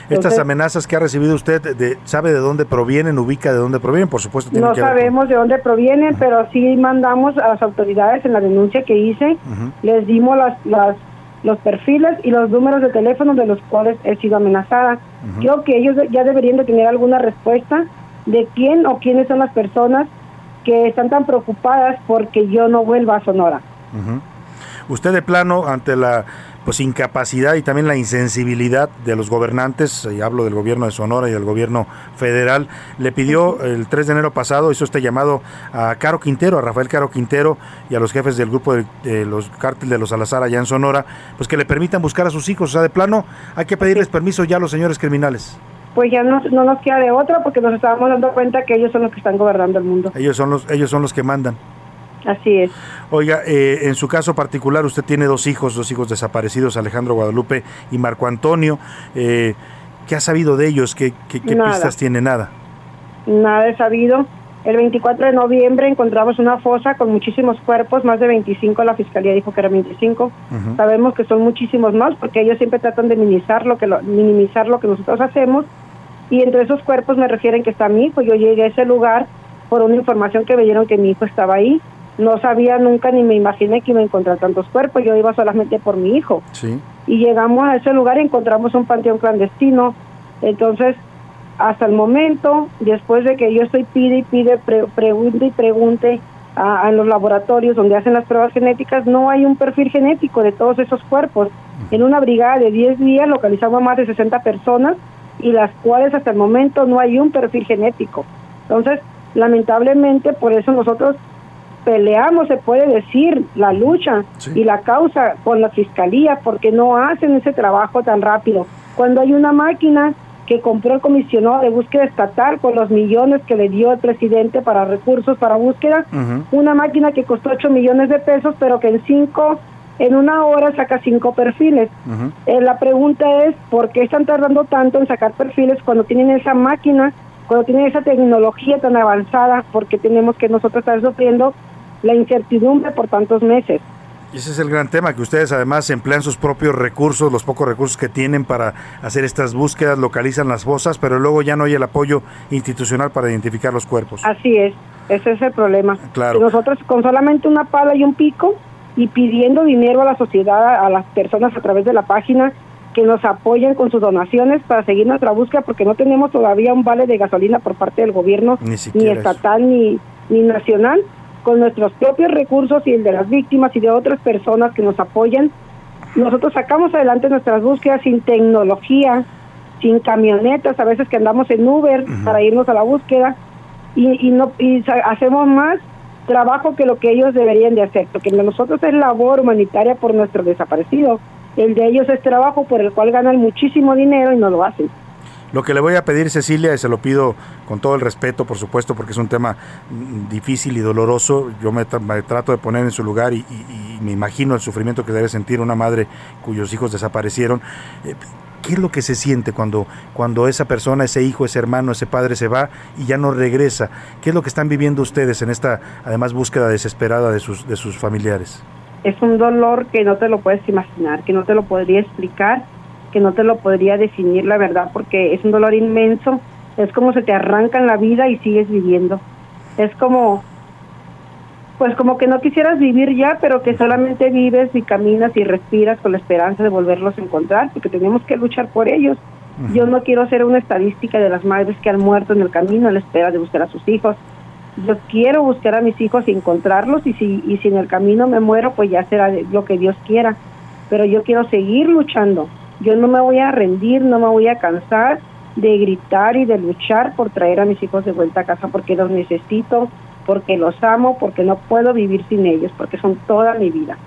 S7: Estas amenazas que ha recibido usted, de- ¿sabe de dónde provienen? ¿Ubica de dónde provienen? Por supuesto, tiene
S29: No
S7: que ver con-
S29: sabemos de dónde provienen, pero sí mandamos a las autoridades en la denuncia que hice, les dimos las, las, los perfiles y los números de teléfono de los cuales he sido amenazada. Creo que ellos ya deberían de tener alguna respuesta de quién o quiénes son las personas que están tan preocupadas porque yo no vuelva a Sonora.
S7: Usted de plano, ante la pues incapacidad y también la insensibilidad de los gobernantes, y hablo del gobierno de Sonora y del gobierno federal, le pidió el 3 de enero pasado, hizo este llamado a Caro Quintero, a Rafael Caro Quintero y a los jefes del grupo de, de los cárteles de los Salazar allá en Sonora, pues que le permitan buscar a sus hijos. O sea, de plano, hay que pedirles permiso ya a los señores criminales.
S29: Pues ya no, no nos queda de otra porque nos estábamos dando cuenta que ellos son los que están gobernando el mundo.
S7: Ellos son los, ellos son los que mandan.
S29: Así es.
S7: Oiga, eh, en su caso particular, usted tiene dos hijos, dos hijos desaparecidos, Alejandro Guadalupe y Marco Antonio. Eh, ¿Qué ha sabido de ellos? ¿Qué, qué- qué pistas tiene? Nada.
S29: Nada he sabido. El 24 de noviembre encontramos una fosa con muchísimos cuerpos, más de 25, la fiscalía dijo que eran 25.
S30: Ujú.
S29: Sabemos que son muchísimos más porque ellos siempre tratan de minimizar lo que lo- minimizar lo que nosotros hacemos y entre esos cuerpos me refieren que está mi hijo. Yo llegué a ese lugar por una información que me dieron que mi hijo estaba ahí. No sabía nunca ni me imaginé que iba a encontrar tantos cuerpos. Yo iba solamente por mi hijo
S7: Sí.
S29: y llegamos a ese lugar y encontramos un panteón clandestino. Entonces, hasta el momento, después de que yo estoy pide y pide, pre- pregunte y pregunte a, a los laboratorios donde hacen las pruebas genéticas, no hay un perfil genético de todos esos cuerpos. En una brigada de 10 días localizamos a más de 60 personas y las cuales hasta el momento no hay un perfil genético. Entonces, lamentablemente, por eso nosotros peleamos, se puede decir, la lucha y la causa con la fiscalía, porque no hacen ese trabajo tan rápido. Cuando hay una máquina que compró el comisionado de búsqueda estatal con los millones que le dio el presidente para recursos para búsqueda, una máquina que costó 8 millones de pesos, pero que en cinco, en una hora saca cinco perfiles. Eh, la pregunta es, ¿por qué están tardando tanto en sacar perfiles cuando tienen esa máquina, cuando tienen esa tecnología tan avanzada? Porque tenemos que nosotros estar sufriendo la incertidumbre por tantos meses.
S7: Y ese es el gran tema, que ustedes además emplean sus propios recursos, los pocos recursos que tienen para hacer estas búsquedas, localizan las fosas, pero luego ya no hay el apoyo institucional para identificar los cuerpos.
S29: Así es, ese es el problema.
S7: Claro.
S29: Nosotros con solamente una pala y un pico y pidiendo dinero a la sociedad, a las personas a través de la página, que nos apoyen con sus donaciones para seguir nuestra búsqueda, porque no tenemos todavía un vale de gasolina por parte del gobierno,
S7: Ni
S29: ni
S7: eso.
S29: estatal ni, ni nacional, con nuestros propios recursos y el de las víctimas y de otras personas que nos apoyan. Nosotros sacamos adelante nuestras búsquedas sin tecnología, sin camionetas, a veces que andamos en Uber para irnos a la búsqueda y, y no y hacemos más trabajo que lo que ellos deberían de hacer, porque el de nosotros es labor humanitaria por nuestro desaparecido, el de ellos es trabajo por el cual ganan muchísimo dinero y no lo hacen.
S7: Lo que le voy a pedir, Cecilia, y se lo pido con todo el respeto, por supuesto, porque es un tema mm, difícil y doloroso, yo me, tra- me trato de poner en su lugar y, y- y me imagino el sufrimiento que debe sentir una madre cuyos hijos desaparecieron. Eh, ¿Qué es lo que se siente cuando, cuando esa persona, ese hijo, ese hermano, ese padre se va y ya no regresa? ¿Qué es lo que están viviendo ustedes en esta, además, búsqueda desesperada de sus, de sus familiares?
S29: es un dolor que no te lo puedes imaginar, que no te lo podría explicar, que no te lo podría definir la verdad, porque es un dolor inmenso, es como se te arrancan la vida y sigues viviendo. Es como, pues como que no quisieras vivir ya, pero que solamente vives y caminas y respiras con la esperanza de volverlos a encontrar, porque tenemos que luchar por ellos. Yo no quiero ser una estadística de las madres que han muerto en el camino a la espera de buscar a sus hijos. Yo quiero buscar a mis hijos y encontrarlos y si, y si en el camino me muero, pues ya será lo que Dios quiera. Pero yo quiero seguir luchando. Yo no me voy a rendir, no me voy a cansar de gritar y de luchar por traer a mis hijos de vuelta a casa porque los necesito, porque los amo, porque no puedo vivir sin ellos, porque son toda mi vida.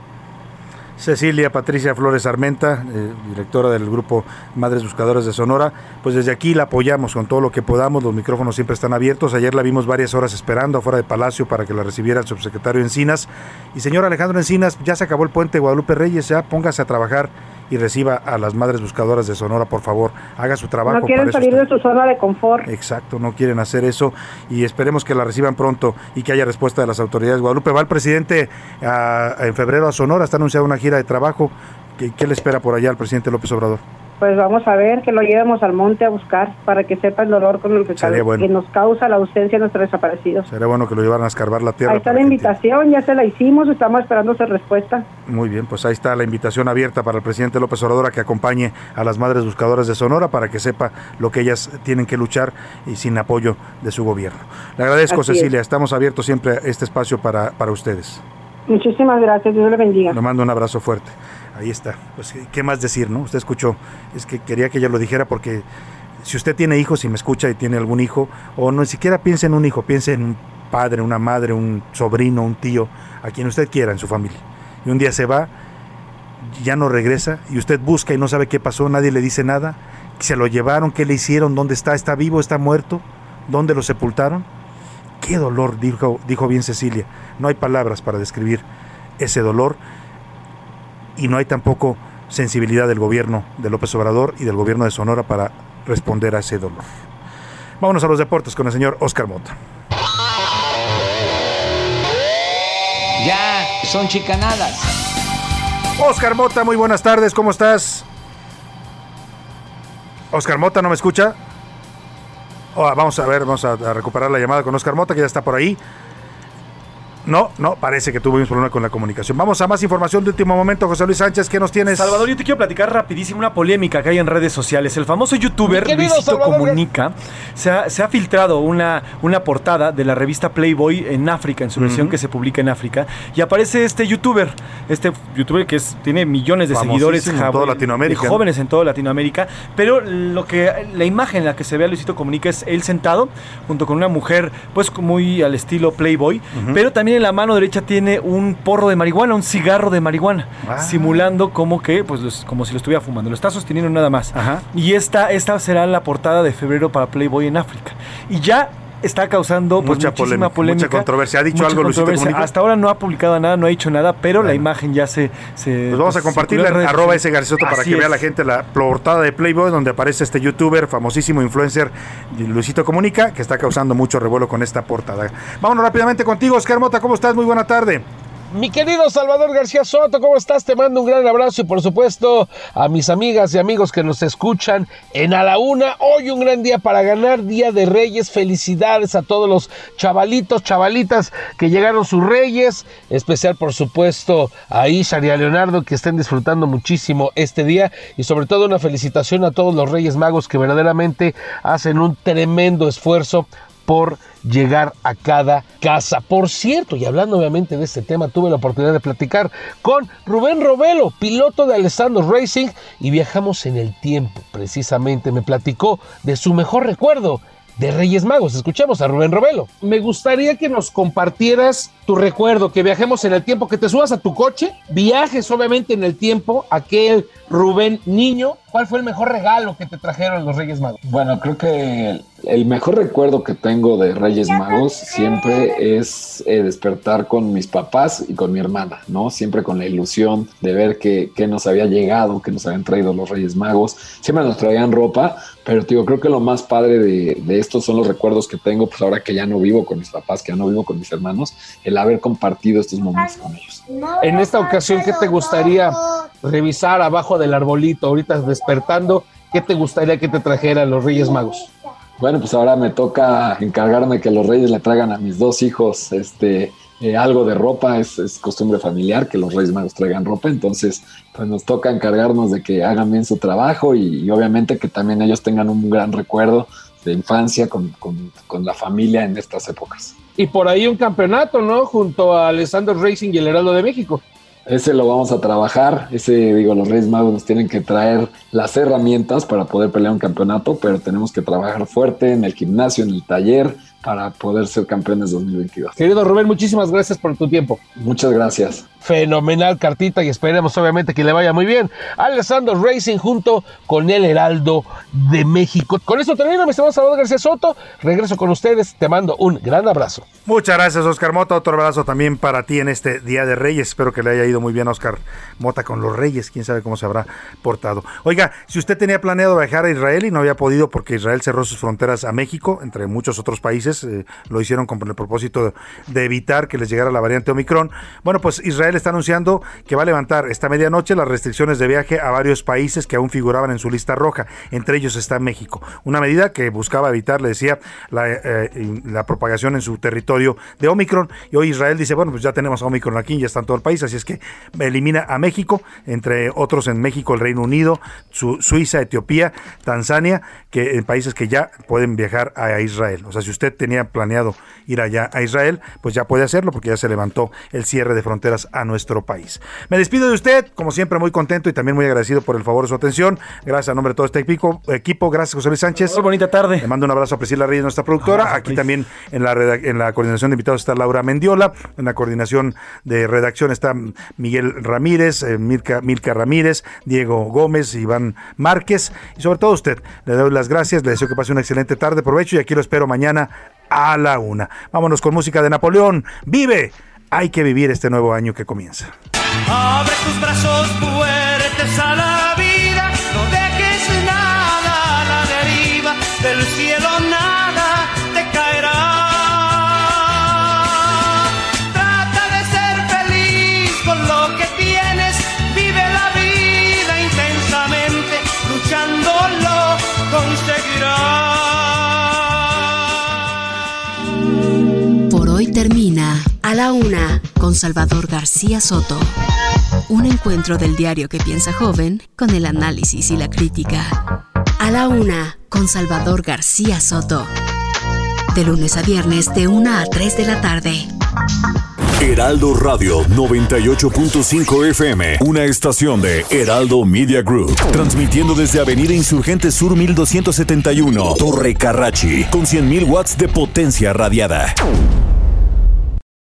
S7: Cecilia Patricia Flores Armenta, eh, directora del grupo Madres Buscadoras de Sonora, pues desde aquí la apoyamos con todo lo que podamos, los micrófonos siempre están abiertos, ayer la vimos varias horas esperando afuera de Palacio para que la recibiera el subsecretario Encinas, y señor Alejandro Encinas, ya se acabó el puente Guadalupe Reyes, ya póngase a trabajar y reciba a las Madres Buscadoras de Sonora, por favor, haga su trabajo.
S29: no quieren salir de su zona de confort.
S7: Exacto, no quieren hacer eso y esperemos que la reciban pronto y que haya respuesta de las autoridades. Guadalupe, va el presidente a- en febrero a Sonora, está anunciada una gira de trabajo. ¿Qué, qué le espera por allá al presidente López Obrador?
S29: Pues vamos a ver que lo llevemos al monte a buscar para que sepa el dolor con el que,
S7: bueno.
S29: que nos causa la ausencia de nuestros desaparecidos.
S7: Sería bueno que lo llevaran a escarbar la tierra.
S29: Ahí está la invitación, ya se la hicimos, estamos esperando su respuesta.
S7: Muy bien, pues ahí está la invitación abierta para el presidente López Obrador a que acompañe a las madres buscadoras de Sonora para que sepa lo que ellas tienen que luchar y sin apoyo de su gobierno. Le agradezco,
S29: Así es.
S7: Cecilia. Estamos abiertos siempre a este espacio para, para ustedes.
S29: Muchísimas gracias, Dios le bendiga.
S7: Le mando un abrazo fuerte. Ahí está. Pues, ¿qué más decir, no? Usted escuchó. Es que quería que ella lo dijera porque si usted tiene hijos y me escucha y tiene algún hijo, o no siquiera piense en un hijo, piense en un padre, una madre, un sobrino, un tío, a quien usted quiera en su familia. Y un día se va, ya no regresa, y usted busca y no sabe qué pasó, nadie le dice nada, se lo llevaron, qué le hicieron, dónde está, está vivo, está muerto, dónde lo sepultaron. Qué dolor, dijo, dijo bien Cecilia. No hay palabras para describir ese dolor y no hay tampoco sensibilidad del gobierno de López Obrador y del gobierno de Sonora para responder a ese dolor. Vámonos a los deportes con el señor Oscar Mota.
S25: Ya, son chicanadas.
S7: Oscar Mota, muy buenas tardes, ¿cómo estás? Oscar Mota, ¿no me escucha? Oh, vamos a ver, vamos a, a recuperar la llamada con Oscar Mota, que ya está por ahí. No, no, parece que tuvimos problema con la comunicación. Vamos a más información de último momento, José Luis Sánchez, ¿qué nos tienes?
S23: Salvador, yo te quiero platicar rapidísimo una polémica que hay en redes sociales. El famoso youtuber Luisito
S7: Salvador,
S23: Comunica se ha, se ha filtrado una, una portada de la revista Playboy en África, en su versión que se publica en África, y aparece este youtuber, este youtuber que es, tiene millones de seguidores
S7: en toda Latinoamérica,
S23: jóvenes en toda Latinoamérica, pero lo que la imagen en la que se ve a Luisito Comunica es él sentado junto con una mujer pues muy al estilo Playboy, pero también en la mano derecha tiene un porro de marihuana, un cigarro de marihuana,
S7: Ah.
S23: simulando como que pues los- como si lo estuviera fumando, lo está sosteniendo nada más. Y esta esta será la portada de febrero para Playboy en África. Y ya está causando pues,
S7: Mucha
S23: muchísima
S7: polémica,
S23: polémica.
S7: mucha controversia. ¿Ha dicho algo Luisito. Comunica?
S23: Hasta ahora no ha publicado nada, no ha dicho nada, pero la imagen ya se... se
S7: Pues vamos a compartirla en arroba ese Garcisoto para que vea la gente la portada de Playboy donde aparece este youtuber, famosísimo influencer Luisito Comunica, que está causando mucho revuelo con esta portada. Vámonos rápidamente contigo, Oscar Mota, ¿cómo estás? Muy buena tarde.
S30: Mi querido Salvador García Soto, ¿cómo estás? Te mando un gran abrazo y por supuesto a mis amigas y amigos que nos escuchan en A la Una. Hoy un gran día para ganar, Día de Reyes. Felicidades a todos los chavalitos, chavalitas que llegaron sus reyes. Especial por supuesto a Ishar y a Leonardo que estén disfrutando muchísimo este día. Y sobre todo una felicitación a todos los Reyes Magos que verdaderamente hacen un tremendo esfuerzo por llegar a cada casa. Por cierto, y hablando obviamente de este tema, tuve la oportunidad de platicar con Rubén Robelo, piloto de Alessandro Racing, y viajamos en el tiempo. Precisamente me platicó de su mejor recuerdo de Reyes Magos. Escuchamos a Rubén Robelo. Me gustaría que nos compartieras tu recuerdo, que viajemos en el tiempo, que te subas a tu coche, viajes obviamente en el tiempo, aquel Rubén niño. ¿Cuál fue el mejor regalo que te trajeron los Reyes Magos?
S31: Bueno, creo que el, el mejor recuerdo que tengo de Reyes Magos siempre es eh, despertar con mis papás y con mi hermana, ¿no? Siempre con la ilusión de ver que, que nos había llegado, que nos habían traído los Reyes Magos. Siempre nos traían ropa, pero te digo, creo que lo más padre de, de estos son los recuerdos que tengo, pues ahora que ya no vivo con mis papás, que ya no vivo con mis hermanos, el haber compartido estos momentos con ellos.
S30: En esta ocasión, ¿qué te gustaría revisar abajo del arbolito ahorita despertando? ¿Qué te gustaría que te trajeran los Reyes Magos?
S31: Bueno, pues ahora me toca encargarme que los reyes le traigan a mis dos hijos este, eh, algo de ropa. Es, es costumbre familiar que los reyes magos traigan ropa. Entonces, pues nos toca encargarnos de que hagan bien su trabajo y, y obviamente que también ellos tengan un gran recuerdo de infancia con, con- con la familia en estas épocas.
S30: Y por ahí un campeonato, ¿no? Junto a Alessandro Racing y el Heraldo de México.
S31: Ese lo vamos a trabajar. Ese, digo, los Reyes Magos nos tienen que traer las herramientas para poder pelear un campeonato, pero tenemos que trabajar fuerte en el gimnasio, en el taller, para poder ser campeones 2022.
S30: Querido Rubén, muchísimas gracias por tu tiempo.
S31: Muchas gracias.
S30: Fenomenal cartita y esperemos obviamente que le vaya muy bien. Alessandro Racing junto con el Heraldo de México. Con esto termino, mi estimado Salvador García Soto. Regreso con ustedes. Te mando un gran abrazo.
S7: Muchas gracias, Oscar Mota. Otro abrazo también para ti en este Día de Reyes. Espero que le haya ido muy bien a Oscar Mota con los Reyes. Quién sabe cómo se habrá portado. Oiga, si usted tenía planeado viajar a Israel y no había podido porque Israel cerró sus fronteras a México, entre muchos otros países, eh, lo hicieron con el propósito de, evitar que les llegara la variante Omicron. Bueno, pues Israel está anunciando que va a levantar esta medianoche las restricciones de viaje a varios países que aún figuraban en su lista roja. Entre ellos está México. Una medida que buscaba evitar, le decía, la, eh, propagación en su territorio de Omicron. Y hoy Israel dice, bueno, pues ya tenemos a Omicron aquí, ya está en todo el país, así es que elimina a México, entre otros en México, el Reino Unido, Su- Suiza, Etiopía, Tanzania, que en países que ya pueden viajar a Israel. O sea, si usted tenía planeado ir allá a Israel, pues ya puede hacerlo porque ya se levantó el cierre de fronteras a nuestro país. Me despido de usted, como siempre muy contento y también muy agradecido por el favor de su atención. Gracias a nombre de todo este equipo, equipo gracias José Luis Sánchez.
S23: Muy bonita tarde.
S7: Le mando un abrazo a Priscila Reyes, nuestra productora.
S23: Abrazo,
S7: Aquí también en la, en la coordinación de invitados está Laura Mendiola. En la coordinación de redacción está Miguel Ramírez, eh, Milka, Milka Ramírez, Diego Gómez, Iván Márquez. Y sobre todo a usted, le doy las gracias, le deseo que pase una excelente tarde, provecho y aquí lo espero mañana a la una. Vámonos con música de Napoleón. ¡Vive! Hay que vivir este nuevo año que comienza.
S12: Abre tus brazos
S4: la una, con Salvador García Soto. Un encuentro del diario que piensa joven con el análisis y la crítica. A la una, con Salvador García Soto. De lunes a viernes, de 1 a 3 de la tarde.
S3: Heraldo Radio 98.5 FM, una estación de Heraldo Media Group, transmitiendo desde Avenida Insurgente Sur 1271, Torre Carrachi, con 100.000 watts de potencia radiada.